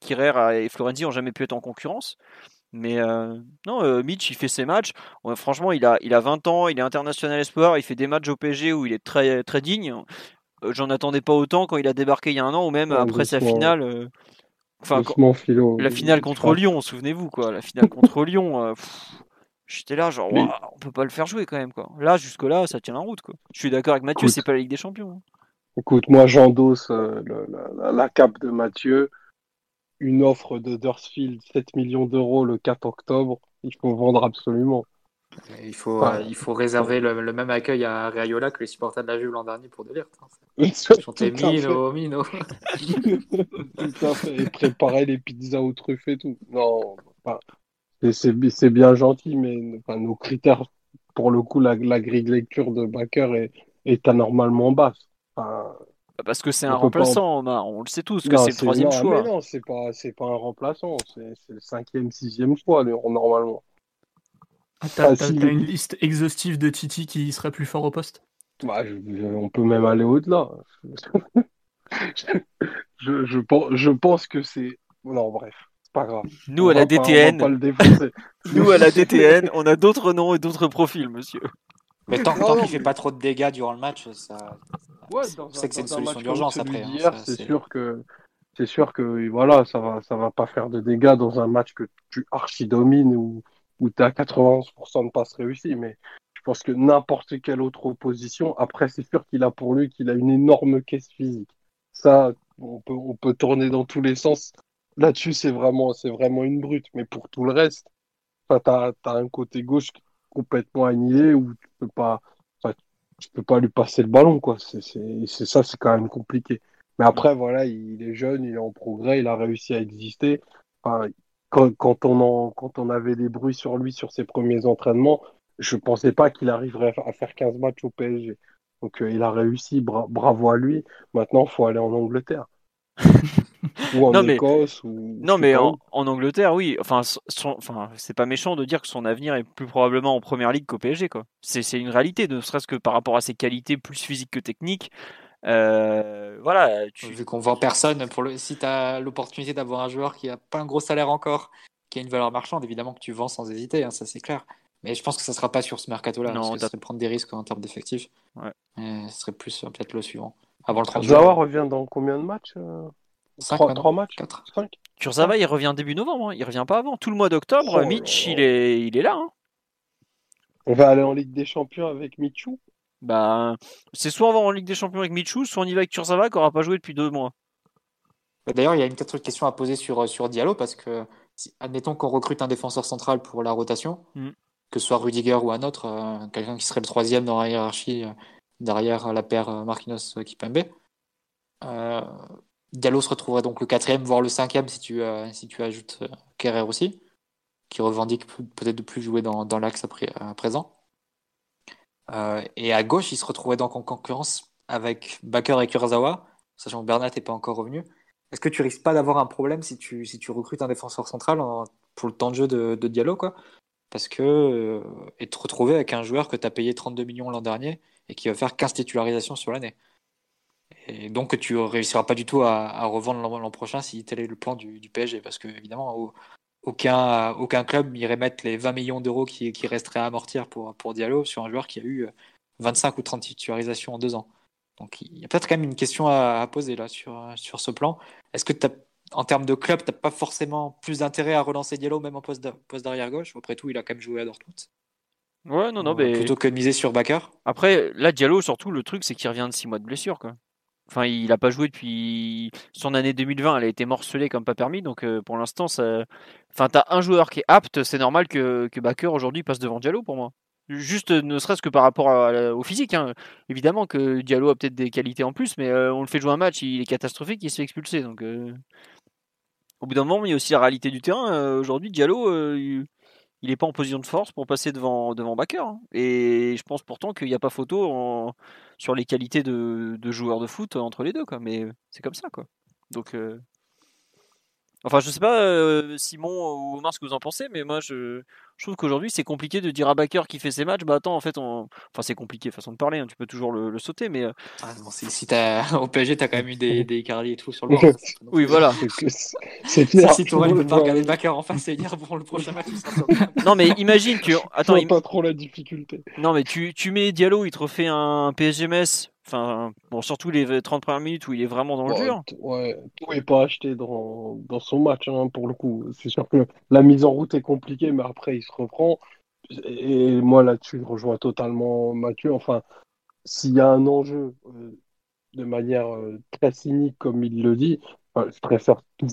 Kerrer et Florenzi ont jamais pu être en concurrence. Mais euh, non, euh, Mitch, il fait ses matchs. Ouais, franchement, il a, il a 20 ans, il est international espoir, il fait des matchs au PSG où il est très, très digne. Euh, J'en attendais pas autant quand il a débarqué il y a un an, ou même Ouais, après sa finale. Enfin, Philo. la finale contre Lyon, souvenez-vous quoi. La finale contre Lyon. J'étais là, genre, Mais- on peut pas le faire jouer quand même, quoi. Là, jusque-là, ça tient la route, quoi. Je suis d'accord avec Mathieu, c'est pas la Ligue des Champions. hein. Écoute, moi j'endosse le- la, la, la cape de Mathieu. Une offre de Dursfield, 7 millions d'euros le 4 octobre. Il faut vendre absolument. Il faut, euh, il faut réserver le, le même accueil à Rayola que les supporters de la Juve l'an dernier pour De Ligt. hein. Chanter. Mino, Mino. Et préparer les pizzas aux truffes et tout. Non, enfin, c'est- bien gentil, mais enfin, nos critères, pour le coup, la, la grille de lecture de Baker est, est anormalement basse. Enfin, Parce que c'est un pas remplaçant, Omar. On le sait tous que c'est le troisième non, choix. Mais non, c'est pas, c'est pas un remplaçant. C'est c'est le cinquième, sixième choix, le- normalement. Ah, T'as Ah, t'as- si. t'as une liste exhaustive de Titi qui serait plus fort au poste? Bah, je- je- on peut même aller au-delà. je, je, pense- je pense que c'est. Non, bref, c'est pas grave. Nous, On à la DTN, pas nous, à la DTN, on a d'autres noms et d'autres profils, monsieur. Mais tant, tant qu'il fait pas trop de dégâts durant le match, ça, Ouais, c'est- que c'est une solution d'urgence après, hein, c'est sûr que c'est sûr que voilà, ça va ça va pas faire de dégâts dans un match que tu archi domines ou où tu as 91% de passes réussies, mais je pense que n'importe quelle autre opposition, après c'est sûr qu'il a pour lui qu'il a une énorme caisse physique. Ça, on peut on peut tourner dans tous les sens. Là-dessus, c'est vraiment c'est vraiment une brute, mais pour tout le reste, enfin, t'as t'as un côté gauche complètement annihilé où tu peux pas tu peux pas lui passer le ballon, quoi. C'est, ça, c'est quand même compliqué. Mais après, voilà, il est jeune, il est en progrès, il a réussi à exister. Enfin, quand, quand, on en, quand on avait des bruits sur lui sur ses premiers entraînements, je pensais pas qu'il arriverait à faire 15 matchs au PSG. Donc euh, il a réussi, bra- bravo à lui. Maintenant, il faut aller en Angleterre. ou en Non, mais- Écosse. Ou, Non, mais en, Angleterre, oui. Enfin, son- enfin, c'est pas méchant de dire que son avenir est plus probablement en première ligue qu'au PSG, quoi. C'est c'est une réalité, ne serait-ce que par rapport à ses qualités plus physiques que techniques. Euh, voilà, tu... Vu qu'on vend personne, pour le... si tu as l'opportunité d'avoir un joueur qui a pas un gros salaire encore, qui a une valeur marchande, évidemment que tu vends sans hésiter, hein, ça c'est clair. Mais je pense que ça sera pas sur ce mercato-là, Non, parce que t'as- ça serait prendre des risques en termes d'effectifs. Ouais. Et ce serait plus euh, peut-être le suivant. Avant le 30 Zawa revient dans combien de matchs euh, Cinq, trois, maintenant trois matchs 4. Cinq Kurzawa, il revient début novembre, hein. il revient pas avant. Tout le mois d'octobre, Oh Mitch, il est, il est là. hein. On va aller en Ligue des Champions avec Michou. Bah, c'est soit on va en Ligue des Champions avec Michou, soit on y va avec Kurzawa qui aura pas joué depuis deux mois. D'ailleurs, il y a une une question à poser sur, sur Diallo, parce que, si- admettons qu'on recrute un défenseur central pour la rotation, Mm. que ce soit Rudiger ou un autre, euh, quelqu'un qui serait le troisième dans la hiérarchie euh, derrière la paire euh, Marquinhos-Kipembe. Euh, Diallo se retrouverait donc le quatrième, voire le cinquième si tu, euh, si tu ajoutes euh, Kerrer aussi, qui revendique pe- peut-être de plus jouer dans, l'axe après- à présent. Euh, et à gauche, il se retrouvait donc en concurrence avec Baker et Kurzawa, sachant que Bernat n'est pas encore revenu. Est-ce que tu risques pas d'avoir un problème si tu, si tu recrutes un défenseur central en- pour le temps de jeu de, de quoi? Parce que euh, et te retrouver avec un joueur que tu as payé 32 millions l'an dernier et qui va faire 15 titularisations sur l'année. Et donc tu réussiras pas du tout à, à revendre l'an prochain si tel est le plan du, du PSG. Parce que évidemment, au- aucun, aucun club irait mettre les 20 millions d'euros qui, qui resteraient à amortir pour, pour Diallo sur un joueur qui a eu 25 ou 30 titularisations en deux ans. Donc il y a peut-être quand même une question à, à poser là sur, sur ce plan. Est-ce que t'as- en termes de club, tu n'as pas forcément plus d'intérêt à relancer Diallo même en poste d'a- poste d'arrière gauche? Après tout, il a quand même joué à Dortmund. Ouais, non, non, Euh, mais Plutôt que de miser sur Bakker. après, là, Diallo, surtout, le truc, c'est qu'il revient de six mois de blessure, quoi. Enfin, il a pas joué depuis son année 2020, elle a été morcelée comme pas permis, donc euh, pour l'instant, ça. Enfin, t'as un joueur qui est apte, c'est normal que, que aujourd'hui passe devant Diallo pour moi. Juste, ne serait-ce que par rapport au physique. hein. Évidemment que Diallo a peut-être des qualités en plus, mais euh, on le fait jouer un match, il est catastrophique, il se fait expulser. Donc, euh, au bout d'un moment, il y a aussi la réalité du terrain. Aujourd'hui, Diallo, il n'est pas en position de force pour passer devant, devant hein. Et je pense pourtant qu'il n'y a pas photo sur les qualités de, de joueurs de foot entre les deux. Mais c'est comme ça. Quoi. Donc, euh, Enfin, je sais pas, euh, Simon ou Omar, ce que vous en pensez, mais moi, je, je trouve qu'aujourd'hui, c'est compliqué de dire à Bakker qui fait ses matchs, bah attends, en fait, on... enfin, c'est compliqué, façon de parler, hein, tu peux toujours le, le sauter, mais euh, Ah, non, si, t'as- au PSG, tu as quand même eu des, des Icardi et tout sur le banc. oui, voilà. C'est clair. si Tourelle ne peut pas regarder Bakker en face et dire bon, le prochain match, il. Non, mais imagine que, Je attends, vois im- pas trop la difficulté. non, mais tu, tu mets Diallo, il te refait un PSG-MS, enfin, bon, surtout les 30 premières minutes où il est vraiment dans le Ouais, dur. t- ouais, tout est pas acheté dans, dans son match, hein, pour le coup. C'est sûr que la mise en route est compliquée, mais après, il reprend. Et moi, là-dessus, je rejoins totalement Mathieu. Enfin, s'il y a un enjeu euh, de manière euh, très cynique, comme il le dit, je préfère tout,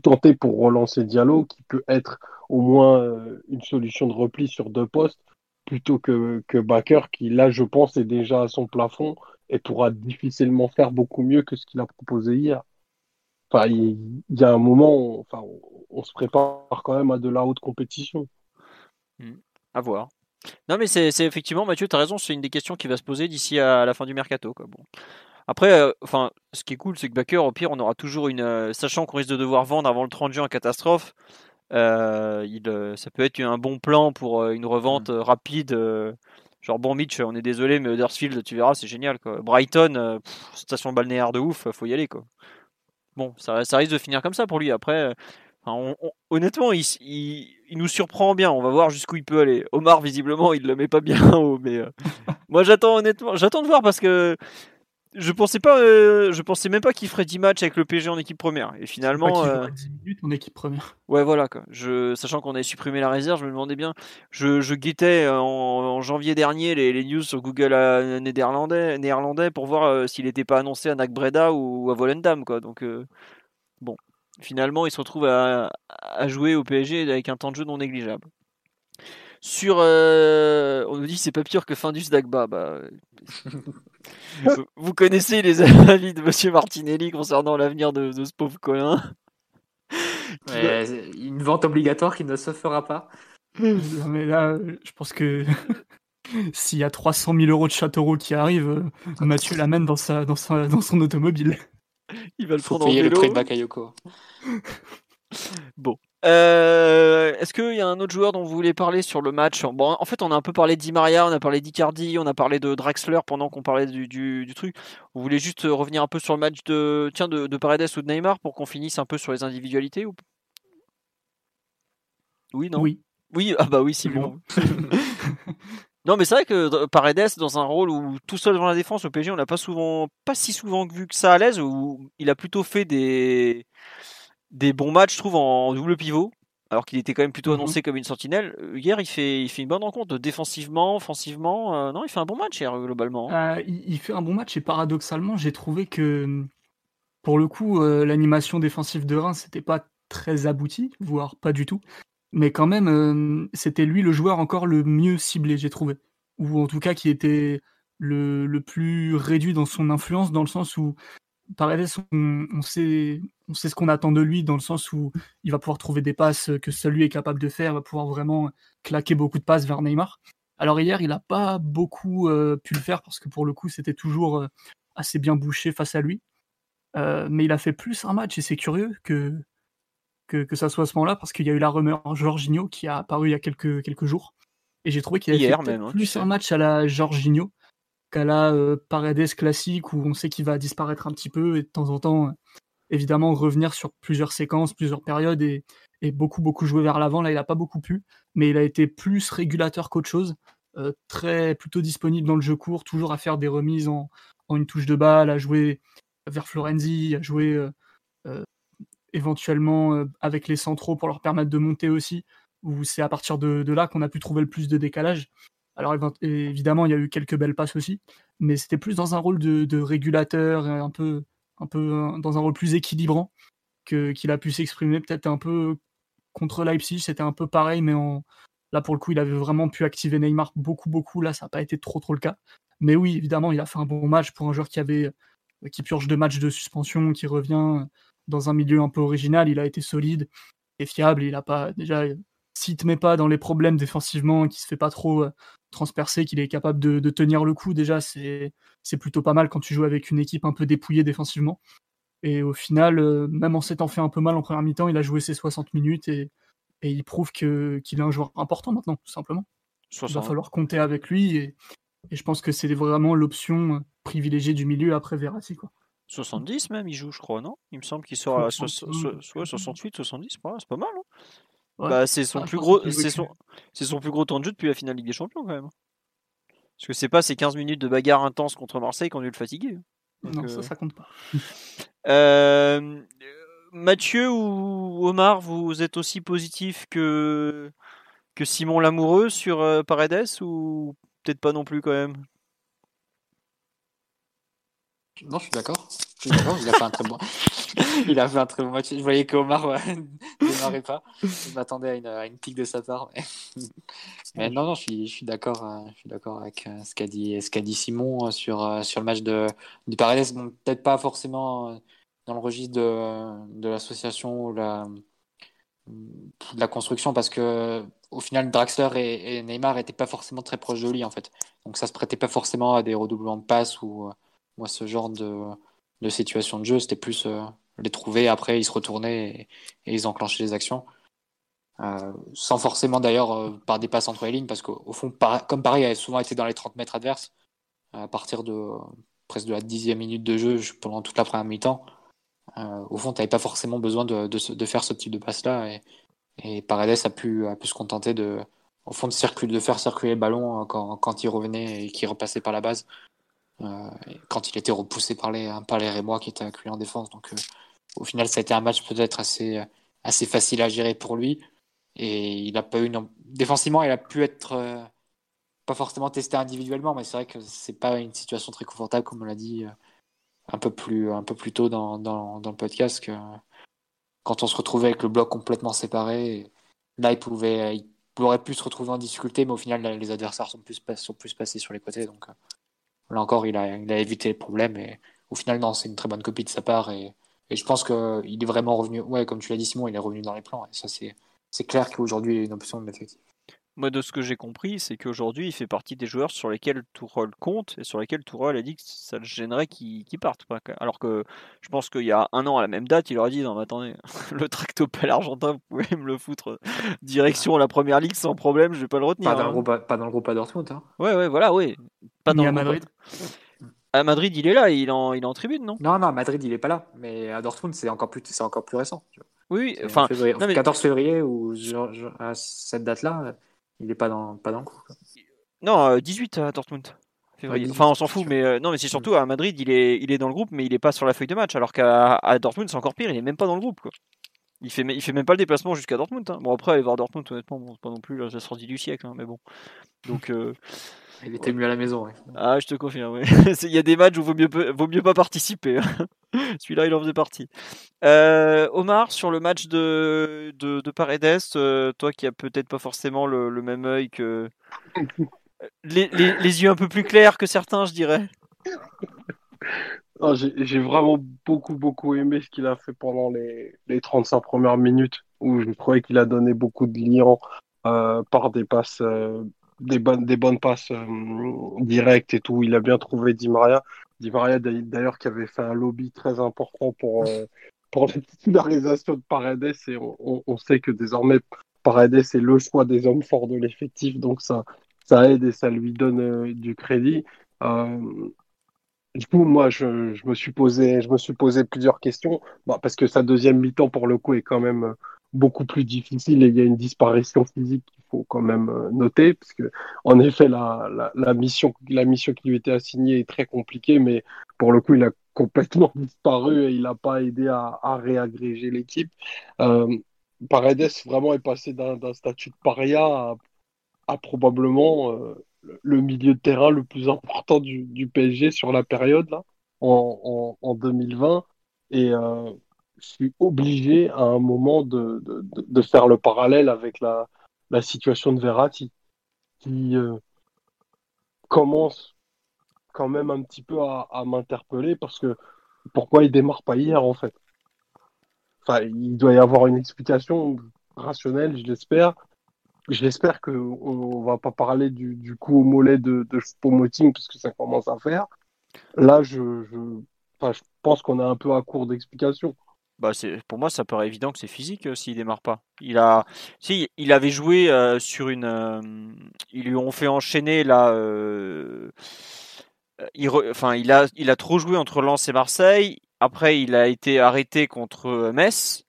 tenter pour relancer Diallo, qui peut être au moins euh, une solution de repli sur deux postes, plutôt que, que Bakker, qui là, je pense, est déjà à son plafond et pourra difficilement faire beaucoup mieux que ce qu'il a proposé hier. Enfin, il, y a un moment, on, enfin, on se prépare quand même à de la haute compétition. À voir. Non, mais c'est effectivement, Mathieu, tu as raison, c'est une des questions qui va se poser d'ici à la fin du mercato. Quoi. Bon. Après, euh, enfin, ce qui est cool, c'est que Bakker, au pire, on aura toujours une. euh, sachant qu'on risque de devoir vendre avant le 30 juin en catastrophe, euh, il, ça peut être un bon plan pour une revente euh, rapide. genre, bon, Mitch, on est désolé, mais Huddersfield, tu verras, c'est génial. Quoi. Brighton, pff, station balnéaire de ouf, faut y aller. Quoi. Bon, ça, ça risque de finir comme ça pour lui. Après, enfin, on- on- honnêtement, il, s- il- il nous surprend bien. On va voir jusqu'où il peut aller. Omar, visiblement, il le met pas bien haut, mais euh, moi, j'attends honnêtement, j'attends de voir parce que je pensais pas, euh, je pensais même pas qu'il ferait 10 matchs avec le PSG en équipe première. Et finalement, euh... 10 minutes en équipe première. Ouais, voilà quoi. Je, sachant qu'on avait supprimé la réserve, je me demandais bien. Je, je guettais en, en, janvier dernier les, les, news sur Google euh, néerlandais, néerlandais pour voir euh, s'il n'était pas annoncé à Nac Breda ou, à Volendam quoi. Donc euh, bon, finalement, il se retrouve à, à, jouer au PSG avec un temps de jeu non négligeable. Sur, euh, on nous dit c'est pas pire que Findus Dagba. Bah, vous connaissez les avis de Monsieur Martinelli concernant l'avenir de, de, ce pauvre Colin. Ouais, une vente obligatoire qui ne se fera pas. Non, mais là, je pense que s'il y a 300 000 euros de Châteauroux qui arrivent, Mathieu l'amène dans, sa, dans, sa, dans son automobile. Il va le Faut prendre payer en le vélo. prix de Bakayoko. Bon. Euh, Est-ce qu'il y a un autre joueur dont vous voulez parler sur le match? Bon, en fait, on a un peu parlé d'I Maria, on a parlé d'Icardi, on a parlé de Draxler pendant qu'on parlait du, du, du, truc. Vous voulez juste revenir un peu sur le match de, tiens, de, de Paredes ou de Neymar pour qu'on finisse un peu sur les individualités ou... Oui, non? Oui. Oui, ah bah oui, Simon. non, mais c'est vrai que Paredes, dans un rôle où tout seul devant la défense au PSG, on l'a pas souvent, pas si souvent vu que ça à l'aise, où il a plutôt fait des des bons matchs, je trouve, en double pivot, alors qu'il était quand même plutôt annoncé comme une sentinelle. Hier, il fait, il fait une bonne rencontre, défensivement, offensivement. Euh, non, il fait un bon match hier, globalement. Euh, il, il, fait un bon match et paradoxalement, j'ai trouvé que, pour le coup, euh, l'animation défensive de Reims, c'était pas très abouti, voire pas du tout. Mais quand même, euh, c'était lui le joueur encore le mieux ciblé, j'ai trouvé. Ou en tout cas, qui était le, plus réduit dans son influence, dans le sens où Paredes, on, on, sait, on sait ce qu'on attend de lui dans le sens où il va pouvoir trouver des passes que seul lui est capable de faire, va pouvoir vraiment claquer beaucoup de passes vers Neymar. Alors hier, il n'a pas beaucoup euh, pu le faire parce que pour le coup, c'était toujours euh, assez bien bouché face à lui. Mais il a fait plus un match et c'est curieux que, que, que ça soit à ce moment-là parce qu'il y a eu la rumeur Jorginho qui a apparu il y a quelques, quelques jours. Et j'ai trouvé qu'il avait hier fait même, hein, plus un match à la Jorginho qu'à la euh, Paredes classique où on sait qu'il va disparaître un petit peu et de temps en temps, euh, évidemment, revenir sur plusieurs séquences, plusieurs périodes et, et beaucoup, beaucoup jouer vers l'avant. Là, il n'a pas beaucoup pu, mais il a été plus régulateur qu'autre chose. Euh, très plutôt disponible dans le jeu court, toujours à faire des remises en, en une touche de balle, à jouer vers Florenzi, à jouer euh, éventuellement avec les centraux pour leur permettre de monter aussi, où c'est à partir de, là qu'on a pu trouver le plus de décalage. Alors évidemment, il y a eu quelques belles passes aussi, mais c'était plus dans un rôle de, régulateur, un peu, un peu dans un rôle plus équilibrant que qu'il a pu s'exprimer. Peut-être un peu contre Leipzig, c'était un peu pareil, mais là pour le coup, il avait vraiment pu activer Neymar beaucoup, beaucoup. Là, ça n'a pas été trop, trop le cas. Mais oui, évidemment, il a fait un bon match pour un joueur qui avait, qui purge deux matchs de suspension, qui revient dans un milieu un peu original. Il a été solide et fiable. Il a pas déjà s'il te met pas dans les problèmes défensivement, qui se fait pas trop transpercer, qu'il est capable de, de, tenir le coup, déjà, c'est plutôt pas mal quand tu joues avec une équipe un peu dépouillée défensivement. Et au final, euh, même en s'étant fait un peu mal en première mi-temps, il a joué ses 60 minutes et, et il prouve qu'il qu est un joueur important maintenant, tout simplement. 60. Il va falloir compter avec lui et, et je pense que c'est vraiment l'option privilégiée du milieu après Verratti. Quoi. 70 même, il joue, je crois, non? Il me semble qu'il sort à 68, 70, c'est pas mal. Hein Ouais. Bah, c'est son ah, plus gros, c'est son, plus gros temps de jeu depuis la finale Ligue des Champions quand même. Parce que c'est pas ces 15 minutes de bagarre intense contre Marseille qu'on dû le fatiguer. Donc, non, euh... ça, ça compte pas. euh, Mathieu ou Omar, vous êtes aussi positif que que Simon Lamoureux sur euh, Paredes ou peut-être pas non plus quand même? Non, je suis d'accord. Il a fait un très bon. il a fait un très bon match. Je voyais qu'Omar ne démarrait pas. Je m'attendais à une, pique de sa part. Mais, non, non, je suis, d'accord. Euh, je suis d'accord avec euh, ce qu'a dit, Simon sur euh, sur le match de du Paredes. Bon, peut-être pas forcément dans le registre de, de l'association ou de la construction parce que au final Draxler et, Neymar étaient pas forcément très proches de lui en fait. Donc ça se prêtait pas forcément à des redoublements de passes ou moi ce genre de, de situation de jeu c'était plus euh, les trouver après ils se retournaient et, ils enclenchaient les actions. Euh, sans forcément d'ailleurs euh, par des passes entre les lignes parce qu'au fond comme Paris avait souvent été dans les 30 mètres adverses à partir de presque de la dixième minute de jeu pendant toute la première mi-temps au fond tu n'avais pas forcément besoin de, de, faire ce type de passe là et, et Paredes a pu, se contenter de au fond de, circuler, de faire circuler le ballon quand il revenait et qu'il repassait par la base quand il était repoussé par les, par Rémois qui étaient accueillis en défense. Donc, au final, ça a été un match peut-être assez, assez facile à gérer pour lui. Et il a pas eu. Défensivement, il a pu être pas forcément testé individuellement, mais c'est vrai que c'est pas une situation très confortable, comme on l'a dit un peu plus, un peu plus tôt dans, dans, dans le podcast, que quand on se retrouvait avec le bloc complètement séparé, là, il pouvait, il aurait pu se retrouver en difficulté, mais au final, les adversaires sont plus, sont plus passés sur les côtés. Donc là encore, il a, évité le problème. Et au final, non, c'est une très bonne copie de sa part. Et, et je pense qu'il est vraiment revenu, ouais, comme tu l'as dit, Simon, il est revenu dans les plans. Et ça, c'est clair qu'aujourd'hui, il est une option de l'effectif. Moi, de ce que j'ai compris, c'est qu'aujourd'hui, il fait partie des joueurs sur lesquels Tourelle compte et sur lesquels Tourelle a dit que ça le gênerait qu'il parte. Alors que je pense qu'il y a un an, à la même date, il aurait dit Non, mais attendez, le tractopelle argentin, vous pouvez me le foutre direction la première ligue sans problème, je vais pas le retenir. Pas dans, le, hein. groupe, pas dans le groupe à Dortmund. Hein. Ouais, ouais, voilà, ouais. Pas dans à Madrid. À Madrid, il est là, il est en, il est en tribune, non? Non, non, à Madrid, il est pas là. Mais à Dortmund, c'est encore plus, c'est encore plus récent. Oui, enfin, février, 14 février ou à cette date-là, il n'est pas dans, pas dans le coup. Non, 18 euh, à Dortmund. enfin, on s'en fout, mais euh, non, mais c'est surtout à Madrid, il est, il est dans le groupe, mais il n'est pas sur la feuille de match. Alors qu'à Dortmund, c'est encore pire, il est même pas dans le groupe. Quoi. Il fait, il fait même pas le déplacement jusqu'à Dortmund. Hein. Bon, après, aller voir Dortmund, honnêtement, bon, c'est pas non plus la sortie du siècle, hein, mais bon. Donc. Euh, il était mieux à la maison. Ah, je te confirme. il y a des matchs où vaut mieux, vaut mieux pas participer. Hein. Celui-là, il en faisait partie. Euh, Omar, sur le match de, de, de Paredes, euh, toi qui as peut-être pas forcément le, même œil que. Les, yeux un peu plus clairs que certains, je dirais. J'ai vraiment beaucoup, beaucoup aimé ce qu'il a fait pendant les, les 35 premières minutes, où je croyais qu'il a donné beaucoup de liens euh, par des passes des bonnes, passes euh, directes et tout. Il a bien trouvé Di Maria. Di Maria, d'ailleurs, qui avait fait un lobby très important pour, euh, pour la titularisation de Paredes. Et on, sait que désormais, Paredes est le choix des hommes forts de l'effectif. Donc, ça, ça aide et ça lui donne euh, du crédit. du coup, moi, je, je, me suis posé, je me suis posé plusieurs questions. Bah, parce que sa deuxième mi-temps, pour le coup, est quand même beaucoup plus difficile et il y a une disparition physique qu'il faut quand même euh, noter parce que en effet la, la, mission la mission qui lui était assignée est très compliquée mais pour le coup il a complètement disparu et il n'a pas aidé à, réagréger l'équipe. Euh, Paredes vraiment est passé d'un statut de paria à, probablement euh, le milieu de terrain le plus important du, PSG sur la période là en, en, en 2020 et euh, suis obligé à un moment de, de, de faire le parallèle avec la, la situation de Verratti, qui euh, commence quand même un petit peu à, m'interpeller parce que pourquoi il démarre pas hier en fait? Enfin, il doit y avoir une explication rationnelle, je l'espère. Je l'espère qu'on ne va pas parler du, coup au mollet de, de parce que ça commence à faire. Là, je, je, enfin, je pense qu'on est un peu à court d'explications. Bah pour moi, ça paraît évident que c'est physique s'il euh, s'il démarre pas. Il a, si, il avait joué euh, sur une, euh, ils lui ont fait enchaîner là. il, enfin, il a, il a trop joué entre Lens et Marseille. Après, il a été arrêté contre Metz.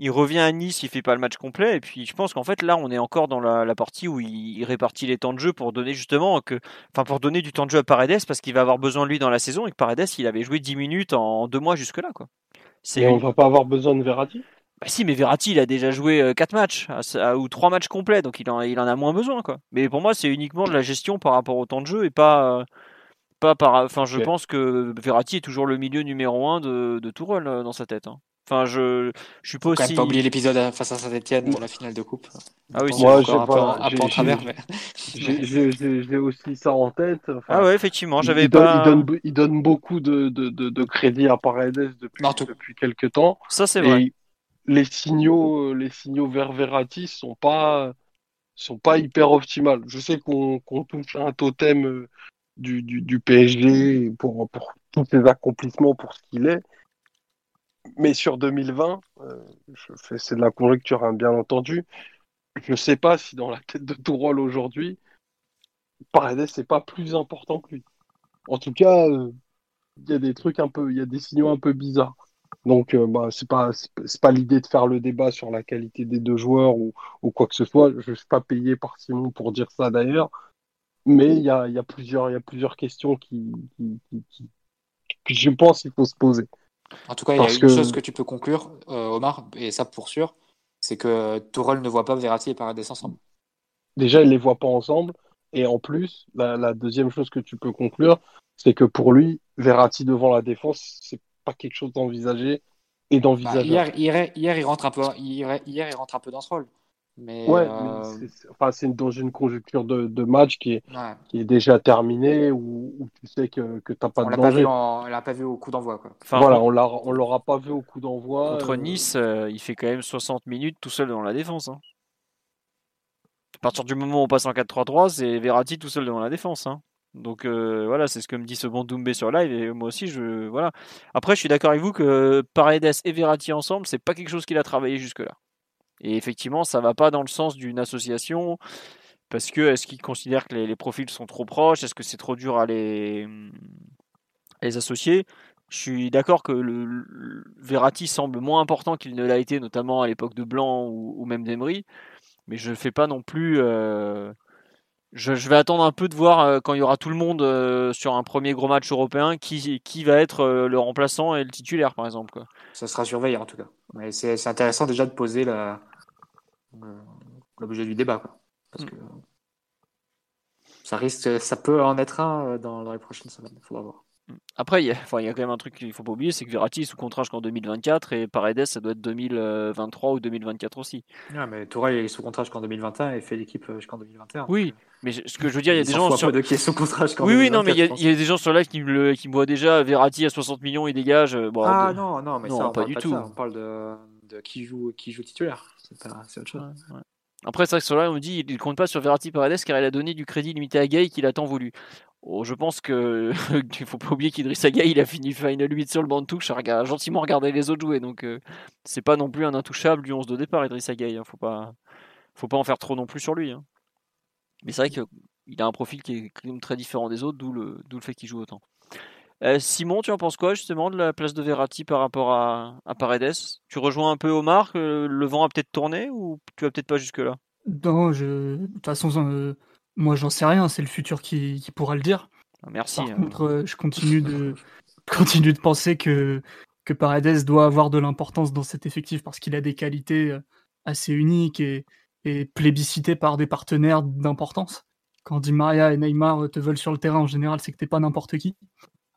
Il revient à Nice, il fait pas le match complet. Et puis, je pense qu'en fait, là, on est encore dans la, partie où il, répartit les temps de jeu pour donner justement que, enfin, pour donner du temps de jeu à Paredes parce qu'il va avoir besoin de lui dans la saison et que Paredes, il avait joué 10 minutes en deux mois jusque là, quoi. Et on va pas avoir besoin de Verratti? Bah si, mais Verratti, il a déjà joué 4 euh, matchs ou 3 matchs complets, donc il en, il en a moins besoin. quoi. Mais pour moi, c'est uniquement de la gestion par rapport au temps de jeu et pas, euh, pas par. Enfin, je pense que Verratti est toujours le milieu numéro 1 de, de Tourelle euh, dans sa tête. Hein. Enfin, je, je suis pas aussi. pas oublier l'épisode face à Saint-Etienne pour la finale de coupe. Ah oui, moi, j'ai pas, un peu en travers. Mais... J'ai aussi ça en tête. ah ouais, effectivement, j'avais il pas. Donne, il, donne, il donne beaucoup de, de, de, de crédit à Paredes depuis, depuis quelques temps. Ça, c'est vrai. les signaux, les signaux vers Verratti sont pas, sont pas hyper optimales. Je sais qu'on qu touche un totem euh, du, du, du PSG pour, pour tous ses accomplissements, pour ce qu'il est. Mais sur 2020, euh, c'est de la conjecture, hein, bien entendu. Je ne sais pas si dans la tête de Tourol aujourd'hui, Paredes n'est pas plus important que lui. En tout cas, euh, il y a des trucs un peu, il y a des signaux un peu bizarres. Donc, euh, bah, c'est pas, c'est pas l'idée de faire le débat sur la qualité des deux joueurs ou, ou quoi que ce soit. Je ne suis pas payé par Simon pour dire ça d'ailleurs. Mais il y a, y a plusieurs, il y a plusieurs questions qui, qui, je pense qu'il faut se poser. En tout cas, il y a une chose que tu peux conclure, euh, Omar, et ça pour sûr, c'est que Tourelle ne voit pas Verratti et Paredes ensemble. Déjà, il les voit pas ensemble. Et en plus, la, la deuxième chose que tu peux conclure, c'est que pour lui, Verratti devant la défense, c'est pas quelque chose d'envisagé et Bah, d'envisageable. hier, hier, hier, il rentre un peu, hier, hier, il rentre un peu dans ce rôle. Mais, Ouais, euh, mais c'est- c'est- enfin, c'est dans une conjoncture de, de match qui est, ouais, qui est déjà terminée, où, où tu sais que, que t'as pas on de l'a pas danger. vu, en- on l'a pas vu au coup d'envoi, quoi. Enfin, Voilà, on l'a, on l'aura pas vu au coup d'envoi. Contre euh, Nice, euh, il fait quand même 60 minutes tout seul devant la défense. hein. À partir du moment où on passe en 4-3-3, c'est Verratti tout seul devant la défense. hein. Donc euh, voilà, c'est ce que me dit ce bon Doumbé sur live et moi aussi je voilà. Après je suis d'accord avec vous que Paredes et Verratti ensemble, c'est pas quelque chose qu'il a travaillé jusque là. Et effectivement, ça va pas dans le sens d'une association parce que est-ce qu'il considère que les, profils sont trop proches, est-ce que c'est trop dur à les les associer? Je suis d'accord que le, le- Verratti semble moins important qu'il ne l'a été, notamment à l'époque de Blanc ou, même d'Emery. Mais je ne fais pas non plus. euh, je, vais attendre un peu de voir euh, quand il y aura tout le monde euh, sur un premier gros match européen qui, qui va être le remplaçant et le titulaire, par exemple. quoi. Ça sera surveillé en tout cas. C'est intéressant déjà de poser la- l'objet du débat, quoi. Parce Mm. que ça risque, ça peut en être un euh, dans, dans les prochaines semaines. Il faudra voir. Après, il y, a, enfin, il y a quand même un truc qu'il ne faut pas oublier c'est que Verratti est sous contrat jusqu'en 2024 et Paredes, ça doit être 2023 ou 2024 aussi. Ouais, mais Tourelle est sous contrat jusqu'en 2021 et fait l'équipe euh, jusqu'en 2021. Oui, mais ce que je veux dire, il y a des gens sur. de qui est sous contrat jusqu'en Oui, oui, non, mais il y, a- 2024, je il y a des gens sur live qui me, le- qui me voient déjà Verratti à 60 millions, il dégage. euh, Bon. Ah de- non, non, mais Non, ça, on pas parle du pas de tout. ça. On parle de, de qui joue, qui joue titulaire. Après, c'est vrai que me dit il compte pas sur Verratti Paredes car il a donné du crédit limité à Gay qu'il a tant voulu. Oh, je pense que qu'il faut pas oublier qu'Idrissa Gay il a fini Final 8 sur le banc de touche, a gentiment regardé les autres jouer. Donc euh, c'est pas non plus un intouchable du 11 de départ, Idrissa Gay. hein. Faut pas, faut pas en faire trop non plus sur lui. hein. Mais c'est vrai qu'il a un profil qui est très différent des autres, d'où le, d'où le fait qu'il joue autant. Euh, Simon, tu en penses quoi justement de la place de Verratti par rapport à, à Paredes? Tu rejoins un peu Omar que le vent a peut-être tourné ou tu vas peut-être pas jusque là Non, je... de toute façon, euh, moi j'en sais rien, c'est le futur qui, qui pourra le dire. Ah, Merci. Par hein. contre, euh, je continue de, continue de penser que, que Paredes doit avoir de l'importance dans cet effectif parce qu'il a des qualités euh, assez uniques et, et plébiscitées par des partenaires d'importance. Quand Di Maria et Neymar euh, te veulent sur le terrain, en général, c'est que t'es pas n'importe qui.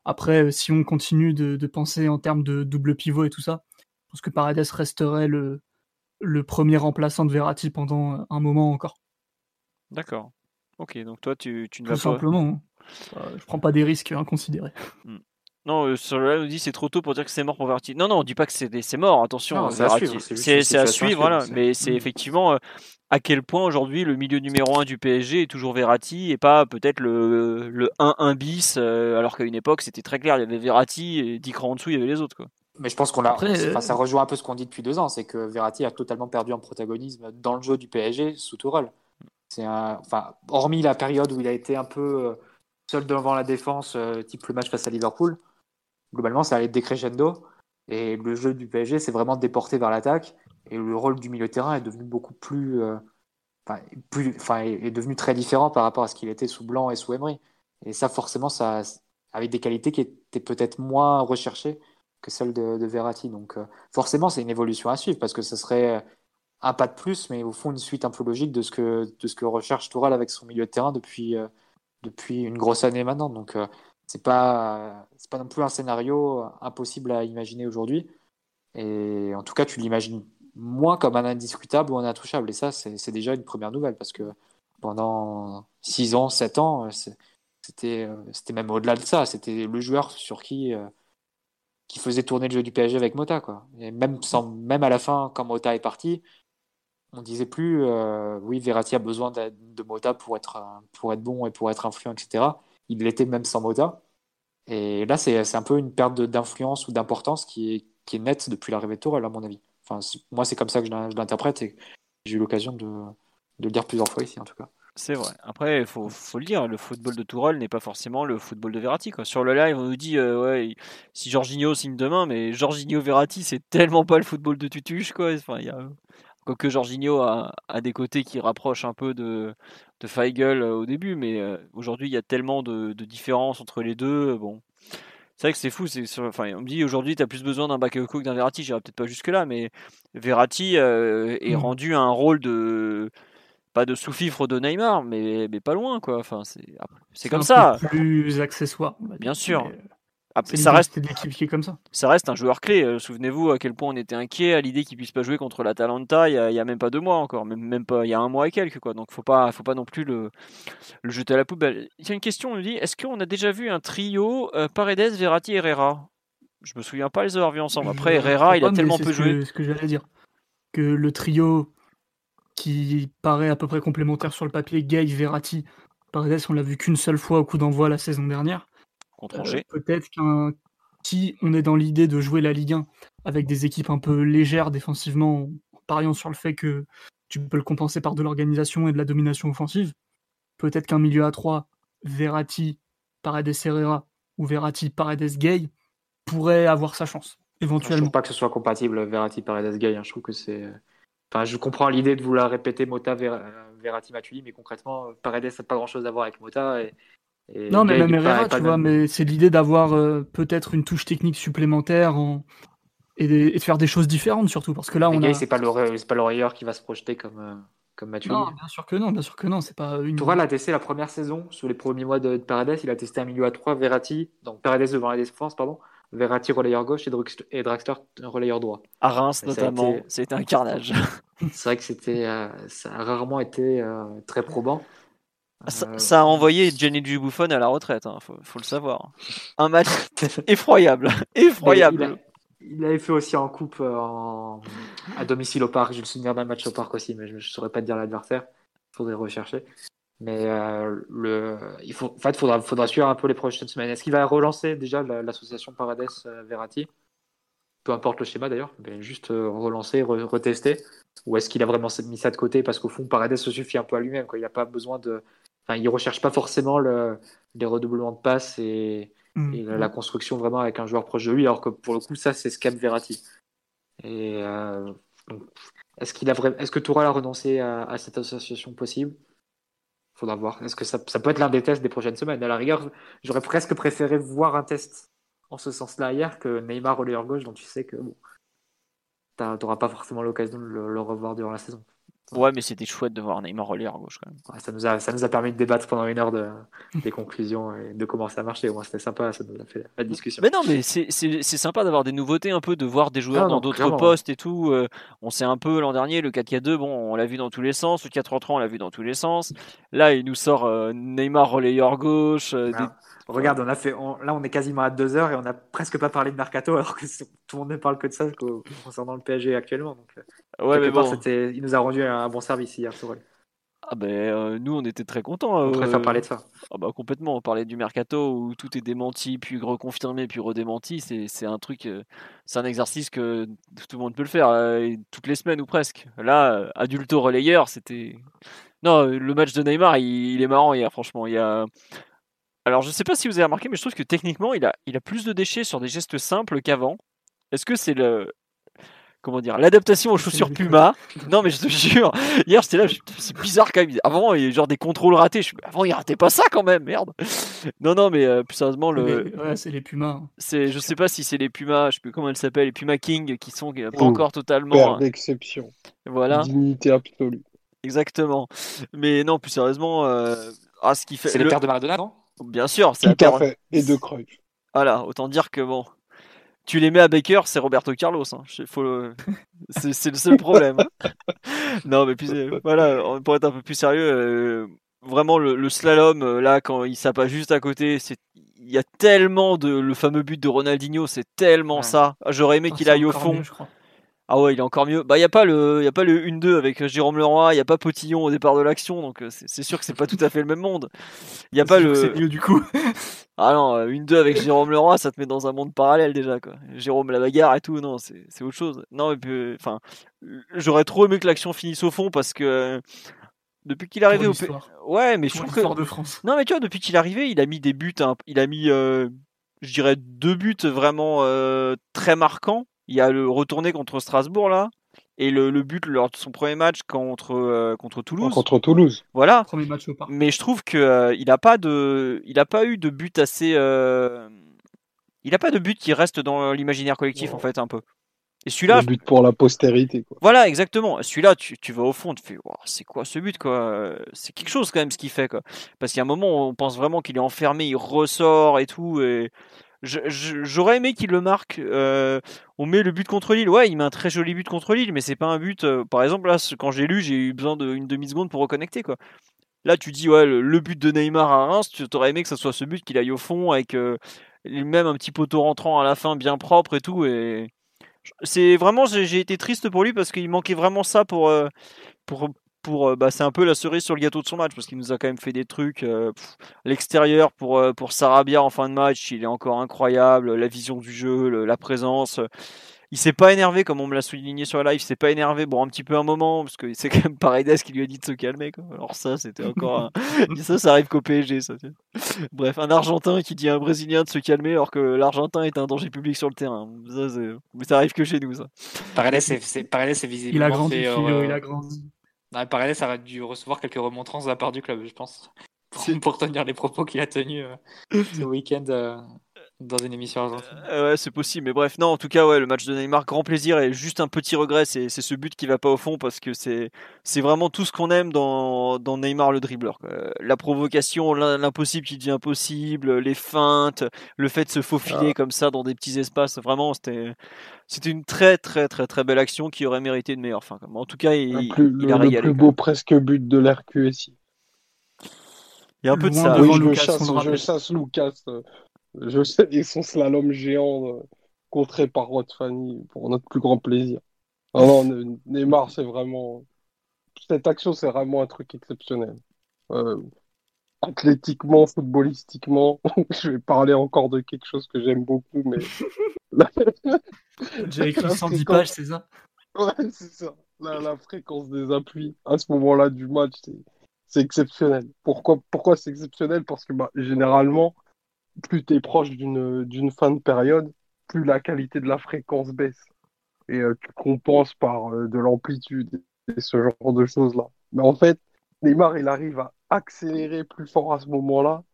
Après, euh, si on continue de, de penser en termes de double pivot et tout ça, je pense que Paredes resterait le, le premier remplaçant de Verratti pendant euh, un moment encore. D'accord. Ok, donc toi tu, tu ne Tout vas pas. simplement. hein. Euh, je prends pas des risques inconsidérés. Non, euh, sur le live, on dit c'est trop tôt pour dire que c'est mort pour Verratti. Non, non, on dit pas que c'est mort. Attention, Non, euh, c'est à suivre, c'est à voilà. Mais c'est Mm. effectivement euh, à quel point aujourd'hui le milieu numéro 1 du PSG est toujours Verratti et pas peut-être le, le 1-1 bis, euh, alors qu'à une époque c'était très clair. Il y avait Verratti et 10 crans en dessous, il y avait les autres. Quoi. Mais je pense qu'on a. Après, enfin, euh, ça rejoint un peu ce qu'on dit depuis deux ans, c'est que Verratti a totalement perdu en protagonisme dans le jeu du PSG sous Tourelle. C'est un, enfin, hormis la période où il a été un peu euh, seul devant la défense, type le match face à Liverpool, globalement, ça allait décrescendo. Et le jeu du PSG s'est vraiment déporté vers l'attaque. Et le rôle du milieu de terrain est devenu beaucoup plus, euh, enfin, plus, est devenu très différent par rapport à ce qu'il était sous Blanc et sous Emery. Et ça, forcément, ça, avec des qualités qui étaient peut-être moins recherchées que celle de, de Verratti. Donc, euh, forcément, c'est une évolution à suivre parce que ce serait un pas de plus, mais au fond, une suite un peu logique de ce que, de ce que recherche Tourelle avec son milieu de terrain depuis, euh, depuis une grosse année maintenant. Donc, euh, c'est pas, c'est pas non plus un scénario impossible à imaginer aujourd'hui. Et en tout cas, tu l'imagines moins comme un indiscutable ou un intouchable. Et ça, c'est déjà une première nouvelle parce que pendant 6 ans, 7 ans, c'était euh, c'était même au-delà de ça. C'était le joueur sur qui, euh, qui faisait tourner le jeu du PSG avec Mota. Quoi. Et même, sans, même à la fin, quand Mota est parti, on disait plus euh, oui, Verratti a besoin de, Mota pour être, euh, pour être bon et pour être influent, etc. Il l'était même sans Mota. Et là, c'est un peu une perte d'influence ou d'importance qui est, qui est nette depuis l'arrivée de Tourelle, à mon avis. Moi, c'est comme ça que je l'in- je l'interprète et j'ai eu l'occasion de, le dire plusieurs fois ici, en tout cas. C'est vrai. Après, il faut, le dire, le football de Tourelle n'est pas forcément le football de Verratti. Quoi. Sur le live, on nous dit euh, ouais, si Jorginho signe demain, mais Jorginho Verratti, c'est tellement pas le football de Tutuche. Quoi. Enfin, y a Quoique Jorginho a, a des côtés qui rapprochent un peu de, de Feigl euh, au début, mais euh, aujourd'hui il y a tellement de, de différences entre les deux. Bon, c'est vrai que c'est fou. C'est, enfin, on me dit aujourd'hui tu as plus besoin d'un Bakayoko que d'un Verratti. J'irai peut-être pas jusque là, mais Verratti euh, est Mm. rendu à un rôle de pas de sous-fifre de Neymar, mais, mais pas loin quoi. Enfin, c'est, c'est comme un ça. peu plus accessoire. Bien sûr. Mais, euh, Après, C'est ça reste l'équipe qui est comme ça. ça reste un joueur clé. Euh, Souvenez-vous à quel point on était inquiet à l'idée qu'il puisse pas jouer contre l'Atalanta il y a, il y a même pas deux mois encore, même, même pas il y a un mois et quelques quoi. Donc faut pas faut pas non plus le, le jeter à la poubelle. Il y a une question, on nous dit est-ce qu'on a déjà vu un trio euh, Paredes, Verratti, Herrera? Je me souviens pas les avoir vus ensemble. Après Herrera, il a pas, tellement c'est peu ce joué. Ce que j'allais dire. Que le trio qui paraît à peu près complémentaire sur le papier, Gay, Verratti, Paredes, on l'a vu qu'une seule fois au coup d'envoi la saison dernière. Contre Euh, Angers. Peut-être qu'un si on est dans l'idée de jouer la Ligue 1 avec des équipes un peu légères défensivement, en pariant sur le fait que tu peux le compenser par de l'organisation et de la domination offensive, peut-être qu'un milieu à 3, Verratti, Paredes Herrera ou Verratti, Paredes Gay, pourrait avoir sa chance, Je éventuellement. trouve pas que ce soit compatible Verratti Paredes Gay. hein. Je trouve que c'est. Enfin, je comprends l'idée de vouloir répéter Mota Ver- Verratti Matuidi, mais concrètement, Paredes n'a pas grand chose à voir avec Mota. Et, et Non, mais même Herrera, tu vois, même. mais c'est l'idée d'avoir euh, peut-être une touche technique supplémentaire en- et, de faire des choses différentes surtout, parce que là, on a... c'est pas l'oreilleur qui va se projeter comme euh, comme Matuidi. Non, bien sûr que non, bien sûr que non, c'est pas une... Tourelle a testé la première saison, sur les premiers mois de, de Paredes, il a testé un milieu à 3, Verratti, donc Paredes devant la défense, pardon, Verratti relayeur gauche et, Drux- et Draxler relayeur droit. À Reims notamment, été- c'était un carnage. C'est vrai que c'était, euh, ça a rarement été euh, très probant. Ça, Euh, ça a envoyé Gianni Buffon à la retraite, hein, faut, faut le savoir. Un match effroyable, effroyable. Il, a- il avait fait aussi en coupe euh, en- à domicile au parc. J'ai le souvenir d'un match au parc aussi, mais je ne saurais pas te dire l'adversaire. Il faudrait rechercher. Mais euh, le, il faut, en fait, faudra, faudra suivre un peu les prochaines semaines. Est-ce qu'il va relancer déjà la- l'association Paredes-Verratti Peu importe le schéma d'ailleurs, mais juste relancer, re- retester. Ou est-ce qu'il a vraiment mis ça de côté? Parce qu'au fond, Paredes se suffit un peu à lui-même. Il n'a pas besoin de. Enfin, il recherche pas forcément le, les redoublements de passes et, Mm. et la, construction vraiment avec un joueur proche de lui, alors que pour le coup, ça, c'est ce Verratti. Et euh, est-ce qu'il a est-ce que Tourelle a renoncé à, à cette association possible? Faudra voir. Est-ce que ça, ça peut être l'un des tests des prochaines semaines? À la rigueur, j'aurais presque préféré voir un test en ce sens-là hier que Neymar relayeur gauche, dont tu sais que bon, t'auras pas forcément l'occasion de le, le revoir durant la saison. Ouais, mais c'était chouette de voir Neymar relayeur à gauche quand même. Ouais, ça, nous a, ça nous a permis de débattre pendant une heure de, des conclusions et de comment ça marchait. Au moins, c'était sympa, ça nous a fait la discussion. Mais non, mais c'est- sympa d'avoir des nouveautés, un peu de voir des joueurs Ah dans d'autres postes et tout. euh, on sait un peu l'an dernier, le 4K2, bon, on l'a vu dans tous les sens. Le 4-3, on l'a vu dans tous les sens. Là, il nous sort euh, Neymar relayeur gauche. euh, des- Ah, Regarde, on a fait, on- là on est quasiment à deux heures et on n'a presque pas parlé de mercato alors que tout le monde ne parle que de ça concernant le PSG actuellement. Donc, euh, Ouais, mais bon. il nous a rendu un bon service hier. Ah ben, euh, nous, on était très contents. On euh, préfère parler de ça. Ah bah complètement, on parlait du mercato où tout est démenti, puis reconfirmé, puis redémenti. C'est un truc, euh, c'est un exercice que tout le monde peut le faire euh, toutes les semaines ou presque. Là, euh, adulto relayeur, c'était. Non, euh, le match de Neymar, il, il est marrant hier, franchement. Il y a... Alors, je sais pas si vous avez remarqué, mais je trouve que techniquement, il a, il a plus de déchets sur des gestes simples qu'avant. Est-ce que c'est le. Comment dire L'adaptation aux chaussures le Puma? Non, mais je te jure, hier j'étais là, c'est bizarre quand même. Avant, il y a genre des contrôles ratés. Je suis, avant, il ratait pas ça quand même, merde. Non, non, mais euh, plus sérieusement, le, Ouais, c'est les Pumas. hein. c'est, je sais pas si c'est les Pumas, je sais plus comment elles s'appellent, les Puma King qui sont euh, pas Oh, encore totalement. Père hein, d'exception. Voilà, Dignité absolue. exactement. Mais non, plus sérieusement, euh, ah, ce qui fait. C'est le père de Maradona, non? Bien sûr, c'est Tout à paire- fait. Et de Cruyff. Voilà, autant dire que bon. Tu les mets à Baker, c'est Roberto Carlos. hein. Le- c'est, le seul problème. non, mais puis euh, voilà, pour être un peu plus sérieux, euh, vraiment le, le slalom euh, là quand il s'appât juste à côté, c'est il y a tellement de le fameux but de Ronaldinho, c'est tellement Ouais. ça. Ah, J'aurais aimé Ah, qu'il aille au fond. mieux, je crois. Ah ouais, il est encore mieux. Bah, il n'y a pas le, y a pas le 1-2 avec euh, Jérôme Leroy, il n'y a pas Potillon au départ de l'action, donc euh, c'est sûr que c'est pas tout à fait le même monde. Il n'y a pas le. C'est mieux du coup. Ah non, euh, une 2 avec Jérôme Leroy, ça te met dans un monde parallèle déjà quoi. Jérôme la bagarre et tout, non, c'est autre chose. Non, et puis, euh, enfin, j'aurais trop aimé que l'action finisse au fond parce que euh, depuis qu'il est arrivé au ouais, mais je Pour trouve l'histoire que de France. non, mais tu vois, depuis qu'il est arrivé, il a mis des buts, hein, il a mis, euh, je dirais deux buts vraiment euh, très marquants. Il y a le retourné contre Strasbourg là, et le, le but lors de son premier match contre euh, contre Toulouse. Contre Toulouse. Voilà. Premier match au parc. Mais je trouve que euh, il a pas de, il a pas eu de but assez, euh, il a pas de but qui reste dans l'imaginaire collectif en fait un peu. Et celui-là, Le but pour la postérité. Quoi. voilà exactement. Celui-là, tu, tu vas au fond, tu fais, Ouah, c'est quoi ce but quoi? C'est quelque chose quand même ce qu'il fait quoi. Parce qu'il y a un moment, on pense vraiment qu'il est enfermé, il ressort et tout. Et j'aurais aimé qu'il le marque. euh, on met le but contre Lille. Ouais, il met un très joli but contre Lille, mais c'est pas un but. euh, par exemple, là, quand j'ai lu, j'ai eu besoin d'une demi seconde pour reconnecter. Là, tu dis ouais, le, but de Neymar à Reims, tu aurais aimé que ce soit ce but qu'il aille au fond avec euh, même un petit poteau rentrant à la fin bien propre et tout. Et c'est vraiment, j'ai été triste pour lui parce qu'il manquait vraiment ça pour pour pour euh, bah, c'est un peu la cerise sur le gâteau de son match parce qu'il nous a quand même fait des trucs euh, l'extérieur pour euh, pour Sarabia en fin de match il est encore incroyable la vision du jeu le- la présence il s'est pas énervé comme on me l'a souligné sur la live il s'est pas énervé bon un petit peu un moment parce que c'est quand même Paredes qui lui a dit de se calmer quoi. alors ça c'était encore un... ça ça arrive qu'au PSG ça bref un Argentin qui dit à un Brésilien de se calmer alors que l'Argentin est un danger public sur le terrain ça mais ça arrive que chez nous ça Paredes, c'est c'est- Paredes, c'est visiblement Il a grandi, fait, euh, il a grandi. Ouais, Paredes a dû recevoir quelques remontrances de la part du club, je pense, pour tenir les propos qu'il a tenus euh, ce week-end euh, dans une émission argentine. Euh, ouais, c'est possible, mais bref, non, en tout cas, ouais, le match de Neymar, grand plaisir et juste un petit regret, c'est c'est ce but qui va pas au fond parce que c'est c'est vraiment tout ce qu'on aime dans, dans Neymar le dribbleur. quoi. Euh, La provocation, l'im- l'impossible qui devient possible, les feintes, le fait de se faufiler comme ça dans des petits espaces, vraiment, c'était c'était une très très très très belle action qui aurait mérité une meilleure fin. quoi. En tout cas, il, Le plus, il le, a le régalé. plus quoi. beau presque but de l'RQSI. Il y a un peu de ça. oui, je Lucas, chasse, le je chasse Lucas. Je sais, et son slalom géant euh, contré par Rod Fanny pour notre plus grand plaisir. Non, non, Ne- Neymar, c'est vraiment. Cette action, c'est vraiment un truc exceptionnel. Euh, athlétiquement, footballistiquement, je vais parler encore de quelque chose que j'aime beaucoup, mais. J'ai écrit La 110 fréquence- pages, c'est ça? Ouais, c'est ça. La, la fréquence des appuis à ce moment-là du match, c'est, c'est exceptionnel. Pourquoi, pourquoi c'est exceptionnel? Parce que bah, généralement, plus tu es proche d'une, fin de période, plus la qualité de la fréquence baisse. Et euh, tu compenses par euh, de l'amplitude et ce genre de choses-là. Mais en fait, Neymar, il arrive à accélérer plus fort à ce moment-là,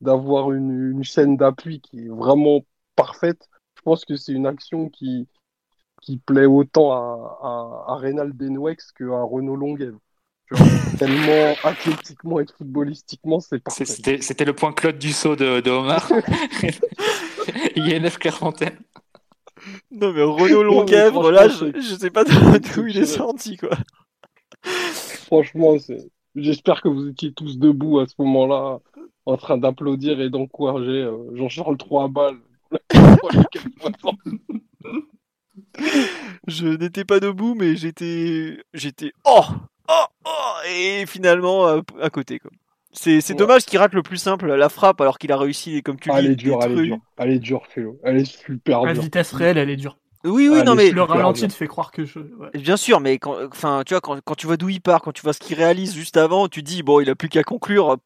d'avoir une, chaîne d'appui qui est vraiment parfaite. Je pense que c'est une action qui, plaît autant à, à, à Reynald Benwex qu'à Renaud Longuet. Tellement athlétiquement et footballistiquement, c'est parfait. C'était c'était le point Claude Dussault de, de Omar. INF Clairefontaine. Non, mais Renaud Non, mais Longuèvre, là, je, je sais pas d'où il est sorti, quoi. Franchement, j'espère que vous étiez tous debout à ce moment-là, en train d'applaudir et d'encourager euh, Jean-Charles Trois balles. Je n'étais pas debout, mais j'étais, j'étais, oh, oh, oh, et finalement à, à côté, quoi. C'est, c'est Ouais. dommage qu'il rate le plus simple, la frappe, alors qu'il a réussi, comme tu Ah, dis, elle est dure, elle est dure. Elle est dure, Félo. Elle est super La dure. vitesse réelle, elle est dure. Oui, oui, Ah, non, mais Le ralenti bien. te fait croire que je. ouais. bien sûr, mais quand, enfin, tu vois, quand, quand tu vois d'où il part, quand tu vois ce qu'il réalise juste avant, tu dis, bon, il a plus qu'à conclure.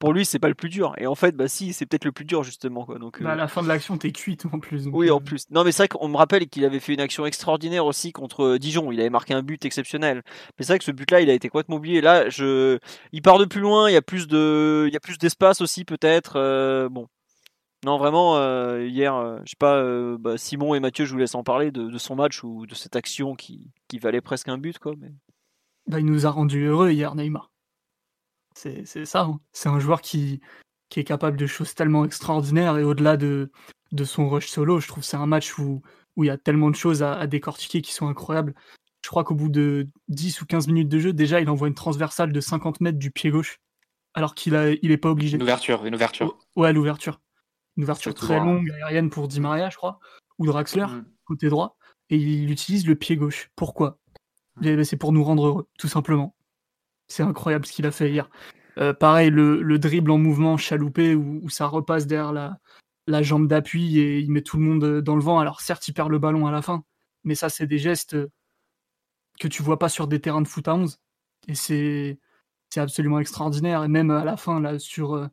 Pour lui, c'est pas le plus dur. Et en fait, bah si, c'est peut-être le plus dur justement, quoi. Donc. Bah, euh, à la fin de l'action, t'es cuite en plus. donc, Oui, euh, en plus. Non, mais c'est vrai qu'on me rappelle qu'il avait fait une action extraordinaire aussi contre euh, Dijon. Il avait marqué un but exceptionnel. Mais c'est vrai que ce but-là, il a été complètement oublié. Là, je, il part de plus loin. Il y a plus de, il y a plus d'espace aussi peut-être. euh, bon. Non, vraiment. euh, hier, euh, je sais pas. euh, bah, Simon et Mathieu, je vous laisse en parler de, de son match ou de cette action qui, qui valait presque un but, quoi. Mais... bah, il nous a rendu heureux hier, Neymar. C'est ça. hein. C'est un joueur qui, qui est capable de choses tellement extraordinaires et au-delà de, de son rush solo, je trouve que c'est un match où, où il y a tellement de choses à, à décortiquer qui sont incroyables. Je crois qu'au bout de 10 ou 15 minutes de jeu, déjà, il envoie une transversale de 50 mètres du pied gauche, alors qu'il a, il est pas obligé. Une ouverture, une ouverture. Ouais, l'ouverture. Une ouverture très longue, aérienne pour Di Maria, je crois, ou Draxler, Mm. côté droit, et il utilise le pied gauche. Pourquoi? Mm. Eh ben, C'est pour nous rendre heureux, tout simplement. C'est incroyable ce qu'il a fait hier. Euh, pareil, le, le dribble en mouvement chaloupé où, ça repasse derrière la, la jambe d'appui et il met tout le monde euh, dans le vent. Alors certes, il perd le ballon à la fin, mais ça, c'est des gestes euh, que tu vois pas sur des terrains de foot à 11. Et c'est c'est absolument extraordinaire. Et même à la fin, là, sur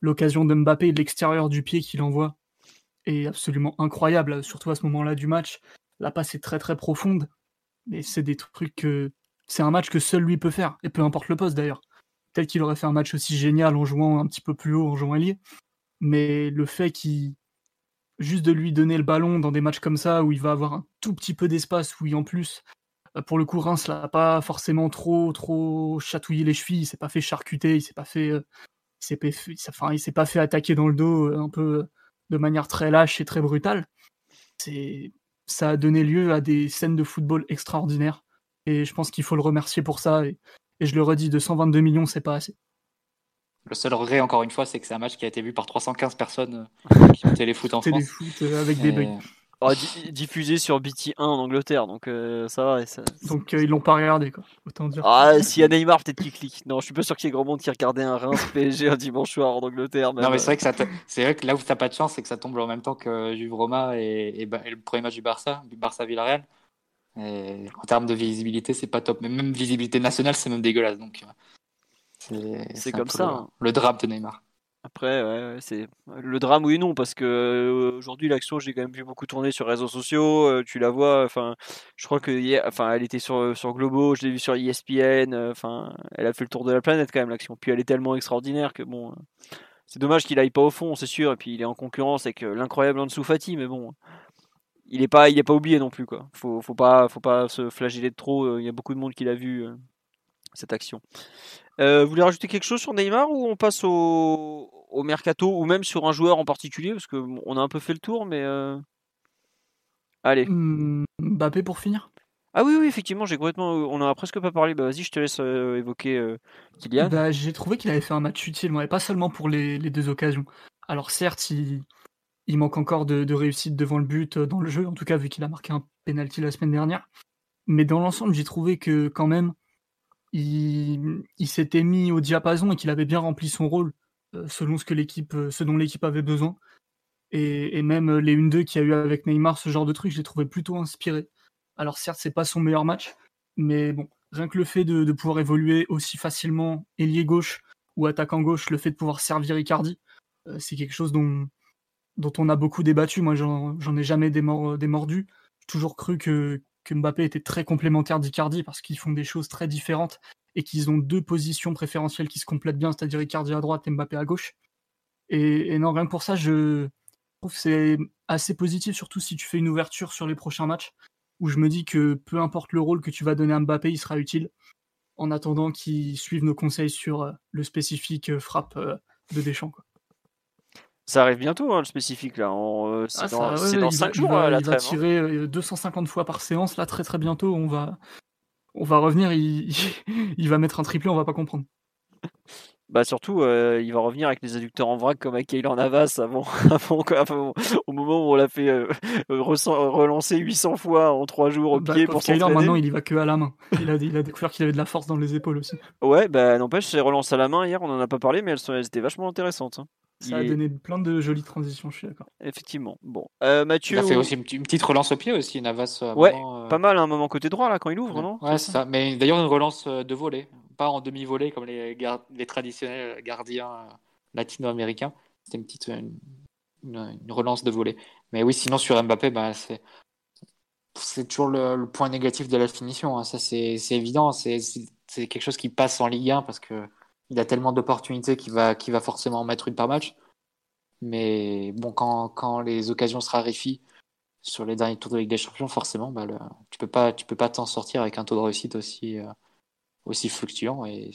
l'occasion de Mbappé, l'extérieur du pied qu'il envoie, est absolument incroyable, surtout à ce moment-là du match. La passe est très très profonde. mais c'est des trucs que c'est un match que seul lui peut faire, et peu importe le poste d'ailleurs. Peut-être qu'il aurait fait un match aussi génial en jouant un petit peu plus haut, en jouant ailier, mais le fait qu'il juste de lui donner le ballon dans des matchs comme ça où il va avoir un tout petit peu d'espace, où il en plus euh, pour le coup, Reims l'a pas forcément trop, trop chatouillé les chevilles, il s'est pas fait charcuter, il s'est pas fait, euh, il s'est enfin, il s'est pas fait attaquer dans le dos euh, un peu de manière très lâche et très brutale. C'est, ça a donné lieu à des scènes de football extraordinaires et je pense qu'il faut le remercier pour ça. Et, je le redis, de 122 millions, c'est pas assez. Le seul regret, encore une fois, c'est que c'est un match qui a été vu par 315 personnes qui ont téléfoot en France. Téléfoot avec des bugs. Oh, diffusé sur BT1 en Angleterre, donc euh, ça va. Ça, donc euh, ils l'ont pas regardé, quoi. Autant dire. Ah, s'il y a Neymar, peut-être qu'il clique. Non, je suis pas sûr qu'il y ait grand monde qui regardait un Reims PSG un dimanche soir en Angleterre. Non, mais c'est vrai que ça c'est vrai que là où t'as pas de chance, c'est que ça tombe en même temps que Juve Roma et, le premier match du Barça, du Barça Villarreal. Et en termes de visibilité, c'est pas top. Mais même visibilité nationale, c'est même dégueulasse. Donc euh, c'est comme ça. Le, hein. le drame de Neymar. Après, ouais, c'est le drame, oui et non, parce que euh, aujourd'hui, l'action, j'ai quand même vu beaucoup tourner sur les réseaux sociaux. Euh, tu la vois, enfin, je crois que, enfin, elle était sur sur Globo, je l'ai vu sur ESPN. Euh, enfin, elle a fait le tour de la planète quand même l'action. Puis elle est tellement extraordinaire que bon, c'est dommage qu'il aille pas au fond, c'est sûr. Et puis il est en concurrence avec l'incroyable Ansu Fati, mais bon, il est pas, il est pas oublié non plus quoi. Faut, faut pas, faut pas se flageller de trop. Il y a beaucoup de monde qui l'a vu cette action. Euh, vous voulez rajouter quelque chose sur Neymar ou on passe au, au mercato ou même sur un joueur en particulier? Parce qu'on a un peu fait le tour, mais euh... allez. Mmh, Mbappé pour finir? Ah oui, oui, effectivement, j'ai complètement. On en a presque pas parlé. Bah, vas-y, je te laisse euh, évoquer euh, Kylian. Bah, j'ai trouvé qu'il avait fait un match utile, mais pas seulement pour les, les, deux occasions. Alors certes, il, il manque encore de, de, réussite devant le but euh, dans le jeu, en tout cas vu qu'il a marqué un penalty la semaine dernière. Mais dans l'ensemble, j'ai trouvé que quand même, il, s'était mis au diapason et qu'il avait bien rempli son rôle euh, selon ce que l'équipe, euh, ce dont l'équipe avait besoin. Et, même euh, les 1-2 qu'il y a eu avec Neymar, ce genre de truc, je l'ai trouvé plutôt inspiré. Alors certes, c'est pas son meilleur match, mais bon, rien que le fait de, pouvoir évoluer aussi facilement ailier gauche ou attaquant gauche, le fait de pouvoir servir Icardi, c'est quelque chose dont, dont on a beaucoup débattu. Moi, j'en ai jamais démordu. J'ai toujours cru que, Mbappé était très complémentaire d'Icardi parce qu'ils font des choses très différentes et qu'ils ont deux positions préférentielles qui se complètent bien, c'est-à-dire Icardi à droite et Mbappé à gauche. Et, non, rien que pour ça, je trouve que c'est assez positif, surtout si tu fais une ouverture sur les prochains matchs, où je me dis que peu importe le rôle que tu vas donner à Mbappé, il sera utile, en attendant qu'il suive nos conseils sur euh, le spécifique euh, frappe euh, de Deschamps. Ça arrive bientôt, hein, le spécifique, là. Euh, c'est ah, dans, 5 jours, va, la il va hein. tirer 250 fois par séance, là, très très bientôt. On va, on va revenir, il... il va mettre un triplé, on va pas comprendre. Bah surtout, euh, il va revenir avec les adducteurs en vrac comme avec Kaylan Navas avant, avant, au moment où on l'a fait euh, relancer 800 fois en 3 jours au bah, pied pour Kaylan maintenant il y va que à la main. Il a, il a découvert qu'il avait de la force dans les épaules aussi. Ouais, bah n'empêche, ces relances à la main hier, on en a pas parlé, mais elles, sont, elles étaient vachement intéressantes. Hein. Ça a donné plein de jolies transitions, je suis d'accord. Effectivement. Bon, euh, Mathieu. Il a fait aussi une, petite relance au pied aussi, Navas. Ouais, pas mal, un moment côté droit là quand il ouvre, non Ouais, c'est ça. Mais d'ailleurs une relance de volée pas en demi-volée comme les, les traditionnels gardiens euh, latino-américains. C'était une petite une, relance de volée. Mais oui, sinon sur Mbappé, bah, c'est c'est toujours le, point négatif de la finition. Hein. Ça, c'est évident. C'est quelque chose qui passe en Ligue 1 parce que il a tellement d'opportunités qu'il va, forcément en mettre une par match. Mais bon, quand, les occasions se raréfient sur les derniers tours de Ligue des Champions, forcément, bah, tu peux pas, peux pas t'en sortir avec un taux de réussite aussi, euh, fluctuant. Et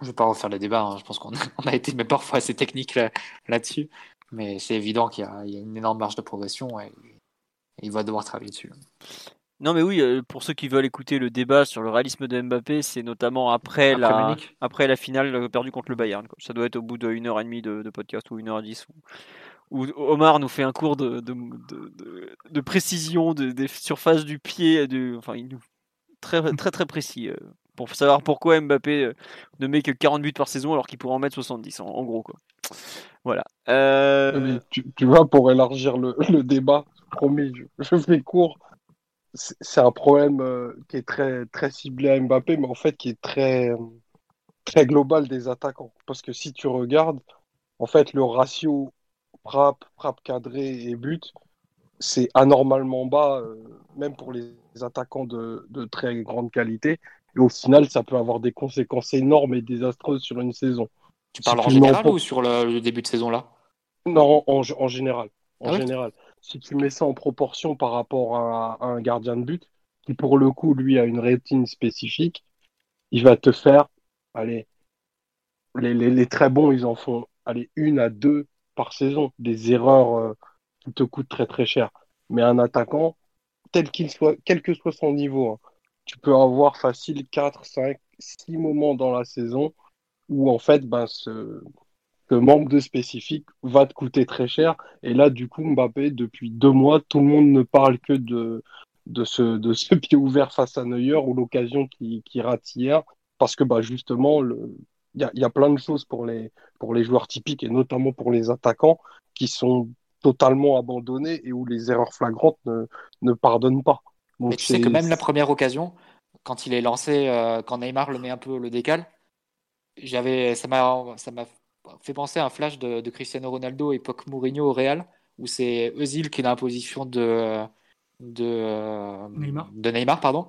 je vais pas refaire le débat. Hein. Je pense qu'on a, été mais parfois assez technique là-dessus. mais c'est évident qu'il y, a une énorme marge de progression et, il va devoir travailler dessus. Non, mais oui, euh, pour ceux qui veulent écouter le débat sur le réalisme de Mbappé, c'est notamment après, la, après la finale euh, perdue contre le Bayern. Ça doit être au bout d'une heure et demie de, podcast ou une heure et dix. Où, Omar nous fait un cours de, de, précision des surfaces du pied. enfin, il nous très très très précis euh, pour savoir pourquoi Mbappé euh, ne met que 40 buts par saison alors qu'il pourrait en mettre 70 en, gros quoi. Voilà. Euh, tu, vois pour élargir le, débat, promis, je, fais court. C'est un problème qui est très très ciblé à Mbappé, mais en fait qui est très très global des attaquants. Parce que si tu regardes, en fait le ratio frappe, frappe cadrée et but, c'est anormalement bas, euh, même pour les attaquants de, de, très grande qualité. Et au final, ça peut avoir des conséquences énormes et désastreuses sur une saison. Tu parles en général ou sur le, début de saison là? Non, en, en, général. En ah général. Si tu mets ça en proportion par rapport à, un gardien de but, qui pour le coup, lui, a une rétine spécifique, il va te faire, allez, les très bons, ils en font, allez, une à deux par saison, des erreurs euh, qui te coûtent très très cher. Mais un attaquant, tel qu'il soit, quel que soit son niveau, hein, tu peux avoir facile 4, 5, 6 moments dans la saison où en fait ben, ce, ce manque de spécifique va te coûter très cher. Et là, du coup, Mbappé, depuis deux mois, tout le monde ne parle que de, de, ce, de ce pied ouvert face à Neuer ou l'occasion qui, qui rate hier. Parce que bah, justement, le, il y a, y a, plein de choses pour les, pour les joueurs typiques et notamment pour les attaquants qui sont totalement abandonnés et où les erreurs flagrantes ne, ne pardonnent pas. Donc Mais tu sais que même la première occasion, quand il est lancé, euh, quand Neymar le met un peu le décale, j'avais, ça m'a, ça m'a fait penser à un flash de, de, Cristiano Ronaldo époque Mourinho au Real, où c'est Özil qui est dans la position de, de, Neymar. de Neymar, pardon.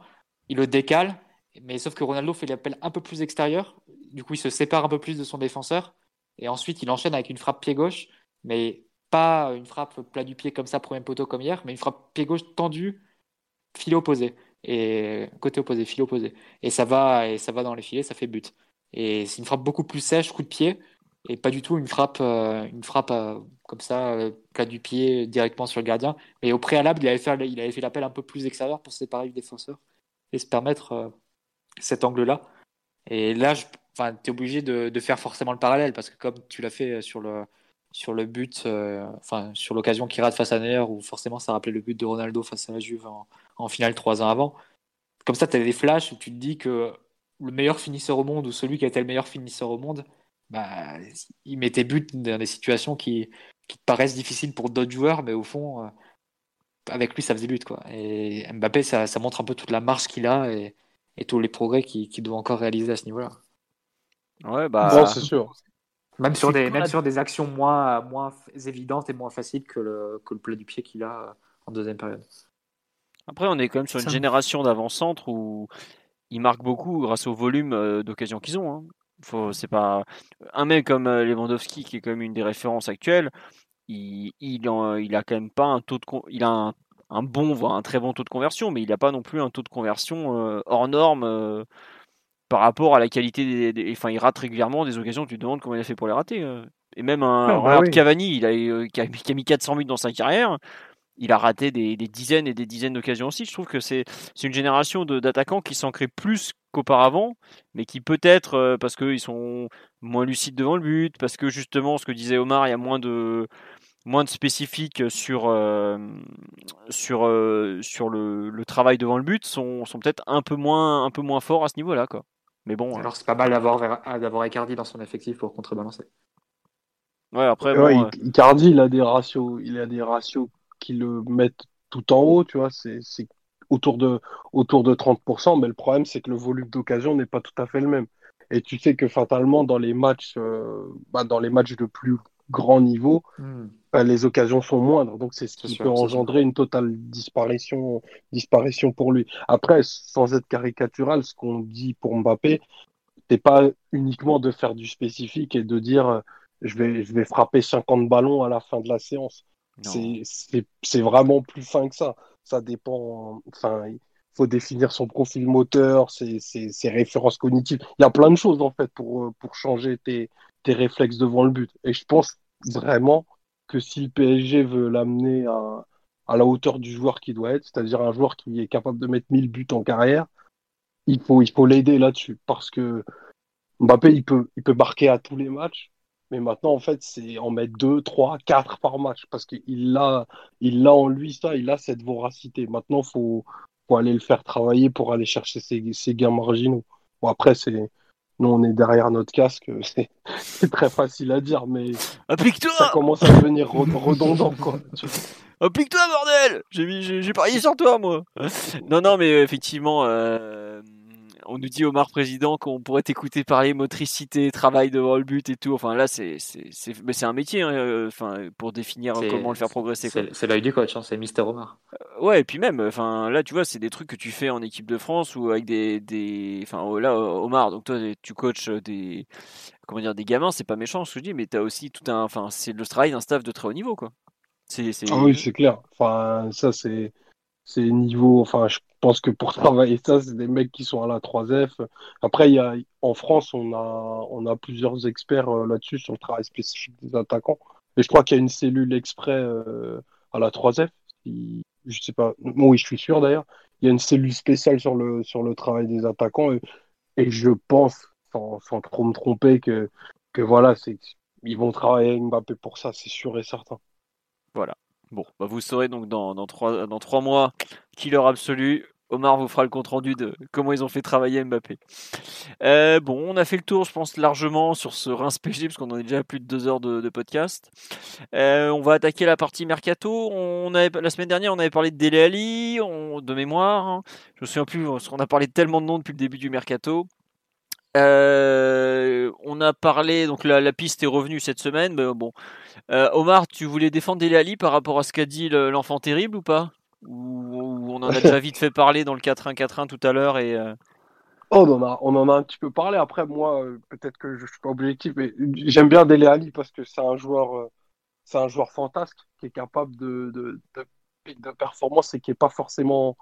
Il le décale, mais sauf que Ronaldo fait l'appel un peu plus extérieur du coup, il se sépare un peu plus de son défenseur. Et ensuite, il enchaîne avec une frappe pied gauche, mais pas une frappe plat du pied comme ça, premier poteau comme hier, mais une frappe pied gauche tendue, fil opposé. Et côté opposé, fil opposé. Et ça va, et ça va dans les filets, ça fait but. Et c'est une frappe beaucoup plus sèche, coup de pied, et pas du tout une frappe, euh, une frappe euh, comme ça, euh, plat du pied directement sur le gardien. Mais au préalable, il avait fait, l'appel un peu plus extérieur pour séparer du défenseur et se permettre cet angle-là. Et là, tu es obligé de, faire forcément le parallèle parce que comme tu l'as fait sur le, sur le but, euh, sur l'occasion qu'il rate face à Neuer, où forcément ça rappelait le but de Ronaldo face à la Juve en, en finale trois ans avant. Comme ça, tu as des flashs où tu te dis que le meilleur finisseur au monde ou celui qui a été le meilleur finisseur au monde, bah, il mettait but dans des situations qui, qui te paraissent difficiles pour d'autres joueurs, mais au fond, euh, avec lui, ça faisait but. Quoi. Et Mbappé, ça, ça montre un peu toute la marche qu'il a et, et tous les progrès qu'il qui doit encore réaliser à ce niveau-là. Ouais, bah. c'est sûr. Même sur, des, même sur des actions moins, moins évidentes et moins faciles que le, que le plat du pied qu'il a en deuxième période. Après, on est quand même sur une génération d'avant-centre où ils marquent beaucoup grâce au volume euh, d'occasions qu'ils ont. Hein. Faut, c'est pas un mec comme euh, Lewandowski qui est quand même une des références actuelles. Il, il, en, il a quand même pas un taux de, il a un, un, bon, voire un très bon taux de conversion, mais il n'a pas non plus un taux de conversion euh, hors norme par rapport à la qualité des, Enfin, il rate régulièrement des occasions, tu te demandes comment il a fait pour les rater. Euh. Et même un ah, bah Cavani, il a, euh, qui, a, mis 400 buts dans sa carrière, il a raté des, dizaines et des dizaines d'occasions aussi. Je trouve que c'est une génération d'attaquants qui s'ancrent plus qu'auparavant, mais qui peut-être, euh, parce qu'ils sont moins lucides devant le but, parce que justement, ce que disait Omar, il y a moins de moins de spécifiques sur, sur, sur le, le, travail devant le but, sont, sont peut-être un peu moins un peu moins forts à ce niveau-là. Quoi. Mais bon. Alors, c'est pas mal d'avoir, d'avoir Icardi dans son effectif pour contrebalancer. Ouais, après. Ouais, bon, Icardi, il a des ratios, il a des ratios qui le mettent tout en haut, tu vois. C'est, autour de, autour de 30%, mais le problème, c'est que le volume d'occasion n'est pas tout à fait le même. Et tu sais que fatalement, dans les matchs, euh, bah, dans les matchs de plus grand niveau, hmm. bah, les occasions sont moindres. Donc, c'est ce qui peut engendrer une totale disparition, disparition pour lui. Après, sans être caricatural, ce qu'on dit pour Mbappé, c'est pas uniquement de faire du spécifique et de dire euh, je vais, je vais frapper 50 ballons à la fin de la séance. C'est vraiment plus fin que ça. Ça dépend. Enfin, il faut définir son profil moteur, ses, références cognitives. Il y a plein de choses en fait pour, euh, changer tes, réflexes devant le but. Et je pense vraiment que si le PSG veut l'amener à, la hauteur du joueur qui doit être, c'est-à-dire un joueur qui est capable de mettre 1000 buts en carrière, il faut il faut l'aider là-dessus parce que Mbappé il peut il peut marquer à tous les matchs, mais maintenant en fait c'est en mettre 2, 3, 4 par match parce qu'il a il a en lui ça, il a cette voracité. Maintenant faut faut aller le faire travailler pour aller chercher ses, ses gains marginaux. Bon après c'est nous, on est derrière notre casque, c'est très facile à dire, mais Applique-toi ça commence à devenir redondant, quoi. Applique-toi, bordel J'ai parié sur toi, moi Non, non, mais effectivement, euh, on nous dit Omar président qu'on pourrait t'écouter parler motricité, travail devant le but et tout. Enfin là, c'est c'est mais c'est un métier. Hein, euh, enfin pour définir comment le faire progresser. C'est l'œil du coach, hein, c'est Mister Omar. Euh, ouais et puis même, enfin là tu vois, c'est des trucs que tu fais en équipe de France ou avec des des, enfin oh, là Omar. Donc toi tu coaches des comment dire des gamins, c'est pas méchant ce que je dis, mais tu as aussi tout un, enfin c'est le travail d'un staff de très haut niveau quoi. C'est ah oui c'est clair. Enfin ça c'est c'est niveau, enfin, je pense que pour travailler ça, c'est des mecs qui sont à la 3F. Après, il y a, en France, on a, on a plusieurs experts euh, là-dessus sur le travail spécifique des attaquants. Et je crois qu'il y a une cellule exprès euh, à la 3F. je sais pas, oui, je suis sûr d'ailleurs. Il y a une cellule spéciale sur le, sur le travail des attaquants. Et, je pense, sans, sans, trop me tromper, que, que voilà, c'est, ils vont travailler avec Mbappé pour ça, c'est sûr et certain. Voilà. Bon, bah vous saurez donc dans, trois, dans trois mois, killer absolu. Omar vous fera le compte rendu de comment ils ont fait travailler Mbappé. Euh, bon, on a fait le tour, je pense, largement sur ce Reims PG, parce qu'on en est déjà à plus de deux heures de, podcast. Euh, on va attaquer la partie mercato. On avait, la semaine dernière, on avait parlé de Dele Ali, de mémoire. Hein. Je me souviens plus, parce qu'on a parlé tellement de noms depuis le début du mercato. Euh, on a parlé, donc la, piste est revenue cette semaine. Mais bon, euh, Omar, tu voulais défendre Dele Ali par rapport à ce qu'a dit l'enfant terrible ou pas? Ou, on en a déjà vite fait parler dans le 4-1-4-1 tout à l'heure et. Euh, oh, on en, a, on en a un petit peu parlé. Après, moi, peut-être que je suis pas objectif, mais j'aime bien Dele Ali parce que c'est un joueur, c'est un joueur fantasque qui est capable de, de, de, performance et qui est pas forcément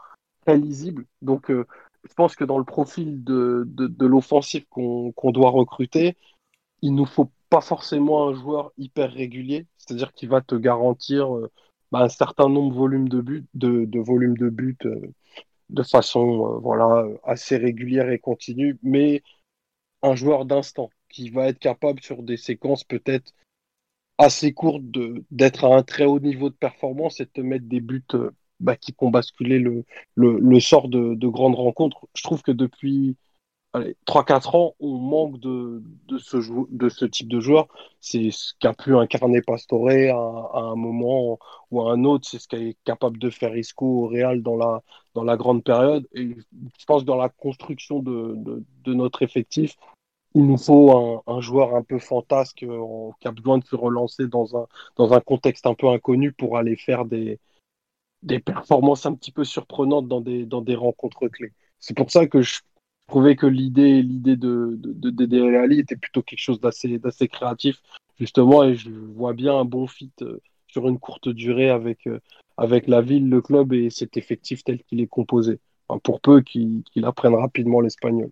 très lisible. Donc, je pense que dans le profil de, de, l'offensif qu'on doit recruter, il nous faut pas forcément un joueur hyper régulier, c'est-à-dire qui va te garantir euh, bah, un certain nombre de volumes de buts, de, de de buts euh, de façon euh, voilà assez régulière et continue, mais un joueur d'instant qui va être capable sur des séquences peut-être assez courtes d'être à un très haut niveau de performance et de te mettre des buts bah, qui font basculer le, le, sort de, de, grandes rencontres. Je trouve que depuis 3-4 ans, on manque de, de, ce, de ce type de joueur. C'est ce qu'a pu incarner Pastore à, un moment ou à un autre. C'est ce qu'est capable de faire Isco au Real dans la, dans la grande période. Et je pense que dans la construction de, de, notre effectif, il nous faut un, un, joueur un peu fantasque euh, qui a besoin de se relancer dans un, dans un contexte un peu inconnu pour aller faire des, des performances un petit peu surprenantes dans des, dans des rencontres clés. C'est pour ça que je trouvais que l'idée l'idée de, de, de Ali était plutôt quelque chose d'assez d'assez créatif justement et je vois bien un bon fit euh, sur une courte durée avec euh, avec la ville, le club et cet effectif tel qu'il est composé. pour peu qu'il apprenne rapidement l'espagnol.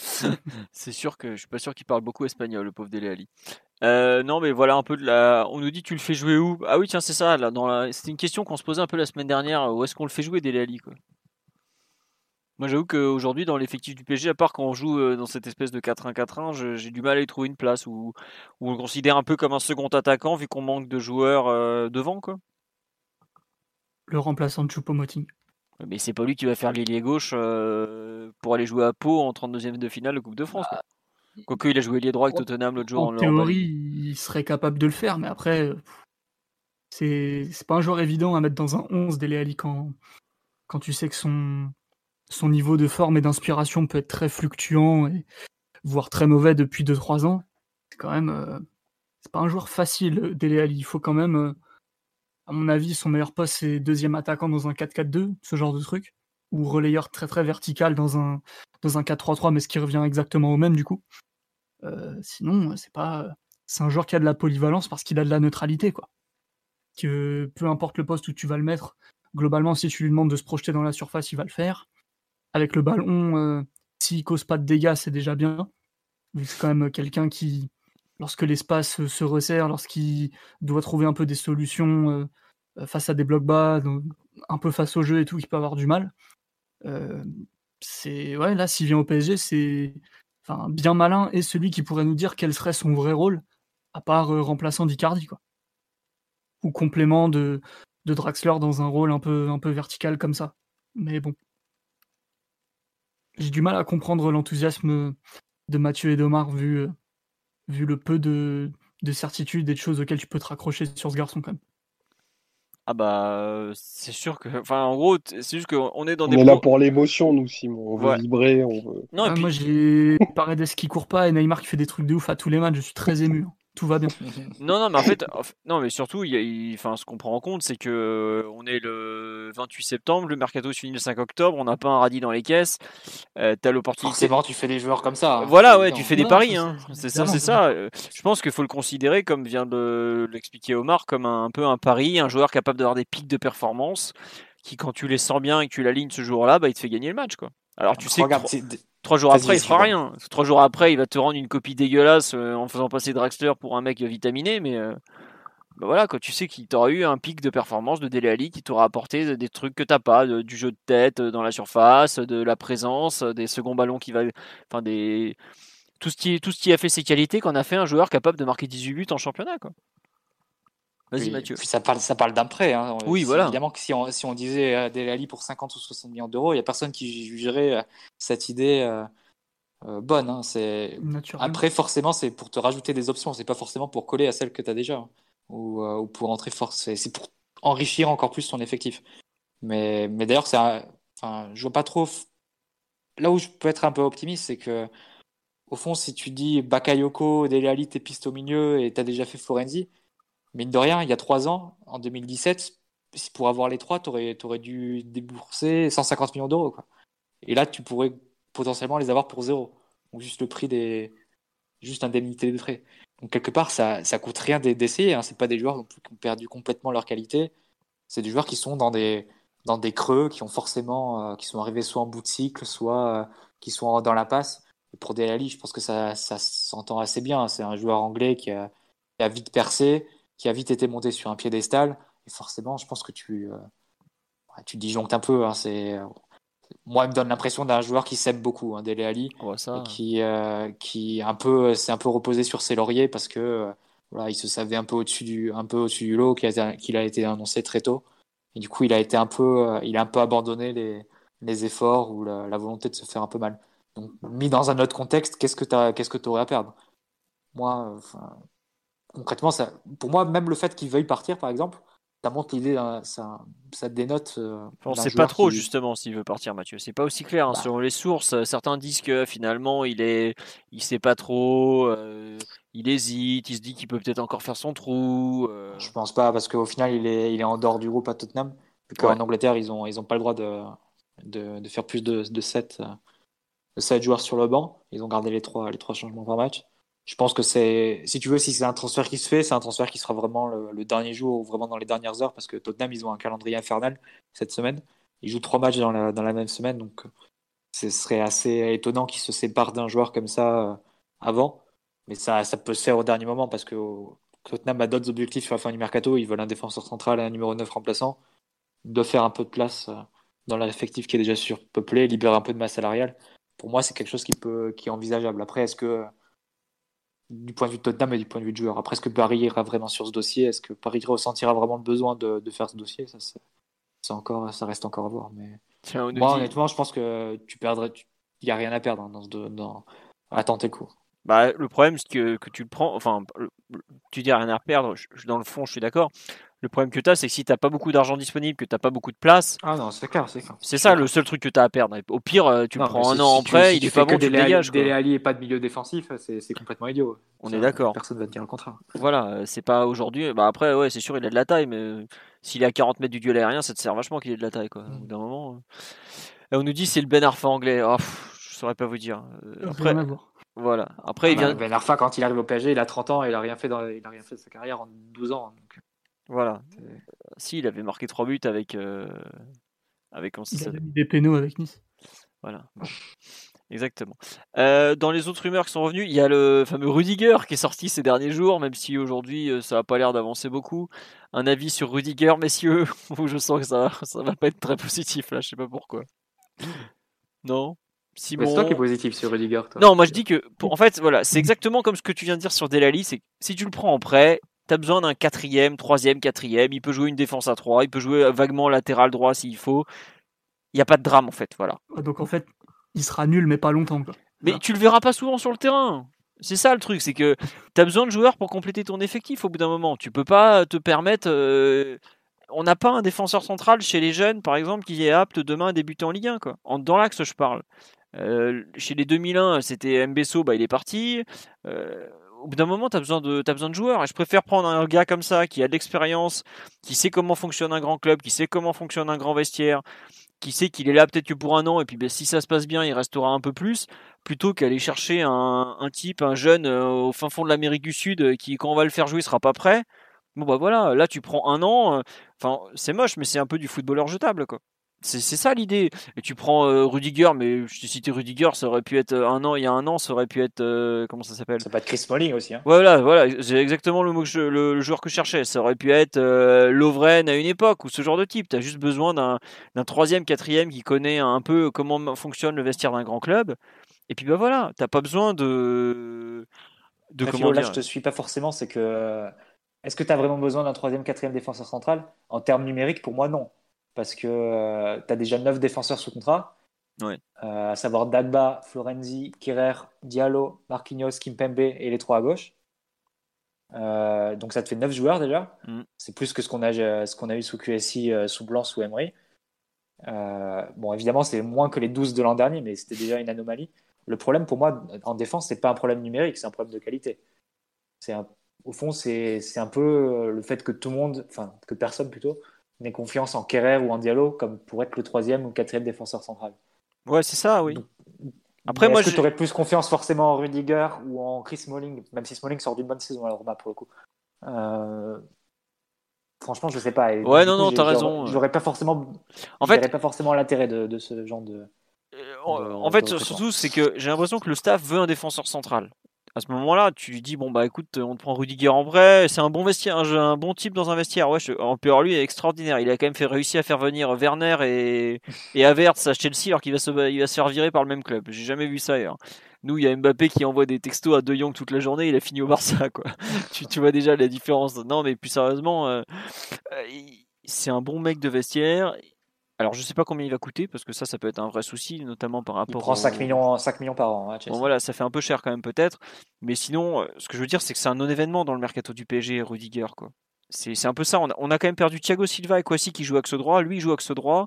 c'est sûr que je suis pas sûr qu'il parle beaucoup espagnol, le pauvre Dele Ali. Euh, non, mais voilà un peu de la. On nous dit tu le fais jouer où? Ah oui, tiens, c'est ça. Là, dans une question qu'on se posait un peu la semaine dernière. Où est-ce qu'on le fait jouer Dele Ali quoi? Moi, j'avoue qu'aujourd'hui, dans l'effectif du PSG, à part quand on joue euh, dans cette espèce de 4-1-4-1, j'ai du mal à y trouver une place où... où on le considère un peu comme un second attaquant vu qu'on manque de joueurs euh, devant quoi. Le remplaçant de Choupo-Moting. Mais c'est pas lui qui va faire l'ailier gauche euh, pour aller jouer à Pau en 32e de finale de Coupe de France. Bah, Quoique il a joué ailier droit avec Tottenham l'autre jour. En, théorie, il serait capable de le faire, mais après, c'est pas un joueur évident à mettre dans un 11 d'Ele quand, quand tu sais que son, son niveau de forme et d'inspiration peut être très fluctuant, et, voire très mauvais depuis 2-3 ans. C'est quand même. Euh, c'est pas un joueur facile, Dele Il faut quand même. Euh, à mon avis, son meilleur poste, c'est deuxième attaquant dans un 4-4-2, ce genre de truc. Ou relayeur très très vertical dans un, dans un 4-3-3, mais ce qui revient exactement au même du coup. Euh, sinon, c'est pas. C'est un joueur qui a de la polyvalence parce qu'il a de la neutralité, quoi. Que peu importe le poste où tu vas le mettre, globalement, si tu lui demandes de se projeter dans la surface, il va le faire. Avec le ballon, euh, s'il cause pas de dégâts, c'est déjà bien. C'est quand même quelqu'un qui, lorsque l'espace se resserre, lorsqu'il doit trouver un peu des solutions euh, face à des blocs bas, un peu face au jeu et tout, il peut avoir du mal. Euh, c'est ouais, là, s'il vient au PSG, c'est bien malin et celui qui pourrait nous dire quel serait son vrai rôle, à part euh, remplaçant d'Icardi, quoi. Ou complément de, de Draxler dans un rôle un peu, un peu vertical comme ça. Mais bon. J'ai du mal à comprendre l'enthousiasme de Mathieu et d'Omar vu, vu le peu de, de certitudes et de choses auxquelles tu peux te raccrocher sur ce garçon quand même. Ah bah c'est sûr que, enfin en gros c'est juste qu'on est dans On des est là pour l'émotion, nous, Simon. On veut Ouais. vibrer, on veut. Non et Ah, puis Moi, j'ai Paredes qui court pas et Neymar qui fait des trucs de ouf à tous les matchs. Je suis très ému. Tout va bien. non non mais en fait non mais surtout il y a- il- enfin ce qu'on prend en compte c'est que euh, on est le 28 septembre, le mercato se finit le 5 octobre, on n'a pas un radis dans les caisses, euh, t'as l'opportunité. Forcément, tu fais des joueurs comme ça. hein. Voilà, ouais, tu fais des Non, paris, c'est- hein. c'est- ça, c'est ça. Euh, Je pense qu'il faut le considérer, comme vient de l'expliquer Omar, comme un, un peu un pari, un joueur capable d'avoir des pics de performance, qui quand tu les sens bien et que tu l'alignes ce jour-là, bah, il te fait gagner le match, quoi. Alors tu sais que Regarde, trois jours après, il fera rien. Trois jours après, il va te rendre une copie dégueulasse euh, en faisant passer Draxler pour un mec vitaminé, mais euh, bah voilà, quand tu sais qu'il t'aura eu un pic de performance de Dele Alli qui t'aura apporté des trucs que t'as pas, de- du jeu de tête euh, dans la surface, de la présence, des seconds ballons qui va, enfin des tout ce qui tout ce qui a fait ses qualités qu'on a fait un joueur capable de marquer 18 buts en championnat quoi. Vas-y Puis- Mathieu. Puis ça parle, ça parle d'un prêt. hein. Oui, voilà. Évidemment que si on, si on disait euh, Dele Alli pour 50 ou 60 millions d'euros, il n'y a personne qui jugerait euh, cette idée euh, euh, bonne. hein. C'est... Après, forcément, c'est pour te rajouter des options. C'est pas forcément pour coller à celles que tu as déjà. hein. Ou, euh, ou pour entrer fort. C'est, c'est pour enrichir encore plus ton effectif. Mais, mais d'ailleurs, c'est un- enfin, je vois pas trop. f- Là où je peux être un peu optimiste, c'est que, au fond, si tu dis Bakayoko, Dele Alli, t'es piste au milieu et tu as déjà fait Florenzi, mine de rien, il y a trois ans, en 2017, si pour avoir les trois, tu aurais, dû débourser 150 millions d'euros. Et là, tu pourrais potentiellement les avoir pour zéro. Donc juste le prix des. Juste indemnité de frais. Donc quelque part, ça, ça coûte rien d'e- d'essayer. Hein. C'est pas des joueurs qui ont perdu complètement leur qualité. C'est des joueurs qui sont dans des, dans des creux, qui ont forcément, euh, qui sont arrivés soit en bout de cycle, soit euh, qui sont dans la passe. Et pour Dele Alli, je pense que ça, ça s'entend assez bien. C'est un joueur anglais qui a vite percé, qui a vite été monté sur un piédestal. Et forcément, je pense que tu, euh, tu disjonctes un peu. hein. C'est, euh, moi, il me donne l'impression d'un joueur qui s'aime beaucoup, hein, Dele ça. et qui, euh, qui un peu, s'est un peu reposé sur ses lauriers parce que euh, voilà, il se savait un peu au-dessus du, un peu au-dessus du lot, qu'il a, qu'il a été annoncé très tôt. Et du coup, il a été un peu, euh, il a un peu abandonné les, les efforts ou la, la volonté de se faire un peu mal. Donc, mis dans un autre contexte, qu'est-ce que tu qu'est-ce que aurais à perdre? Moi, euh, enfin, concrètement, ça, pour moi, même le fait qu'il veuille partir, par exemple, ça montre l'idée, ça, ça dénote. euh, On d'un sait pas trop qui- justement s'il veut partir Mathieu. C'est pas aussi clair hein. Bah. selon les sources. euh, Certains disent que finalement il est, il sait pas trop, euh, il hésite, il se dit qu'il peut peut-être encore faire son trou. euh, Je pense pas, parce qu'au final, il est, il est en dehors du groupe à Tottenham. Vu qu'en Ouais. Angleterre, ils ont, ils ont pas le droit de, de, de faire plus de, de 7, de 7 joueurs sur le banc. Ils ont gardé les trois, les trois changements par match. Je pense que c'est, si tu veux, si c'est un transfert qui se fait, c'est un transfert qui sera vraiment le, dernier jour ou vraiment dans les dernières heures, parce que Tottenham, ils ont un calendrier infernal cette semaine. Ils jouent trois matchs dans la, dans la même semaine, donc ce serait assez étonnant qu'ils se séparent d'un joueur comme ça euh, avant. Mais ça, ça peut se faire au dernier moment, parce que Tottenham a d'autres objectifs sur la fin du mercato. Ils veulent un défenseur central et un numéro 9 remplaçant. Ils doivent faire un peu de place euh, dans l'effectif qui est déjà surpeuplé, libérer un peu de masse salariale. Pour moi, c'est quelque chose qui, peut, qui est envisageable. Après, est-ce que, du point de vue de Tottenham et du point de vue de joueur, après, est-ce que Paris ira vraiment sur ce dossier? Est-ce que Paris ressentira vraiment le besoin de, de faire ce dossier? Ça, c'est, c'est encore, ça reste encore à voir. Mais Tiens, moi, dit- honnêtement, je pense que tu perdrais. Il n'y a rien à perdre hein, dans ce, dans, à tenter le coup. Bah, le problème, c'est que, que tu le prends. Enfin, tu dis rien à perdre. je- dans le fond, je suis d'accord. Le problème que tu as, c'est que si tu pas beaucoup d'argent disponible, que tu pas beaucoup de place, Ah non, c'est clair, c'est clair. c'est ça le seul truc que tu as à perdre. Au pire, euh, tu Non, prends un si- an en prêt, si il tu est fais pas que bon, tu dégages. Alli et pas de milieu défensif, c'est complètement idiot. On Ça, est d'accord. Personne va te dire le contraire. Voilà, euh, c'est pas aujourd'hui. Bah après, ouais, c'est sûr, il a de la taille, mais euh, s'il est à 40 mètres du duel aérien, ça te sert vachement qu'il ait de la taille, quoi. Au bout d'un moment. euh. Et on nous dit c'est le Ben Arfa anglais. Oh, pff, je saurais pas vous dire. Euh, Après, voilà. Après, il Ah vient. Ben Arfa, quand il arrive au PSG, il a 30 ans et il a rien fait, dans, il a rien fait de sa carrière en 12 ans. donc. Voilà. Si, il avait marqué 3 buts avec. euh, Avec. ça Il avait mis des pénaux avec Nice. Voilà. Bon. Exactement. Euh, dans les autres rumeurs qui sont revenues, il y a le fameux Rudiger qui est sorti ces derniers jours, même si aujourd'hui euh, ça n'a pas l'air d'avancer beaucoup. Un avis sur Rudiger, messieurs, où je sens que ça, ça va pas être très positif là, je sais pas pourquoi. Non? Simon... C'est toi qui es positif sur Rudiger. Toi. Non, moi je dis que, pour- en fait, voilà, c'est exactement comme ce que tu viens de dire sur Delali, c'est que si tu le prends en prêt, t'as besoin d'un quatrième, troisième, quatrième, il peut jouer une défense à trois, il peut jouer vaguement latéral droit s'il faut. Il n'y a pas de drame en fait, voilà. Donc en fait, il sera nul, mais pas longtemps. Quoi. Mais Ah. tu le verras pas souvent sur le terrain. C'est ça le truc, c'est que tu as besoin de joueurs pour compléter ton effectif au bout d'un moment. Tu peux pas te permettre. euh, on n'a pas un défenseur central chez les jeunes, par exemple, qui est apte demain à débuter en Ligue 1. Quoi. En, dans l'axe, je parle. Euh, chez les 2001, c'était Mbesso, bah, il est parti. Euh, au bout d'un moment, tu as, besoin de, as besoin de joueurs. Et je préfère prendre un gars comme ça, qui a de l'expérience, qui sait comment fonctionne un grand club, qui sait comment fonctionne un grand vestiaire, qui sait qu'il est là peut-être que pour un an, et puis ben, si ça se passe bien, il restera un peu plus, plutôt qu'aller chercher un, un, type, un jeune euh, au fin fond de l'Amérique du Sud, qui, quand on va le faire jouer, sera pas prêt. Bon bah voilà, là tu prends un an, enfin c'est moche, mais c'est un peu du footballeur jetable quoi. C'est ça l'idée. Et tu prends euh, Rudiger, mais je t'ai cité Rudiger, ça aurait pu être euh, un an, il y a un an, ça aurait pu être. Euh, comment ça s'appelle? Ça peut être Chris Smalling aussi. Hein. Voilà, voilà, c'est exactement le, mot le, joueur que je cherchais. Ça aurait pu être Lovren à une époque, ou ce genre de type. Tu as juste besoin d'un troisième, quatrième qui connaît un peu comment fonctionne le vestiaire d'un grand club. Et puis bah voilà, t'as pas besoin de. de comment là, je te suis pas forcément, c'est que. Est-ce que tu as vraiment besoin d'un troisième, quatrième défenseur central? En termes numériques, pour moi, non parce que euh, tu as déjà 9 défenseurs sous contrat. Ouais. Euh, à savoir Dagba, Florenzi, Kerrer, Diallo, Marquinhos, Kimpembe et les trois à gauche. Euh, donc ça te fait 9 joueurs déjà. Mm. C'est plus que ce qu'on a, ce qu'on a eu sous QSI, sous Blanc, sous Emery. bon, évidemment, c'est moins que les 12 de l'an dernier, mais c'était déjà une anomalie. Le problème pour moi en défense, c'est pas un problème numérique, c'est un problème de qualité. C'est au fond, c'est un peu le fait que tout le monde, enfin que personne plutôt, n'ait confiance en Kerrer ou en Diallo comme pour être le troisième ou quatrième défenseur central. Ouais, c'est ça, oui. Après, moi, est-ce que tu aurais plus confiance forcément en Rudiger ou en Chris Smalling, même si Smalling sort d'une bonne saison à Roma pour le coup. Euh, franchement, je sais pas. ouais, non, non, t'as raison. J'aurais pas forcément. En fait, pas forcément l'intérêt de, de, ce genre de. Euh, en fait, surtout, c'est que j'ai l'impression que le staff veut un défenseur central à ce moment-là, tu lui dis bon bah écoute, on te prend Rudiger en vrai, c'est un bon vestiaire, un, bon type dans un vestiaire. Ouais, en plus lui est extraordinaire. Il a quand même fait réussir à faire venir Werner et et Havertz à Chelsea alors qu'il va se il va se faire virer par le même club. J'ai jamais vu ça ailleurs. Nous, il y a Mbappé qui envoie des textos à De Jong toute la journée, il a fini au Barça quoi. tu, tu vois déjà la différence. Non mais plus sérieusement, euh, euh, c'est un bon mec de vestiaire. Alors je sais pas combien il va coûter parce que ça ça peut être un vrai souci notamment par rapport. Il prend 5 millions 5 millions par an. Hein, bon voilà ça fait un peu cher quand même peut-être mais sinon euh, ce que je veux dire c'est que c'est un non événement dans le mercato du PSG Rudiger quoi. C'est un peu ça on a, on a, quand même perdu Thiago Silva et Kwasi qui joue axe droit lui il joue axe droit.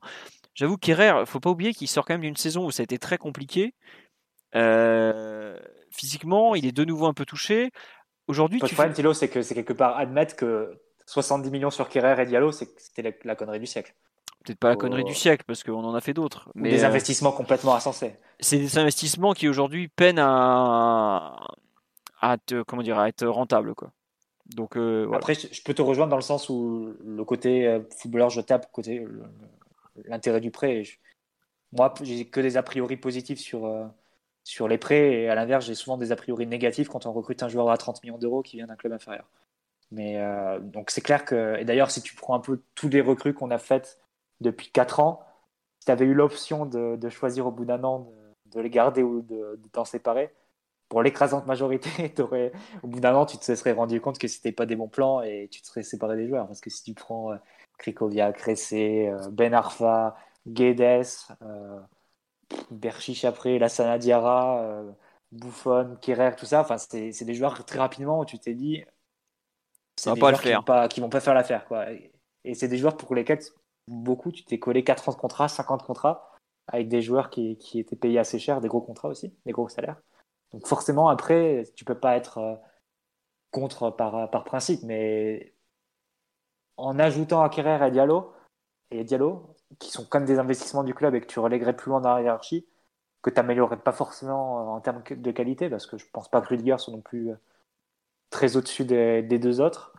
J'avoue qu'Herrera faut pas oublier qu'il sort quand même d'une saison où ça a été très compliqué. Euh, physiquement il est de nouveau un peu touché. Aujourd'hui le problème Thilo c'est que c'est quelque part admettre que 70 millions sur Kerrer et Diallo c'était la connerie du siècle peut-être pas la connerie du siècle parce qu'on en a fait d'autres. Mais des euh, investissements complètement insensés. C'est des investissements qui aujourd'hui peinent à, à, comment dire, à être rentables. Quoi. Donc, euh, Après, je peux te rejoindre dans le sens où le côté euh, footballeur jetable, côté l'intérêt du prêt. moi, j'ai que des a priori positifs sur, sur les prêts et à l'inverse, j'ai souvent des a priori négatifs quand on recrute un joueur à 30 millions d'euros qui vient d'un club inférieur. Mais donc c'est clair que, et d'ailleurs, si tu prends un peu tous les recrues qu'on a faites depuis 4 ans, si tu avais eu l'option de, choisir au bout d'un an de, les garder ou de, t'en séparer, pour l'écrasante majorité, au bout d'un an, tu te serais rendu compte que c'était pas des bons plans et tu te serais séparé des joueurs. Parce que si tu prends euh, Krikovia, Cressé, euh, Ben Arfa, Guedes, euh, Berchiche après, Lassana Diarra, euh, Buffon, Kerrer, tout ça, enfin, c'est des joueurs très rapidement où tu t'es dit. Ça va pas le. Qui vont pas, vont pas faire l'affaire. Et c'est des joueurs pour lesquels beaucoup. Tu t'es collé 4 ans de contrat, 50 contrats, avec des joueurs qui, étaient payés assez cher, des gros contrats aussi, des gros salaires. Donc forcément, après, tu peux pas être euh, contre par, par principe, mais en ajoutant Acquérir et Diallo, et Diallo, qui sont comme des investissements du club et que tu relèguerais plus loin dans la hiérarchie, que tu n'améliorerais pas forcément en termes de qualité, parce que je pense pas que Rudiger soit non plus euh, très au-dessus des, des, deux autres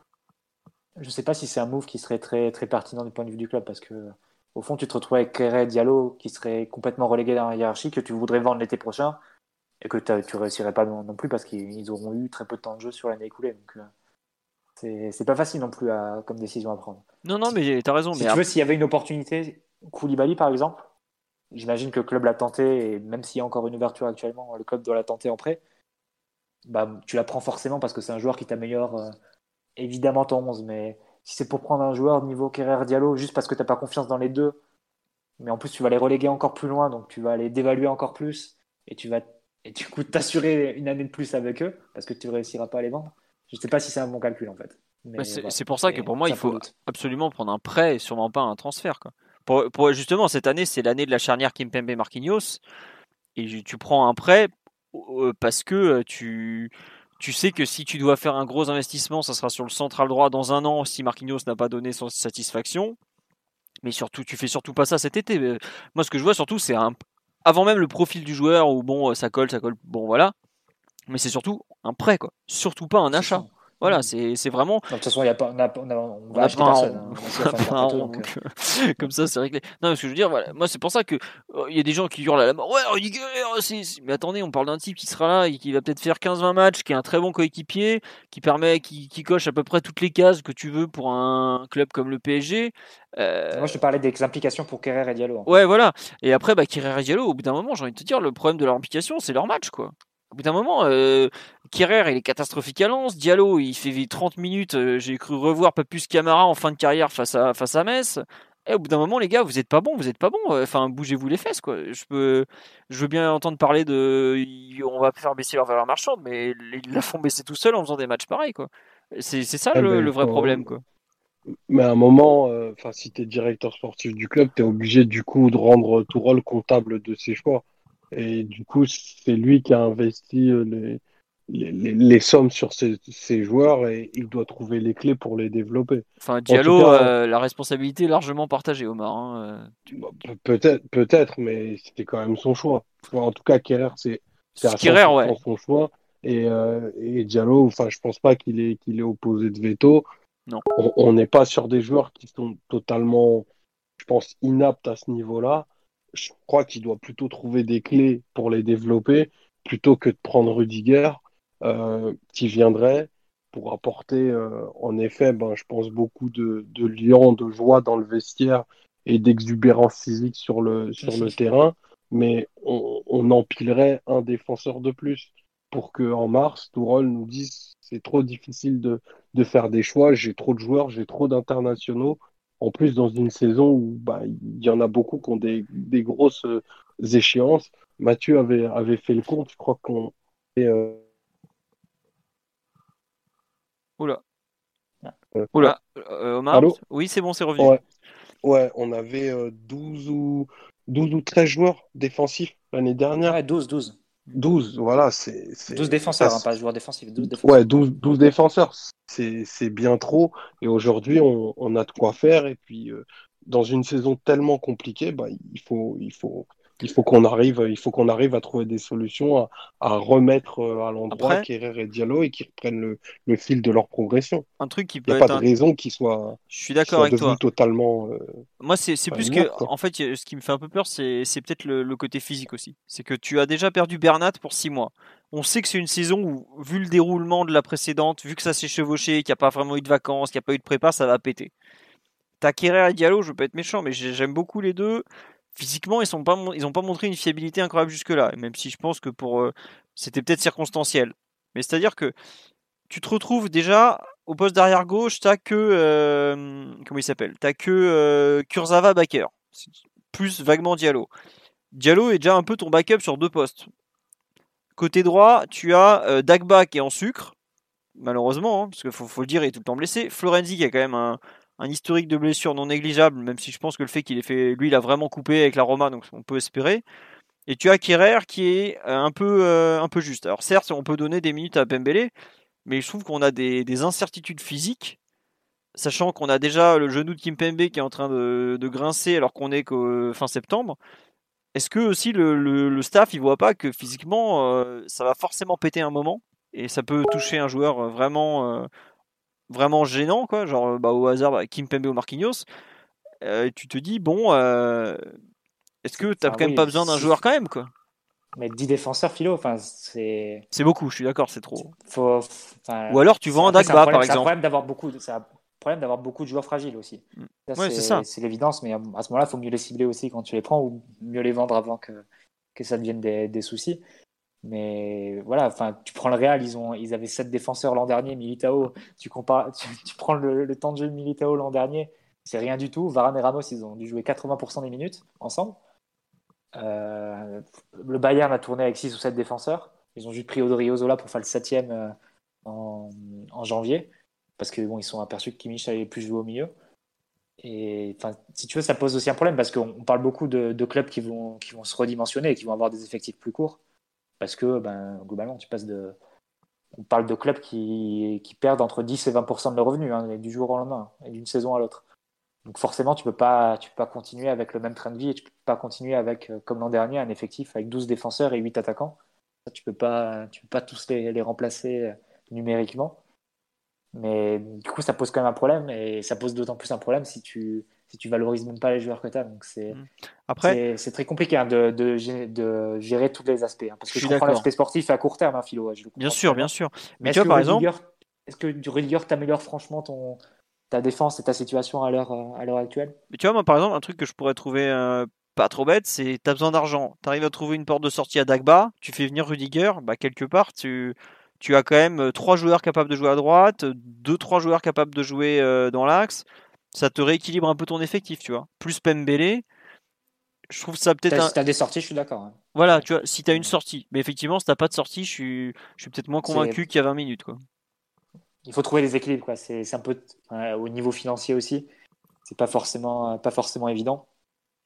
je ne sais pas si c'est un move qui serait très, très pertinent du point de vue du club parce que au fond, tu te retrouves avec Kéré Diallo qui serait complètement relégué dans la hiérarchie que tu voudrais vendre l'été prochain et que tu réussirais pas non, plus parce qu'ils auront eu très peu de temps de jeu sur l'année écoulée. Donc, euh, c'est pas facile non plus à, comme décision à prendre. Non, non, mais tu as raison. Si tu veux, s'il y avait une opportunité, Koulibaly par exemple, j'imagine que le club l'a tenté et même s'il y a encore une ouverture actuellement, le club doit la tenter en prêt. Bah, tu la prends forcément parce que c'est un joueur qui t'améliore. Euh, évidemment ton 11, mais si c'est pour prendre un joueur niveau Kerrer Diallo juste parce que tu n'as pas confiance dans les deux, mais en plus tu vas les reléguer encore plus loin, donc tu vas les dévaluer encore plus, et tu vas et du coup t'assurer une année de plus avec eux, parce que tu ne réussiras pas à les vendre. Je ne sais pas si c'est un bon calcul en fait. Mais Bah, c'est voilà, pour ça que pour moi, il faut doute. absolument prendre un prêt et sûrement pas un transfert. Quoi. Pour, pour- justement, cette année, c'est l'année de la charnière Kimpembe-Marquinhos. Et tu prends un prêt euh, parce que euh, tu, tu sais que si tu dois faire un gros investissement, ça sera sur le central droit dans un an si Marquinhos n'a pas donné son satisfaction. Mais surtout, tu fais surtout pas ça cet été. Euh, Moi, ce que je vois surtout, c'est un. Avant même le profil du joueur où bon, euh, ça colle, ça colle, bon voilà. Mais c'est surtout un prêt, quoi. Surtout pas un achat. ça. Voilà, Mm. c'est c'est vraiment. De toute façon, il y a pas, on a, on a- on va acheter pas personne. hein. On pas un donc, euh, euh, comme ça, c'est réglé. Non, mais ce que je veux dire, voilà, moi, c'est pour ça que euh, il y a des gens qui hurlent à la mort. Ouais, Rudiger, c'est. c'est- Mais attendez, on parle d'un type qui sera là et qui va peut-être faire 15-20 matchs, qui est un très bon coéquipier, qui permet, qui, qui coche à peu près toutes les cases que tu veux pour un club comme le PSG. Euh, Moi, je te parlais des implications pour Kerrer et Diallo. hein. Ouais, voilà. Et après, bah, Kerrer et Diallo, au bout d'un moment, j'ai envie de te dire, le problème de leur implication, c'est leur match, quoi. Au bout d'un moment, euh, Kerrer, il est catastrophique à Lens. Diallo, il fait 30 minutes. euh, j'ai cru revoir Papus Camara en fin de carrière face à, face à Metz. Et au bout d'un moment, les gars, vous êtes pas bons, vous êtes pas bons. euh, Enfin, bougez-vous les fesses, quoi. Je peux, je veux bien entendre parler de, on va faire baisser leur valeur marchande, mais ils la font baisser tout seuls en faisant des matchs pareils, quoi. C'est ça Ah le, ben, le vrai problème, quoi. Mais à un moment, euh, si tu es directeur sportif du club, tu es obligé du coup de rendre tout rôle comptable de ses choix. Et du coup, c'est lui qui a investi euh, les, les, les- les sommes sur ses, ses joueurs et il doit trouver les clés pour les développer. Enfin, Diallo, cas, euh, la responsabilité est largement partagée, Omar. hein, euh. Bah, pe- Peut-être, peut-être, mais c'était quand même son choix. En tout cas, Kerrer, c'est c'est à Skyrer, 100% ouais. son choix. Et, euh, et Diallo, enfin, je pense pas qu'il est, qu'il est opposé de veto. Non. On- On n'est pas sur des joueurs qui sont totalement, je pense, inaptes à ce niveau-là. Je crois qu'il doit plutôt trouver des clés pour les développer plutôt que de prendre Rudiger, euh, qui viendrait pour apporter, euh, en effet, ben, je pense, beaucoup de, de liant, de joie dans le vestiaire et d'exubérance physique sur le, sur le terrain, mais on, on empilerait un défenseur de plus pour que en mars, Tourol nous dise c'est trop difficile de, de faire des choix, j'ai trop de joueurs, j'ai trop d'internationaux. En plus, dans une saison où bah, il y en a beaucoup qui ont des, des grosses euh, échéances. Mathieu avait, avait fait le compte, je crois qu'on. et, euh, Oula. euh, Oula. Euh, Omar Allô Oui, c'est bon, c'est revenu. Ouais. Ouais, on avait euh, 12 ou 12 ou 13 joueurs défensifs l'année dernière. Ouais, 12, 12. 12, voilà, c'est c'est- 12 défenseurs, hein, pas joueurs défensifs. 12 défenseurs. Ouais, 12, 12 défenseurs, c'est c'est bien trop. Et aujourd'hui, on, on a de quoi faire. Et puis, euh, dans une saison tellement compliquée, bah, il faut, il faut, il faut qu'on arrive, il faut qu'on arrive à trouver des solutions, à, à remettre euh, à l'endroit Kerrer et Diallo et qu'ils reprennent le, le fil de leur progression. Un truc qui Il peut n'y a pas de raison qu'ils soient, Je suis d'accord avec toi. totalement. euh, Moi, c'est plus que. quoi. En fait, ce qui me fait un peu peur, c'est peut-être le, le côté physique aussi. C'est que tu as déjà perdu Bernat pour 6 mois. On sait que c'est une saison où, vu le déroulement de la précédente, vu que ça s'est chevauché, qu'il n'y a pas vraiment eu de vacances, qu'il n'y a pas eu de prépa, ça va péter. T'as Kerrer et Diallo, je veux pas être méchant, mais j'ai- j'aime beaucoup les deux. Physiquement, ils sont pas, montré une fiabilité incroyable jusque-là. Même si je pense que pour eux, c'était peut-être circonstanciel. Mais c'est-à-dire que tu te retrouves déjà au poste d'arrière gauche, t'as que euh, comment il s'appelle? T'as que euh, Kurzawa Baker, plus vaguement Diallo. Diallo est déjà un peu ton backup sur deux postes. Côté droit, tu as euh, Dagba qui est en sucre, malheureusement, hein, parce qu'il faut, faut le dire, il est tout le temps blessé. Florenzi qui a quand même un, un historique de blessure non négligeable, même si je pense que le fait qu'il ait fait, lui, il a vraiment coupé avec la Roma, donc on peut espérer. Et tu as Kerrer qui est euh, un peu, euh, un peu juste. Alors certes, on peut donner des minutes à Pembele, mais je trouve qu'on a des, des incertitudes physiques, sachant qu'on a déjà le genou de Kimpembe qui est en train de, grincer alors qu'on est qu'au fin septembre. Est-ce que aussi le, staff il voit pas que physiquement euh, ça va forcément péter un moment et ça peut toucher un joueur euh, vraiment euh, vraiment gênant quoi, genre bah, au hasard bah, Kimpembe ou Marquinhos. Euh, tu te dis bon, euh, est-ce que t'as Enfin, quand même pas besoin d'un joueur quand même quoi? Mais 10 défenseurs philo, enfin, c'est. C'est beaucoup, je suis d'accord, c'est trop. Faut... enfin, Ou alors tu vends un Dagba par C'est un exemple. problème d'avoir beaucoup, de- un problème d'avoir beaucoup de joueurs fragiles aussi. Mm. Ouais, c'est l'évidence, mais à ce moment-là, il faut mieux les cibler aussi quand tu les prends ou mieux les vendre avant que, que ça devienne des, des soucis. Mais voilà, enfin, tu prends le Real, ils, ont, ils avaient 7 défenseurs l'an dernier, Militao, tu, compares, tu, prends le, temps de jeu de Militao l'an dernier, c'est rien du tout. Varane et Ramos, ils ont dû jouer 80% des minutes ensemble. Euh, le Bayern a tourné avec 6 ou 7 défenseurs. Ils ont juste pris Odriozola pour faire le 7 en, en janvier. parce que bon, ils sont aperçus que Kimmich allait plus jouer au milieu. Et si tu veux, ça pose aussi un problème parce qu'on parle beaucoup de, de, clubs qui vont, qui vont se redimensionner et qui vont avoir des effectifs plus courts. Parce que ben, globalement, tu passes de, on parle de clubs qui, qui perdent entre 10 et 20% de leurs revenus hein, du jour au lendemain et d'une saison à l'autre. Donc forcément, tu peux pas, peux pas continuer avec le même train de vie et tu peux pas continuer avec, euh, comme l'an dernier, un effectif avec 12 défenseurs et 8 attaquants. Tu peux pas, peux pas tous les, les remplacer euh, numériquement. Mais du coup, ça pose quand même un problème et ça pose d'autant plus un problème si tu, si tu valorises même pas les joueurs que tu as. Donc c'est mmh. après c'est très compliqué hein, de, de, de, gérer tous les aspects. Hein, parce que je, comprends l'aspect sportif à court terme, hein, Philo. bien sûr, bien sûr. Mais, tu vois, par exemple, est-ce que du Rudiger t'améliore franchement ton ta défense et ta situation à l'heure à l'heure actuelle? Mais tu vois, moi par exemple, un truc que je pourrais trouver euh, pas trop bête, c'est tu as besoin d'argent. Tu arrives à trouver une porte de sortie à Dagba, tu fais venir Rudiger, bah quelque part tu tu as quand même trois joueurs capables de jouer à droite, deux trois joueurs capables de jouer euh, dans l'axe ça te rééquilibre un peu ton effectif, tu vois. Plus Pembele, je trouve ça peut-être. Si t'as des sorties, je suis d'accord. Voilà, tu vois, si t'as une sortie. Mais effectivement, si t'as pas de sortie, je suis, je suis peut-être moins convaincu qu'il y a 20 minutes, quoi. Il faut trouver les équilibres, quoi. C'est un peu au niveau financier aussi. C'est pas forcément, pas forcément évident.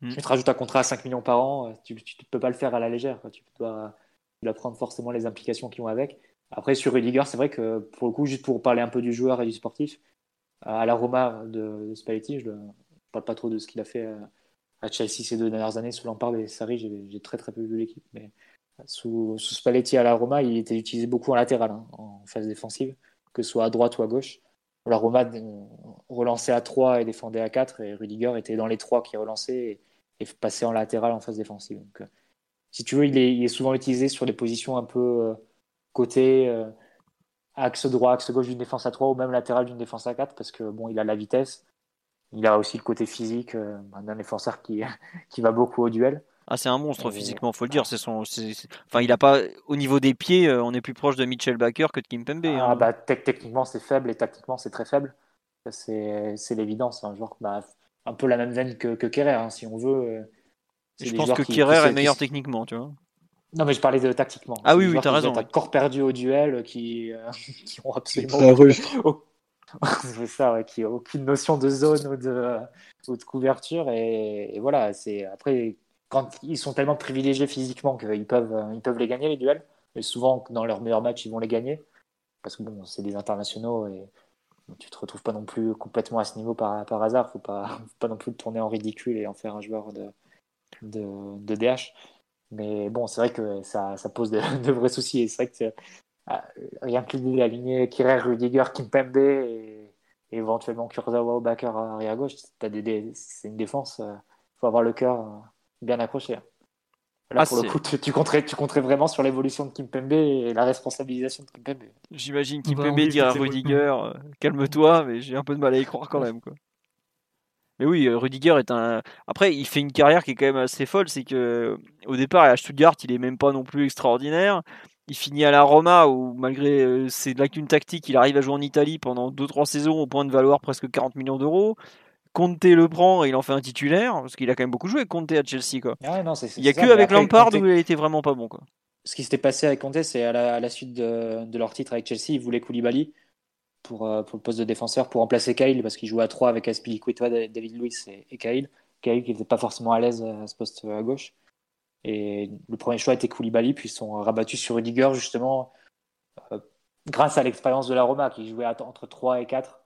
Hmm. Tu te rajoutes un contrat à 5 millions par an, tu, ne peux pas le faire à la légère. Tu dois, tu dois prendre forcément les implications qui vont avec. Après, sur Rudiger, c'est vrai que pour le coup, juste pour parler un peu du joueur et du sportif, à la Roma de, Spalletti. Je ne parle pas trop de ce qu'il a fait euh, à Chelsea ces deux dernières années sous Lampard et Sarri. J'ai très très peu vu l'équipe, mais sous, Spalletti à la Roma, il était utilisé beaucoup en latéral, hein, en phase défensive, que ce soit à droite ou à gauche. La Roma euh, relançait à 3 et défendait à 4, et Rudiger était dans les 3 qui relançaient et, passait en latéral en phase défensive. Donc, euh, si tu veux, il est, souvent utilisé sur des positions un peu côté axe droit, axe gauche d'une défense à 3 ou même latéral d'une défense à 4 parce que bon, il a la vitesse. Il a aussi le côté physique euh, d'un défenseur qui, qui va beaucoup au duel. Ah, c'est un monstre physiquement, faut le dire. C'est son, enfin, il a pas au niveau des pieds, euh, on est plus proche de Mitchell Baker que de Kimpembe. Ah, hein. bah, techniquement c'est faible et tactiquement c'est très faible. C'est, l'évidence. Un joueur bah, un peu la même veine que, que Kerrer, hein, si on veut. Euh, je pense que Kerrer est meilleur techniquement, tu vois. Non, mais je parlais de tactiquement. Ah oui, oui, t'as raison. T'as corps perdu au duel qui, euh, qui ont absolument. c'est ça, ouais, qui n'ont aucune notion de zone ou de, ou de couverture. Et, voilà, c'est après, quand ils sont tellement privilégiés physiquement qu'ils peuvent, ils peuvent les gagner, les duels. Et souvent, dans leurs meilleurs matchs, ils vont les gagner. Parce que bon, c'est des internationaux et tu te retrouves pas non plus complètement à ce niveau par, par hasard. Faut pas, faut pas non plus le tourner en ridicule et en faire un joueur de, de, de DH. Mais bon, c'est vrai que ça, ça pose de, de, vrais soucis. Et c'est vrai que ah, rien que l'idée d'aligner Kirer, Rudiger, Kimpembe et, et éventuellement Kurzawa ou Baker arrière à gauche, c'est une défense. Il euh, faut avoir le cœur euh, bien accroché. Là, ah, pour le coup, tu, tu, compterais, tu compterais vraiment sur l'évolution de Kimpembe et la responsabilisation de Kimpembe. J'imagine Kimpembe dire à Rudiger euh, calme-toi, mais j'ai un peu de mal à y croire quand même. Quoi. Mais oui, euh, Rudiger est un. Après, il fait une carrière qui est quand même assez folle. C'est que au départ, à Stuttgart, il est même pas non plus extraordinaire. Il finit à la Roma où, malgré euh, ses lacunes tactiques, il arrive à jouer en Italie pendant 2-3 saisons au point de valoir presque 40 millions d'euros. Conte le prend et il en fait un titulaire parce qu'il a quand même beaucoup joué Conte à Chelsea. Quoi. Ah il n'y a que avec Lampard où il a été vraiment pas bon. Quoi. Ce qui s'était passé avec Conte, c'est à la, suite de, de, leur titre avec Chelsea, ils voulaient Koulibaly pour, euh, pour, le poste de défenseur pour remplacer Kyle parce qu'il jouait à 3 avec Aspilicueta, David Luiz et, et Kyle. Kyle qui n'était pas forcément à l'aise à ce poste à gauche. Et le premier choix était Koulibaly, puis ils sont rabattus sur Rudiger justement euh, grâce à l'expérience de la Roma qui jouait entre 3 et 4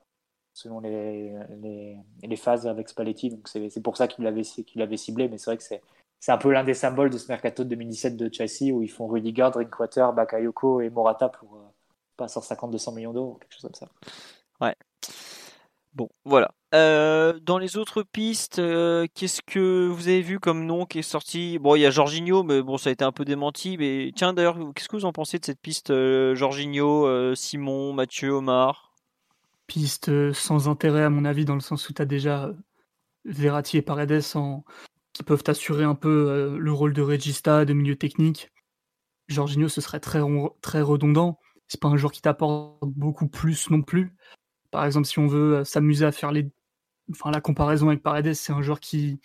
selon les, phases avec Spalletti. Donc c'est pour ça qu'il l'avait ciblé, mais c'est vrai que c'est un peu l'un des symboles de ce mercato de 2017 de Chelsea où ils font Rudiger, Drinkwater, Bakayoko et Morata pour, euh, pas 150-200 millions d'euros, quelque chose comme ça. Ouais. Bon, voilà. Euh, dans les autres pistes, euh, qu'est-ce que vous avez vu comme nom qui est sorti? Bon, il y a Jorginho, mais bon, ça a été un peu démenti. Mais tiens, d'ailleurs, qu'est-ce que vous en pensez de cette piste euh, Jorginho, Simon, Mathieu, Omar? Piste sans intérêt, à mon avis, dans le sens où tu as déjà Verratti et Paredes en... qui peuvent assurer un peu le rôle de regista, de milieu technique. Jorginho, ce serait très, très redondant c'est pas un joueur qui t'apporte beaucoup plus non plus. Par exemple, si on veut euh, s'amuser à faire la comparaison avec Paredes, c'est un joueur qui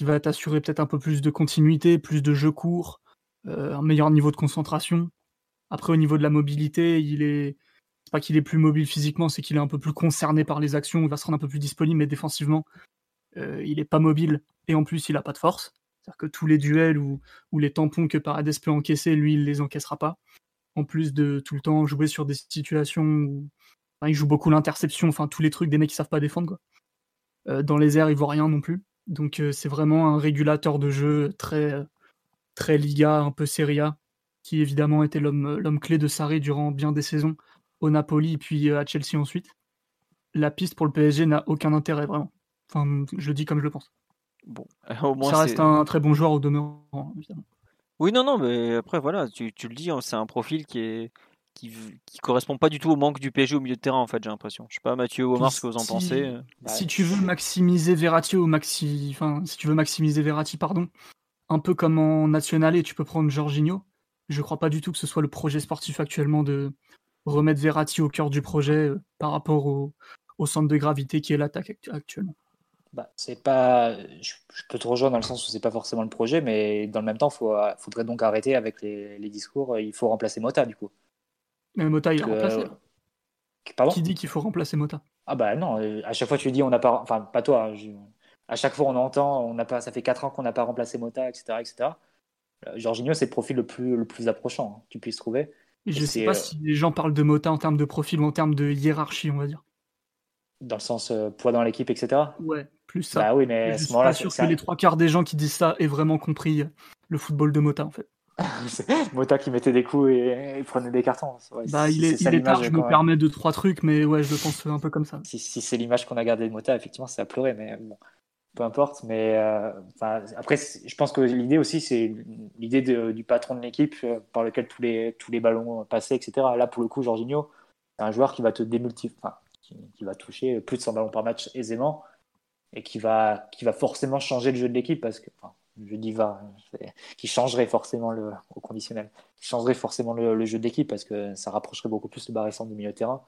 va t'assurer peut-être un peu plus de continuité, plus de jeu court, euh, un meilleur niveau de concentration. Après, au niveau de la mobilité, il est pas qu'il est plus mobile physiquement, c'est qu'il est un peu plus concerné par les actions, il va se rendre un peu plus disponible, mais défensivement, euh, il est pas mobile et en plus il a pas de force. C'est-à-dire que tous les duels ou, ou les tampons que Paredes peut encaisser, lui, il les encaissera pas. En plus de tout le temps jouer sur des situations où enfin, il joue beaucoup l'interception, enfin tous les trucs des mecs qui savent pas défendre. Quoi. Euh, dans les airs, il voit rien non plus. Donc euh, c'est vraiment un régulateur de jeu très, très Liga, un peu Serie A, qui évidemment était l'homme l'homme clé de Sarri durant bien des saisons au Napoli puis euh, à Chelsea ensuite. La piste pour le PSG n'a aucun intérêt vraiment. Enfin, je le dis comme je le pense. Bon, au moins Ça reste un très bon joueur au demeurant, évidemment. Oui, non, non, mais après, voilà, tu, tu le dis, hein, c'est un profil qui est qui, v- qui correspond pas du tout au manque du PSG au milieu de terrain, en fait, j'ai l'impression. Je sais pas, Mathieu ou Omar, ce que vous en si- pensez. euh. Si tu veux maximiser Verratti ou maxi, enfin, si tu veux maximiser Verratti, pardon, un peu comme en national et tu peux prendre Jorginho. Je crois pas du tout que ce soit le projet sportif actuellement de remettre Verratti au cœur du projet euh, par rapport au, au centre de gravité qui est l'attaque actu- actuellement. Bah, c'est pas. Je, je peux te rejoindre dans le sens où c'est pas forcément le projet, mais dans le même temps, faut, faudrait donc arrêter avec les, les discours. Il faut remplacer Mota du coup. Mais Mota, il a Que- remplacé. Pardon? Qui dit qu'il faut remplacer Mota? Ah bah non. euh, À chaque fois tu dis on n'a pas. Enfin pas toi. hein, je- À chaque fois on entend on n'a pas. Ça fait 4 ans qu'on n'a pas remplacé Mota, etc., etc. Euh, Jorginho c'est le profil le plus le plus approchant hein, que tu puisses trouver. Et je Et sais pas euh, si les gens parlent de Mota en termes de profil ou en termes de hiérarchie, on va dire. Dans le sens euh, poids dans l'équipe, etc. Ouais, plus ça. Bah oui, mais à je ce suis pas sûr que les trois quarts des gens qui disent ça aient vraiment compris le football de Mota en fait. Mota qui mettait des coups et, et prenait des cartons. Ouais, Bah, si il est, il est tard, je me permets deux, trois trucs, mais ouais, je le pense un peu comme ça. si, si c'est l'image qu'on a gardée de Mota, effectivement, c'est à pleurer, mais bon, peu importe. Mais euh, après, je pense que l'idée aussi, c'est l'idée du patron de l'équipe euh, par lequel tous les, tous les ballons passaient, etc. Là, pour le coup, Jorginho, c'est un joueur qui va te démultiplier, enfin, qui, qui va toucher plus de 100 ballons par match aisément et qui va, qui va forcément changer le jeu de l'équipe parce que, enfin, je dis va, qui changerait forcément le, au conditionnel, qui changerait forcément le, le jeu de l'équipe parce que ça rapprocherait beaucoup plus le Barré du milieu de terrain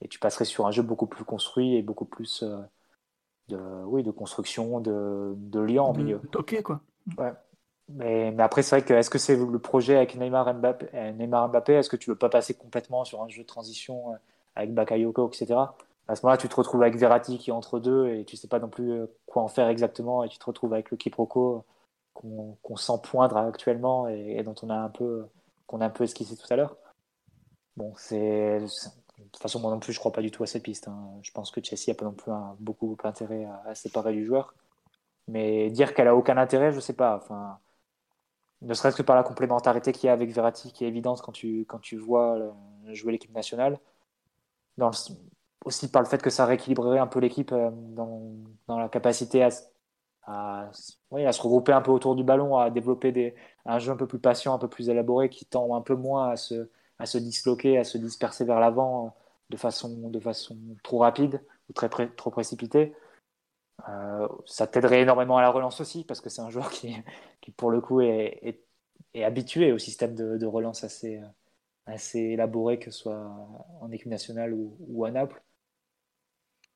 et tu passerais sur un jeu beaucoup plus construit et beaucoup plus euh, de, oui, de construction, de, de lien en milieu. toquer, quoi. Mais, mais après, c'est vrai que est-ce que c'est le projet avec Neymar Mbappé, euh, Neymar Mbappé Est-ce que tu veux pas passer complètement sur un jeu de transition euh, avec Bakayoko, etc. À ce moment-là, tu te retrouves avec Verratti qui est entre deux et tu sais pas non plus euh, quoi en faire exactement et tu te retrouves avec le quiproquo qu'on sent poindre actuellement et, dont on a un peu qu'on a un peu esquissé tout à l'heure. Bon, c'est de toute façon moi non plus je crois pas du tout à cette piste. hein. Je pense que Chelsea a pas non plus beaucoup, beaucoup intérêt à, à séparer du joueur. Mais dire qu'elle a aucun intérêt, je sais pas. Enfin, ne serait-ce que par la complémentarité qu'il y a avec Verratti, qui est évidente quand tu, quand tu vois le- jouer l'équipe nationale. Aussi par le fait que ça rééquilibrerait un peu l'équipe euh, dans, dans la capacité à, à, oui, à se regrouper un peu autour du ballon, à développer des, un jeu un peu plus patient, un peu plus élaboré, qui tend un peu moins à se, à se disloquer, à se disperser vers l'avant euh, de façon, de façon trop rapide ou très trop précipitée. Euh, ça t'aiderait énormément à la relance aussi, parce que c'est un joueur qui, qui pour le coup, est, est, habitué au système de, relance assez, assez élaboré, que ce soit en équipe nationale ou, ou à Naples.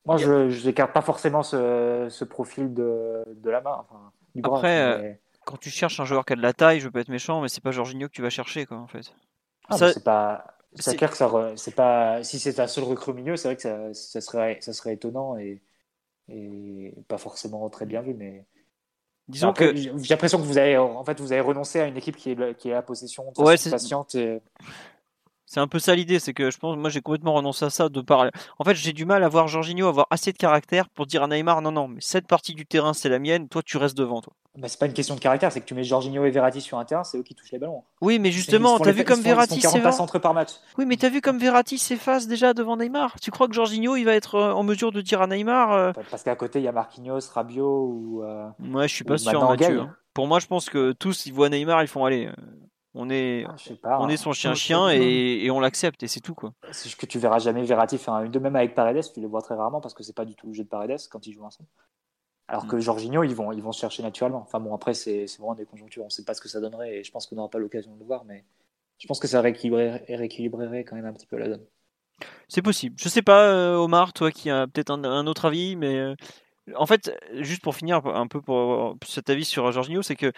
Moi, je n'écarte pas forcément ce, ce profil de, de la main, enfin, du bras. Après, euh, mais- Quand tu cherches un joueur qui a de la taille, je veux pas être méchant, mais c'est pas Jorginho que tu vas chercher, quoi, en fait. Ah, ça- c'est pas. C'est clair que ça, re- c'est pas. Si c'est ta seule recrue au milieu, c'est vrai que ça, ça serait, ça serait étonnant et, et pas forcément très bien vu, mais. Disons Après, que j'ai l'impression que vous avez, en fait, vous avez renoncé à une équipe qui est, qui est à la possession de Ouais, patiente. Et... c'est un peu ça l'idée, c'est que je pense, moi j'ai complètement renoncé à ça de par. En fait, j'ai du mal à voir Jorginho avoir assez de caractère pour dire à Neymar non, non, mais cette partie du terrain c'est la mienne, toi tu restes devant, toi. Bah, c'est pas une question de caractère, c'est que tu mets Jorginho et Verratti sur un terrain, c'est eux qui touchent les ballons. Oui, mais justement, t'as vu comme Verratti 40 passes s'évade. entre par match. Oui, mais t'as vu comme Verratti s'efface déjà devant Neymar? Tu crois que Jorginho il va être euh, en mesure de dire à Neymar euh, Parce qu'à côté, il y a Marquinhos, Rabiot ou. euh, Ouais, je suis pas sûr, Mathieu. Hein. Pour moi, je pense que tous ils voient Neymar, ils font aller. On est, ah, je sais pas. on hein. est son Ouais, chien-chien et, et on l'accepte et c'est tout quoi. C'est que tu verras jamais Verratti faire un 1-2 même avec Paredes, tu les vois très rarement parce que c'est pas du tout le jeu de Paredes quand ils jouent ensemble. Alors Mm. que Jorginho, ils vont, ils vont se chercher naturellement. Enfin bon, après, c'est vraiment des conjonctures, on sait pas ce que ça donnerait et je pense qu'on n'aura pas l'occasion de le voir, mais je pense que ça rééquilibrerait, rééquilibrerait quand même un petit peu la donne. C'est possible. Je sais pas, euh, Omar, toi qui as peut-être un, un autre avis, mais euh, en fait, juste pour finir un peu pour cet avis sur Jorginho, c'est que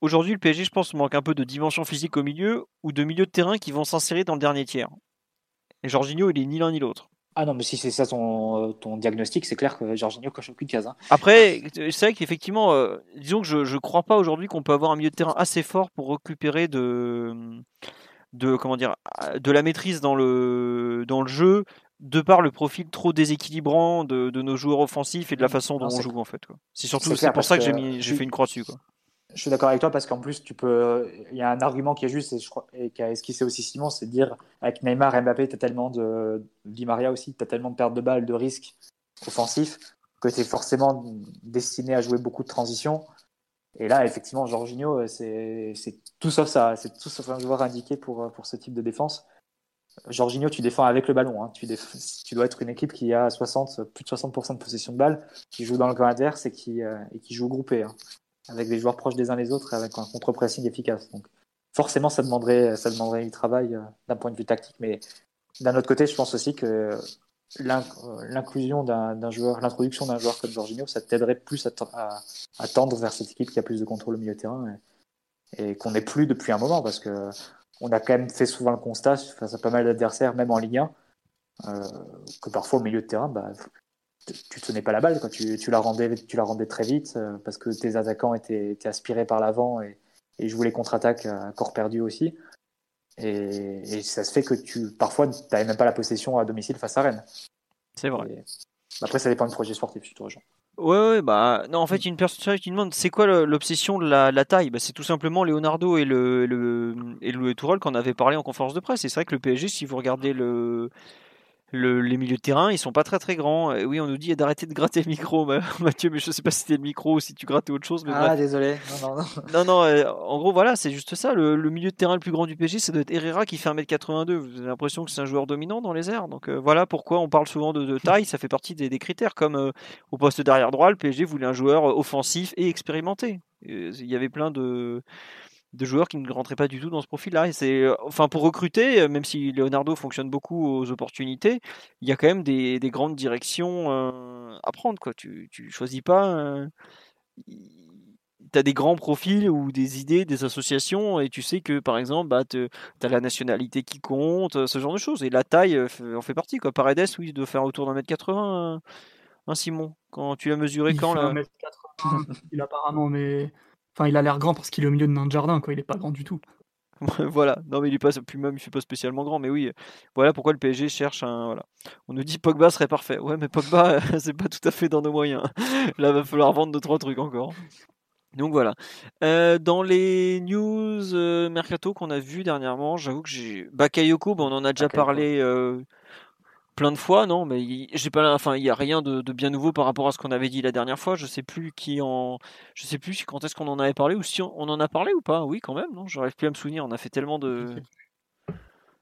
aujourd'hui le PSG, je pense, manque un peu de dimension physique au milieu ou de milieu de terrain qui vont s'insérer dans le dernier tiers. Et Jorginho, il est ni l'un ni l'autre. Ah non, mais si c'est ça ton, ton diagnostic, c'est clair que Jorginho coche aucune case. Hein. Après, c'est vrai qu'effectivement, euh, disons que je ne crois pas aujourd'hui qu'on peut avoir un milieu de terrain assez fort pour récupérer de, de, comment dire, de la maîtrise dans le, dans le jeu, de par le profil trop déséquilibrant de, de nos joueurs offensifs et de la façon dont on joue en fait. C'est surtout c'est pour ça que, j'ai fait une croix dessus. Quoi. Je suis d'accord avec toi parce qu'en plus, tu peux. Il y a un argument qui est juste et, qui a esquissé aussi Simon, c'est de dire avec Neymar Mbappé, tu as tellement de. Di Maria aussi, tu as tellement de pertes de balles, de risques offensifs que tu es forcément destiné à jouer beaucoup de transitions. Et là, effectivement, Jorginho, c'est tout sauf ça. C'est tout sauf un joueur indiqué pour, ce type de défense. Jorginho, tu défends avec le ballon. Hein. Tu, dois être une équipe qui a 60, plus de 60% de possession de balle, qui joue dans le camp adverse et qui, euh, et qui joue groupé. Hein avec des joueurs proches des uns des autres, avec un contre-pressing efficace. Donc, forcément, ça demanderait, ça demanderait du travail euh, d'un point de vue tactique. Mais d'un autre côté, je pense aussi que euh, l'inclusion d'un joueur, l'introduction d'un joueur comme Jorginho, ça t'aiderait plus à, à, tendre vers cette équipe qui a plus de contrôle au milieu de terrain et, qu'on n'est plus depuis un moment parce que on a quand même fait souvent le constat face à pas mal d'adversaires, même en Ligue 1, euh, que parfois au milieu de terrain, bah, tu tenais pas la balle, quoi. Tu, tu, la rendais, tu la rendais très vite euh, parce que tes attaquants étaient, étaient aspirés par l'avant et, et jouaient les contre-attaques à corps perdu aussi. Et, et, ça se fait que tu, parfois, tu n'avais même pas la possession à domicile face à Rennes. C'est vrai. après, ça dépend du projet sportif, je te rejoins. Ouais, ouais, bah non, en fait, une personne qui demande c'est quoi l'obsession de la, la taille? Bah, C'est tout simplement Leonardo et le, le, et le qu'on avait parlé en conférence de presse. Et c'est vrai que le PSG, si vous regardez le, les milieux de terrain, ils sont pas très très grands. Et oui, on nous dit d'arrêter de gratter le micro, Mathieu, mais je sais pas si c'était le micro ou si tu grattais autre chose. Mais ah, désolé. Non, non, non. non, euh, en gros, voilà, c'est juste ça. Le, milieu de terrain le plus grand du PSG, c'est doit être Herrera qui fait 1m82. Vous avez l'impression que c'est un joueur dominant dans les airs. Donc euh, voilà pourquoi on parle souvent de, taille. Ça fait partie des, critères. Comme euh, au poste derrière droit, le PSG voulait un joueur offensif et expérimenté. Il y avait plein de de joueurs qui ne rentraient pas du tout dans ce profil-là. Et c'est, euh, enfin, pour recruter, euh, même si Leonardo fonctionne beaucoup aux opportunités, il y a quand même des, grandes directions euh, à prendre. Quoi. Tu, tu choisis pas. tu as des grands profils ou des idées, des associations, et tu sais que par exemple, bah, tu as la nationalité qui compte, ce genre de choses. Et la taille en fait partie. Quoi. Paredes, oui, il doit faire autour d'un mètre 80, hein, Simon. Quand tu l'as mesuré quand là? mètre 80, il apparemment, mais Enfin, il a l'air grand parce qu'il est au milieu de d'un jardin, quoi. Il est pas grand du tout. voilà. Non, mais il est pas, puis même, il fait pas spécialement grand. Mais oui, voilà pourquoi le PSG cherche un. Voilà. On nous dit Pogba serait parfait. Ouais, mais Pogba, c'est pas tout à fait dans nos moyens. Là, va falloir vendre deux trois trucs encore. Donc voilà. Euh, dans les news euh, mercato qu'on a vu dernièrement, j'avoue que j'ai Bakayoko, on en a déjà parlé. Euh, plein de fois, non, mais j'ai pas, enfin, il y a rien de, bien nouveau par rapport à ce qu'on avait dit la dernière fois. Je sais plus qui en, je sais plus quand est-ce qu'on en avait parlé ou si on, en a parlé ou pas. Oui, quand même, non, j'arrive plus à me souvenir. On a fait tellement de.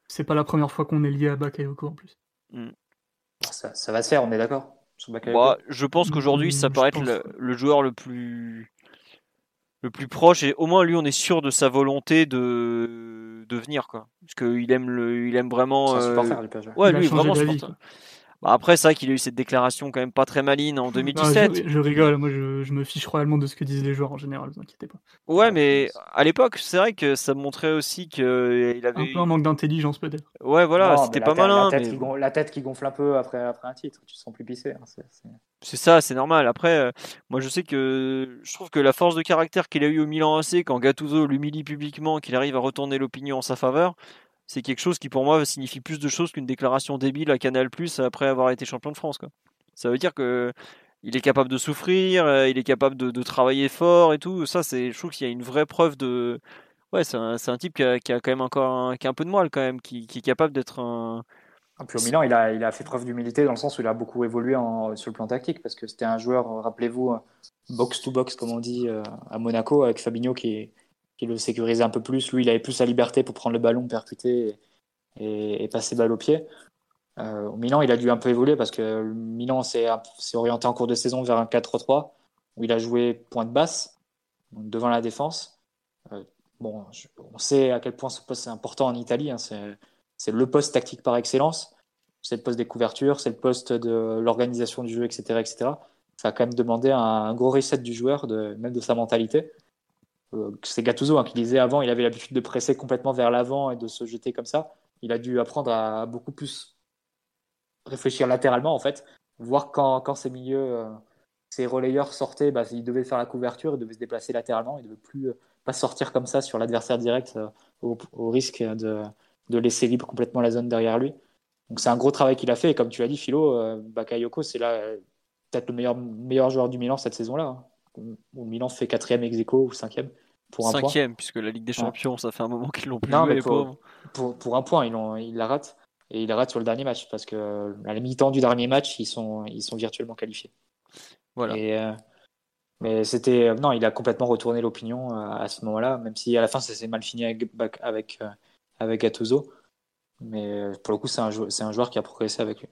C'est pas la première fois qu'on est lié à Bakayoko en plus. Hmm. Ça, va se faire, on est d'accord. Bah, je pense qu'aujourd'hui, ça hmm, paraît être le, joueur le plus le plus proche et au moins lui, on est sûr de sa volonté de de venir quoi. Parce qu'il aime le il aime vraiment euh... ouais lui vraiment bah après c'est vrai qu'il a eu cette déclaration quand même pas très maline en 2017 je, rigole moi je, me fiche royalement de ce que disent les joueurs en général vous inquiétez pas. Ouais mais à l'époque c'est vrai que ça montrait aussi qu'il avait un peu un manque d'intelligence peut-être. Ouais voilà c'était pas malin la tête, qui gonfle un peu après après un titre tu te sens plus pissé hein, c'est ça, c'est normal. Après, euh, moi je sais que je trouve que la force de caractère qu'il a eu au Milan AC quand Gattuso l'humilie publiquement, qu'il arrive à retourner l'opinion en sa faveur, c'est quelque chose qui pour moi signifie plus de choses qu'une déclaration débile à Canal Plus après avoir été champion de France. Quoi. Ça veut dire que il est capable de souffrir, euh, il est capable de, travailler fort et tout. Ça, c'est, je trouve qu'il y a une vraie preuve de. Ouais, c'est un, type qui a, quand même encore un, qui a un peu de moelle quand même, qui, est capable d'être un et puis au Milan, il a, fait preuve d'humilité dans le sens où il a beaucoup évolué sur le plan tactique parce que c'était un joueur, rappelez-vous, box-to-box, comme on dit, euh, à Monaco, avec Fabinho qui, qui le sécurisait un peu plus. Lui, il avait plus sa liberté pour prendre le ballon, percuter et, passer balle au pied. Euh, au Milan, il a dû un peu évoluer parce que Milan s'est orienté en cours de saison vers un 4-3 où il a joué pointe basse, devant la défense. Euh, on sait à quel point ce poste est important en Italie. Hein, c'est le poste tactique par excellence. C'est le poste des couvertures, c'est le poste de l'organisation du jeu, etc., etc. Ça a quand même demandé un, gros reset du joueur, même de sa mentalité. Euh, c'est Gattuso hein, qui disait avant, il avait l'habitude de presser complètement vers l'avant et de se jeter comme ça. il a dû apprendre à beaucoup plus réfléchir latéralement en fait, voir quand, quand ses milieux, euh, ses relayeurs sortaient, bah, il devait faire la couverture, il devait se déplacer latéralement, il ne devait plus euh, pas sortir comme ça sur l'adversaire direct au, risque de, laisser libre complètement la zone derrière lui. Donc c'est un gros travail qu'il a fait et comme tu l'as dit Philo, Bakayoko c'est là peut-être le meilleur, meilleur joueur du Milan cette saison-là. Hein. Milan fait quatrième ex aequo ou cinquième. Pour un Cinquième, puisque la Ligue des Champions, ça fait un moment qu'ils l'ont plus non, mais pour, pour, pour, un point, ils, ils la ratent. Et il rate sur le dernier match parce que à la mi-temps du dernier match, ils sont, ils sont virtuellement qualifiés. Voilà. Euh, mais c'était non, il a complètement retourné l'opinion euh, à ce moment-là, même si à la fin ça s'est mal fini avec avec, euh, avec Gattuso. Mais pour le coup, c'est un, c'est un joueur qui a progressé avec lui.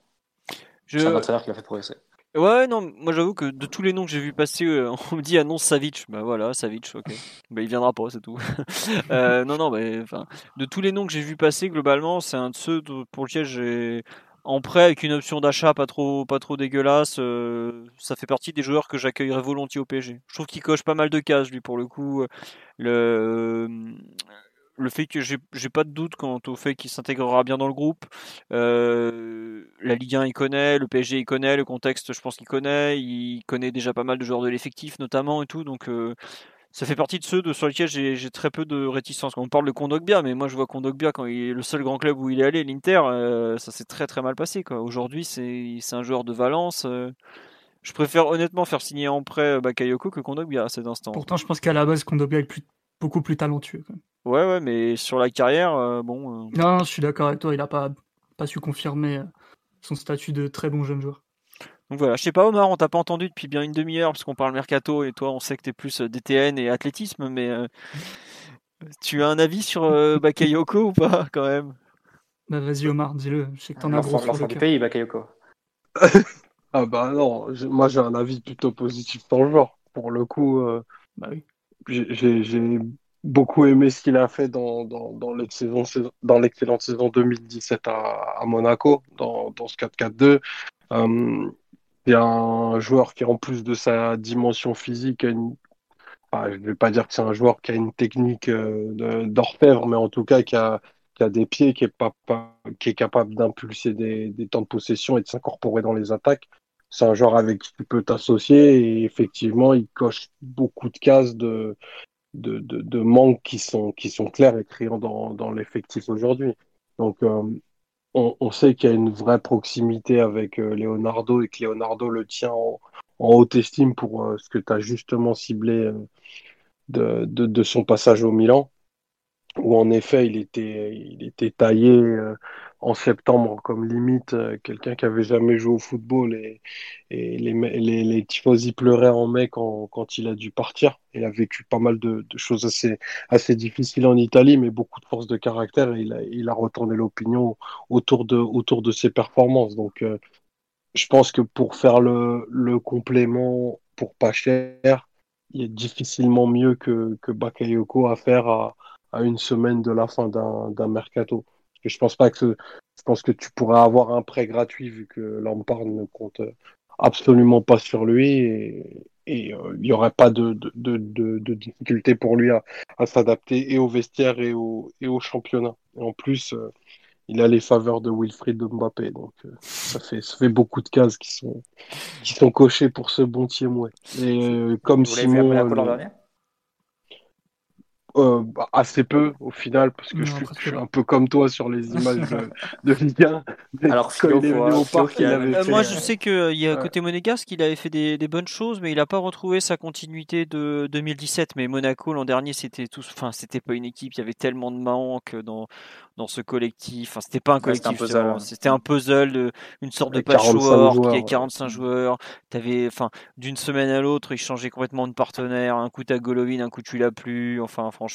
Je... C'est un entraîneur qui l'a fait progresser. Ouais, non, moi j'avoue que de tous les noms que j'ai vu passer, euh, on me dit annonce Savic. Bah voilà, Savic, ok. bah il viendra pas, c'est tout. euh, non, non, mais enfin, de tous les noms que j'ai vu passer, globalement, c'est un de ceux pour lesquels j'ai en prêt avec une option d'achat pas trop, pas trop dégueulasse. Euh, ça fait partie des joueurs que j'accueillerais volontiers au PSG. Je trouve qu'il coche pas mal de cases, lui, pour le coup. Le le fait que j'ai pas de doute quant au fait qu'il s'intégrera bien dans le groupe. Euh, la Ligue 1 il connaît, le PSG il connaît, le contexte je pense qu'il connaît, il connaît déjà pas mal de joueurs de l'effectif notamment et tout, donc euh, ça fait partie de ceux de, sur lesquels j'ai très peu de réticence. Quand on parle de Kondogbia, mais moi je vois Kondogbia quand il est le seul grand club où il est allé, l'Inter, euh, ça s'est très très mal passé. Aujourd'hui c'est un joueur de Valence. je préfère honnêtement faire signer en prêt Bakayoko que Kondogbia à cet instant. Pourtant je pense qu'à la base Kondogbia est plus, beaucoup plus talentueux. Quand même. Ouais, ouais, mais sur la carrière, euh, bon. Euh. Non, je suis d'accord avec toi, il n'a pas, pas su confirmer euh, son statut de très bon jeune joueur. Donc voilà, je sais pas Omar, on t'a pas entendu depuis bien une demi-heure parce qu'on parle mercato et toi on sait que tu es plus DTN et athlétisme, mais tu as un avis sur Bakayoko ou pas quand même? Bah vas-y Omar, dis-le, je sais que t'en as gros sur du pays Bakayoko. ah bah non, moi j'ai un avis plutôt positif sur le joueur. Pour le coup, bah oui. J'ai beaucoup aimé ce qu'il a fait dans, dans, l'excellente saison 2017 à, Monaco, dans, ce 4-4-2. Euh, c'est un joueur qui, en plus de sa dimension physique, je ne vais pas dire que c'est un joueur qui a une technique euh, d'orfèvre, mais en tout cas qui a, a des pieds, qui est, capable d'impulser des temps de possession et de s'incorporer dans les attaques. C'est un joueur avec qui tu peux t'associer et effectivement, il coche beaucoup de cases de, de, de, manques qui sont, qui sont clairs et criants dans, dans l'effectif aujourd'hui. Donc, euh, on, on, sait qu'il y a une vraie proximité avec euh, Leonardo et que Leonardo le tient en, en haute estime pour euh, ce que tu as justement ciblé de, de, de, son passage au Milan, où en effet il était, il était taillé en septembre comme limite euh, quelqu'un qui avait jamais joué au football et, les, les, les tifosi pleuraient en mai quand, il a dû partir. Il a vécu pas mal de, choses assez, difficiles en Italie, mais beaucoup de force de caractère et il a, retourné l'opinion autour de, ses performances. Donc, euh, je pense que pour faire le, complément pour pas cher, il est difficilement mieux que, que Bakayoko à faire à une semaine de la fin d'un mercato je pense pas que je pense que tu pourrais avoir un prêt gratuit vu que Lampard ne compte absolument pas sur lui et, euh, il n'y aurait pas de, de, de, de, difficulté pour lui à, à s'adapter et au vestiaire et au, et au championnat. Et en plus, euh, il a les faveurs de Wilfried Mbappé, donc euh, ça, fait, ça fait beaucoup de cases qui sont, qui sont cochées pour ce bon Thiemoué. Et comme Vous Simon. Vu euh, assez peu au final parce que je, suis, un peu comme toi sur les images de, de Ligue 1. Alors Philo, il est venu au parc, il avait fait... Moi je sais qu'il y a côté monégasque il avait fait des, des, bonnes choses mais il n'a pas retrouvé sa continuité de 2017 mais Monaco l'an dernier c'était tout enfin c'était pas une équipe il y avait tellement de manques dans dans ce collectif. Enfin, c'était pas un collectif, c'était un puzzle, une sorte de patchwork. Il y a 45 joueurs. T'avais, enfin, d'une semaine à l'autre, ils changeaient complètement de partenaire. Un coup t'as Golovin, un coup tu l'as plus. Enfin, franchement,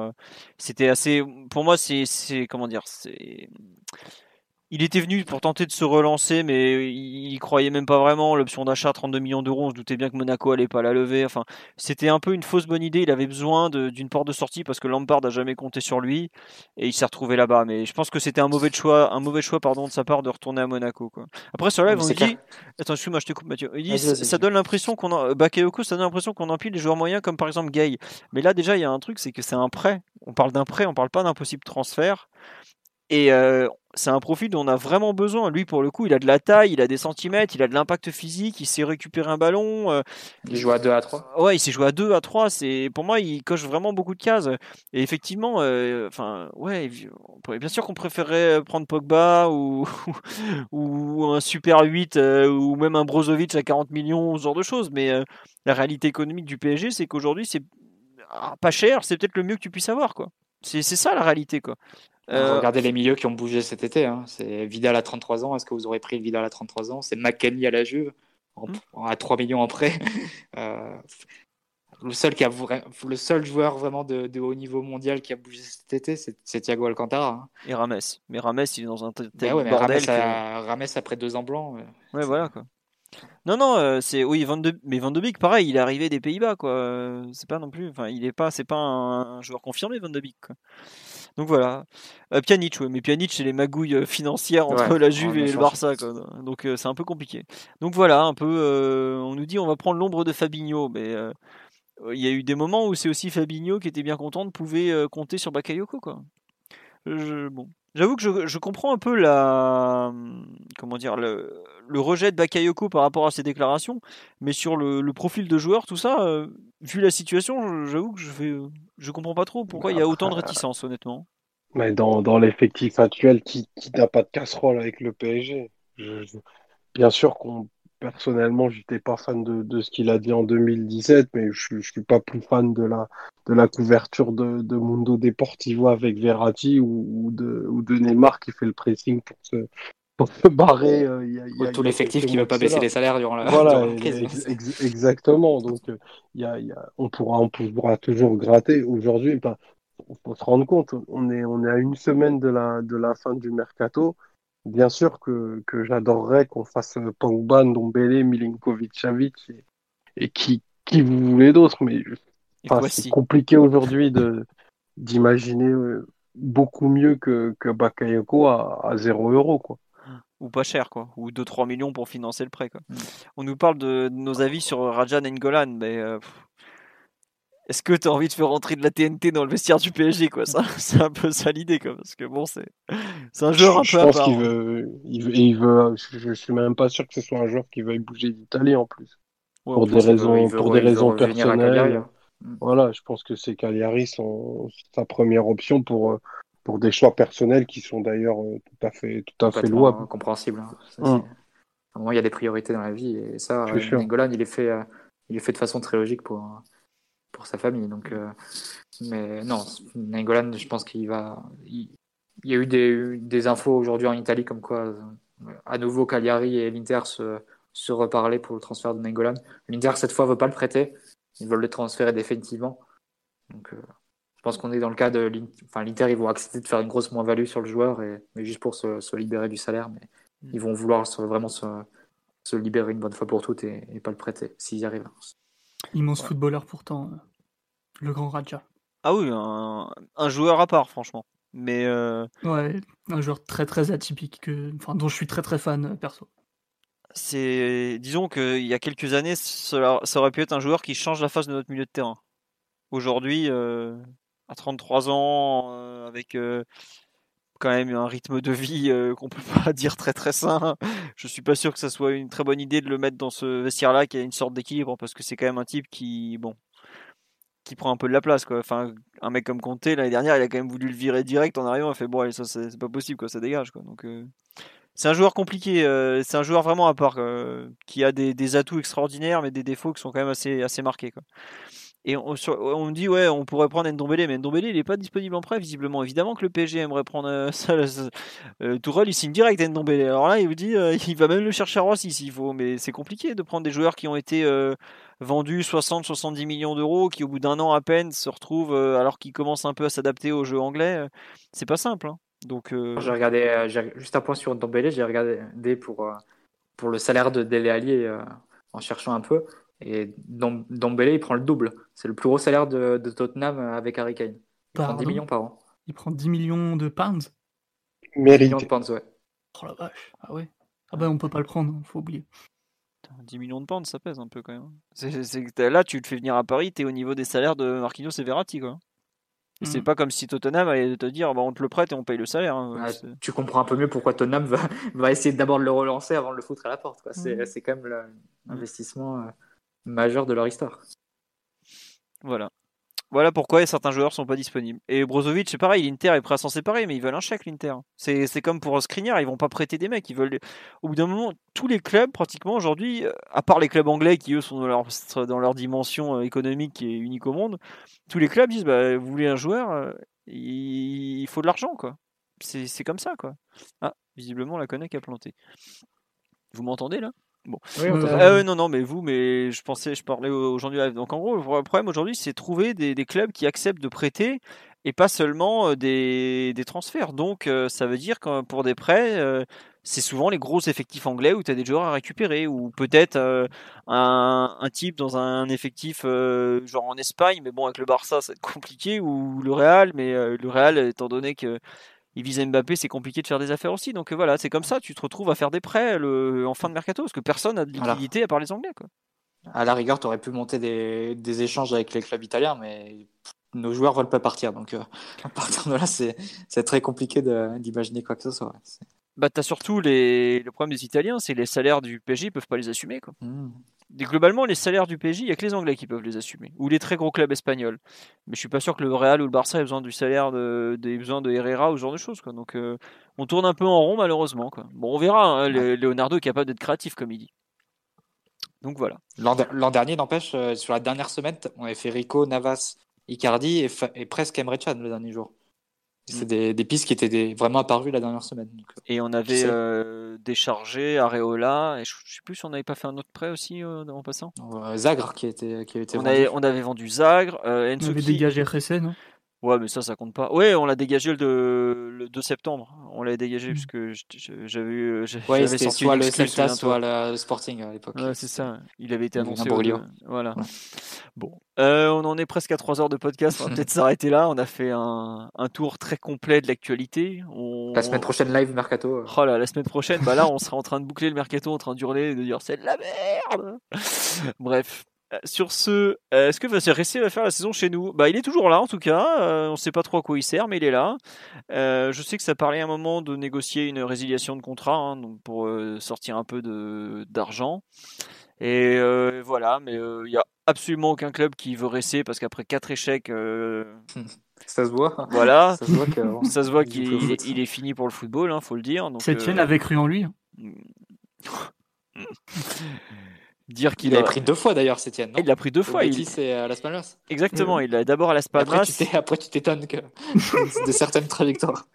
euh, c'était assez. Pour moi, c'est, comment dire, c'est il était venu pour tenter de se relancer, mais il croyait même pas vraiment. L'option d'achat 32 millions d'euros, on se doutait bien que Monaco allait pas la lever. Enfin, c'était un peu une fausse bonne idée. Il avait besoin d'une porte de sortie parce que Lampard a jamais compté sur lui et il s'est retrouvé là-bas. Mais je pense que c'était un mauvais choix, un mauvais choix pardon de sa part de retourner à Monaco. Quoi. Après sur live, on dit, attends, excuse-moi, je te coupe, Mathieu. Il dit, ça donne l'impression qu'on a, Bakayoko, ça donne l'impression qu'on empile les joueurs moyens comme par exemple Gay. Mais là déjà, il y a un truc, c'est que c'est un prêt. On parle d'un prêt, on parle pas d'un possible transfert. Et euh, c'est un profil dont on a vraiment besoin. Lui, pour le coup, il a de la taille, il a des centimètres, il a de l'impact physique, il sait récupérer un ballon. euh, Il joue à 2 à 3. Ouais, il s'est joué à 2, à 3. C'est, pour moi, il coche vraiment beaucoup de cases. Et effectivement, euh, enfin, ouais, pourrait- bien sûr qu'on préférait prendre Pogba ou, ou un Super 8 euh, ou même un Brozovic à 40 millions, ce genre de choses. Mais euh, la réalité économique du PSG, c'est qu'aujourd'hui, c'est ah, pas cher, c'est peut-être le mieux que tu puisses avoir, quoi. C'est ça la réalité, quoi. Euh, Regardez les milieux qui ont bougé cet été. hein. C'est Vidal à 33 ans. Est-ce que vous aurez pris Vidal à 33 ans? C'est McKenny à la Juve, en- Hmm. à 3 millions en prêt. Euh, le, seul qui a, le seul joueur vraiment de, de haut niveau mondial qui a bougé cet été, c'est Thiago Alcantara. hein. et Rames. Mais Rames, il est dans un tel Ben ouais, mais bordel Rames, que- a- Rames, après deux ans blancs. Ouais, voilà quoi. Non, non, euh, c'est oui, Van de... mais Van de Beek, pareil, il est arrivé des Pays-Bas, quoi. C'est pas non plus, enfin, il est pas, c'est pas un, un joueur confirmé, Van de Beek, quoi. Donc voilà. Euh, Pjanic, ouais, mais Pjanic, c'est les magouilles euh, financières entre Ouais, la Juve et le. Barça, quoi. Donc euh, c'est un peu compliqué. Donc voilà, un peu, euh, on nous dit on va prendre l'ombre de Fabinho, mais il y a eu des moments où c'est aussi Fabinho qui était bien content de pouvoir compter sur Bakayoko, quoi. Je- bon. J'avoue que je, je comprends un peu la comment dire le, le rejet de Bakayoko par rapport à ses déclarations, mais sur le, le profil de joueur, tout ça, euh, vu la situation, j'avoue que je fais je comprends pas trop pourquoi il y a autant de réticence, honnêtement. Mais dans, dans l'effectif actuel, qui, qui n'a pas de casserole avec le PSG Je- je- Bien sûr qu'on personnellement, j'étais pas fan de, de ce qu'il a dit en 2017, mais je, je suis pas plus fan de la de la couverture de, de Mundo Deportivo avec Verratti ou, ou de ou de Neymar qui fait le pressing pour se pour se barrer. euh, il y a- il y a- tout il l'effectif qui ne veut pas baisser les salaires durant la, Voilà, durant la crise. ex- ex- exactement. Donc, euh, il y a, il y a, on pourra, on pourra toujours gratter. Aujourd'hui, ben, faut faut se rendre compte, on est, on est à une semaine de la, de la fin du mercato. Bien sûr que, que j'adorerais qu'on fasse euh, Pogba, Ndombele, Milinkovic, Savic et, et qui, qui vous voulez d'autres, mais enfin, c'est compliqué aujourd'hui de, d'imaginer euh, beaucoup mieux que, que Bakayoko à, à 0 euro, quoi. Ou pas cher, quoi. Ou 2-3 millions pour financer le prêt, quoi. On nous parle de, de nos avis sur Rajan Ngolan, mais euh, pff, est-ce que tu as envie de faire rentrer de la TNT dans le vestiaire du PSG, quoi? Ça, C'est un peu ça l'idée, quoi. Parce que bon, c'est c'est un joueur un je peu à pense part. qu'il hein. veut, il veut, il veut, je, je suis même pas sûr que ce soit un joueur qui veuille bouger d'Italie en plus. Ouais, pour en des plus, raisons, veut- pour des raisons personnelles. Cagliari, hein. Voilà, je pense que c'est Cagliari son, sa première option pour, euh, pour des choix personnels qui sont d'ailleurs euh, tout à fait, tout à fait louables. compréhensible. hein. Ça, Mm. À un moment, il y a des priorités dans la vie et ça, Je suis euh, il est fait, il est fait de façon très logique pour, pour sa famille. Donc, euh, mais non, Nainggolan, je pense qu'il va. Il, y a eu des, infos aujourd'hui en Italie comme quoi, euh, à nouveau, Cagliari et l'Inter se, se reparler pour le transfert de Nainggolan. L'Inter cette fois veut pas le prêter, ils veulent le transférer définitivement. Donc, euh, je pense qu'on est dans le cas de l'Inter, ils vont accepter de faire une grosse moins-value sur le joueur, et, mais juste pour se, libérer du salaire. Mais ils vont vouloir vraiment se, se libérer une bonne fois pour toutes et, et pas le prêter s'ils y arrivent. Immense Ouais. footballeur pourtant, euh, le grand Raja. Ah oui, un, un joueur à part, franchement. Mais euh, Ouais, un joueur très très atypique, que, enfin, dont je suis très très fan euh, perso. c'est, disons qu'il y a quelques années, cela, ça aurait pu être un joueur qui change la face de notre milieu de terrain. Aujourd'hui, euh, à 33 ans, euh, avec quand même un rythme de vie euh, qu'on peut pas dire très très sain, je suis pas sûr que ça soit une très bonne idée de le mettre dans ce vestiaire-là qui a une sorte d'équilibre parce que c'est quand même un type qui, bon, qui prend un peu de la place quoi. Enfin, un mec comme Conte l'année dernière, il a quand même voulu le virer direct en arrivant, il a fait bon, allez, ça c'est pas possible quoi, ça dégage quoi. Donc euh, c'est un joueur compliqué, euh, c'est un joueur vraiment à part, qui a des, des atouts extraordinaires, mais des défauts qui sont quand même assez, assez marqués. Quoi. Et on, me dit, ouais, on pourrait prendre Ndombele, mais Ndombele, il n'est pas disponible en prêt, visiblement. Évidemment que le PSG aimerait prendre euh, ça. euh, Tourelle, il signe direct Ndombele. Alors là, il vous dit, euh, il va même le chercher à Roissy s'il faut, mais c'est compliqué de prendre des joueurs qui ont été euh, vendus 60-70 millions d'euros, qui au bout d'un an à peine se retrouvent, euh, alors qu'ils commencent un peu à s'adapter au jeu anglais. C'est pas simple. hein. Donc, J'ai regardé, juste un point sur Ndombele, j'ai regardé pour, pour le salaire de Dele Alli en cherchant un peu. Et Ndombele, il prend le double. C'est le plus gros salaire de, de Tottenham avec Harry Kane. Il prend 10 Pardon millions par an. Il prend 10 millions de pounds? 10 millions de pounds, ouais. Oh la vache, ah ouais. Ah bah on peut pas le prendre, faut oublier. Putain, 10 millions de pounds, ça pèse un peu quand même. C'est, c'est- c'est- là, tu te fais venir à Paris, t'es au niveau des salaires de Marquinhos et Verratti, quoi. C'est Mhm. pas comme si Tottenham allait te dire bah, on te le prête et on paye le salaire. hein. C'est- tu comprends un peu mieux pourquoi Tottenham va, va essayer d'abord de le relancer avant de le foutre à la porte. C'est c'est quand même l'investissement euh, majeur de leur histoire. Voilà. Voilà pourquoi certains joueurs sont pas disponibles. Et Brozovic, c'est pareil, l'Inter est prêt à s'en séparer, mais ils veulent un chèque, l'Inter. C'est comme pour Skriniar, ils vont pas prêter des mecs. Ils veulent. Au bout d'un moment, tous les clubs, pratiquement aujourd'hui, euh, à part les clubs anglais qui eux sont dans leur, dans leur dimension euh, économique est unique au monde, tous les clubs disent bah, vous voulez un joueur, euh, il faut de l'argent, quoi. C'est c'est comme ça, quoi. Ah, visiblement, la Connect a planté. Vous m'entendez là? Oui, on t'entend. ah non, non, mais vous, mais je pensais, je parlais aujourd'hui. live. Donc en gros, le problème aujourd'hui, c'est trouver des, des clubs qui acceptent de prêter et pas seulement euh, des, des transferts. Donc euh, ça veut dire que pour des prêts, euh, c'est souvent les gros effectifs anglais où tu as des joueurs à récupérer ou peut-être euh, un, un type dans un effectif euh, genre en Espagne, mais bon, avec le Barça, ça va être compliqué ou le Real, mais euh, le Real, étant donné que il vise Mbappé, c'est compliqué de faire des affaires aussi. Donc euh, voilà, c'est comme ça, tu te retrouves à faire des prêts le, en fin de mercato parce que personne n'a de Voilà. liquidité à part les Anglais. Quoi. À la rigueur, tu aurais pu monter des, des échanges avec les clubs italiens, mais nos joueurs veulent pas partir. Donc, euh, à partir de là, c'est très compliqué d'imaginer quoi que ce soit. Bah, t'as surtout les... le problème des Italiens, c'est les salaires du PSG, ils peuvent pas les assumer. Quoi. Hmm. Et globalement, les salaires du PSG, il y a que les Anglais qui peuvent les assumer, ou les très gros clubs espagnols. Mais je suis pas sûr que le Real ou le Barça ait besoin du salaire de, des besoins de Herrera ou ce genre de choses. Quoi. Donc, euh, on tourne un peu en rond malheureusement. Quoi. Bon, on verra. hein, le- Leonardo est capable d'être créatif, comme il dit. Donc voilà. L'an de- dernier, n'empêche, euh, sur la dernière semaine, on avait fait Rico, Navas, Icardi et presque Emre Can le dernier jour. C'est Mm. des, des pistes qui étaient des- vraiment apparues la dernière semaine. Donc, euh, Et on avait euh, déchargé Areola. Et je, je sais plus si on n'avait pas fait un autre prêt aussi euh, en passant. euh, Zagre qui a été, qui a été On vendu. avait, on avait vendu Zagre, euh, On avait dégagé Ressé, non? Ouais, mais ça, ça compte pas. Ouais, on l'a dégagé le 2, le 2 septembre. On l'a dégagé Mm. parce que j'avais eu. Ouais, c'était sorti soit le Celta, soit le Sporting à l'époque. Ouais, c'est ça. Il avait été annoncé. au. Voilà. Ouais. Bon, Euh, on en est presque à 3 heures de podcast. On va peut-être s'arrêter là. On a fait un, un tour très complet de l'actualité. On... La semaine prochaine, live Mercato. euh, Oh là, la semaine prochaine, bah là, on sera en train de boucler le mercato, en train d'hurler et de dire c'est de la merde. Bref. Euh, Sur ce, euh, est-ce que Ressé va faire la saison chez nous? Bah, il est toujours là en tout cas. Euh, on sait pas trop à quoi il sert, mais il est là. Euh, je sais que ça parlait à un moment de négocier une résiliation de contrat, hein, donc pour euh, sortir un peu de d'argent. Et euh, voilà, mais euh, il y a absolument aucun club qui veut Ressé parce qu'après quatre échecs, euh, Ça se voit. voilà, Ça se voit Il qu'il il, il est fini pour le football, hein, faut le dire. Donc, Sétienne euh, avait cru en lui. dire qu'il Il a avait pris deux fois d'ailleurs, Sétienne. Il l'a pris deux fois. Il... Betis et à Las Palmas. Exactement, il l'a d'abord à Las Palmas. après, tu t'étonnes que de certaines trajectoires.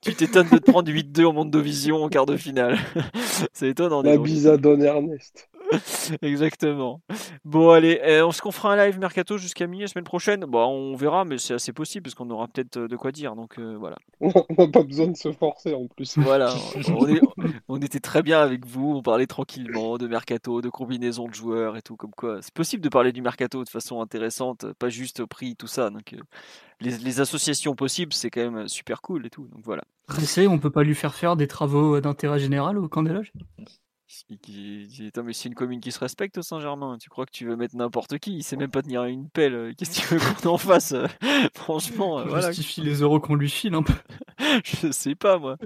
Tu t'étonnes de te prendre 8-2 en Mondovision en quart de finale. C'est étonnant. La bise à Don Ernest. Exactement. Bon, allez, euh, on se qu'on fera un live mercato jusqu'à mi la semaine prochaine? Bon, on verra, mais c'est assez possible parce qu'on aura peut-être euh, de quoi dire. Donc euh, voilà. On n'a pas besoin de se forcer en plus. Voilà, on, est- on était très bien avec vous, on parlait tranquillement de mercato, de combinaison de joueurs et tout, comme quoi c'est possible de parler du mercato de façon intéressante, pas juste au prix, tout ça. Donc euh, les, les associations possibles, c'est quand même super cool et tout. Donc voilà. Ressé, on peut pas lui faire faire des travaux d'intérêt général au camp des loges? Qui- qui- qui- Attends, mais c'est une commune qui se respecte au Saint-Germain. Tu crois que tu veux mettre n'importe qui? Il sait même pas tenir une pelle. euh, Qu'est-ce que tu veux qu'on en fasse euh, Franchement, euh, Pour voilà. Justifie les euros qu'on lui file un peu. Je sais pas moi.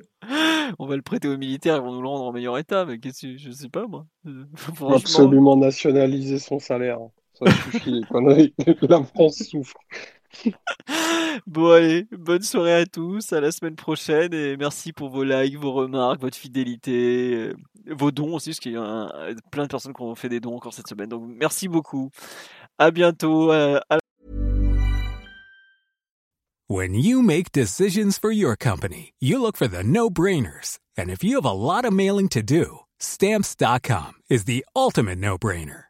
On va le prêter aux militaires, ils vont nous le rendre en meilleur état, mais qu'est-ce que je sais pas moi. Euh, Faut Franchement. absolument nationaliser son salaire. Ça suffit, les conneries. La France souffre. Bon allez, bonne soirée à tous, à la semaine prochaine et merci pour vos likes, vos remarques, votre fidélité, euh, vos dons aussi, parce qu'il y a un- plein de personnes qui ont fait des dons encore cette semaine. Donc merci beaucoup. À bientôt. euh, à When you make decisions for your company, you look for the no-brainers. And if you have a lot of mailing to do, stamps.com is the ultimate no-brainer.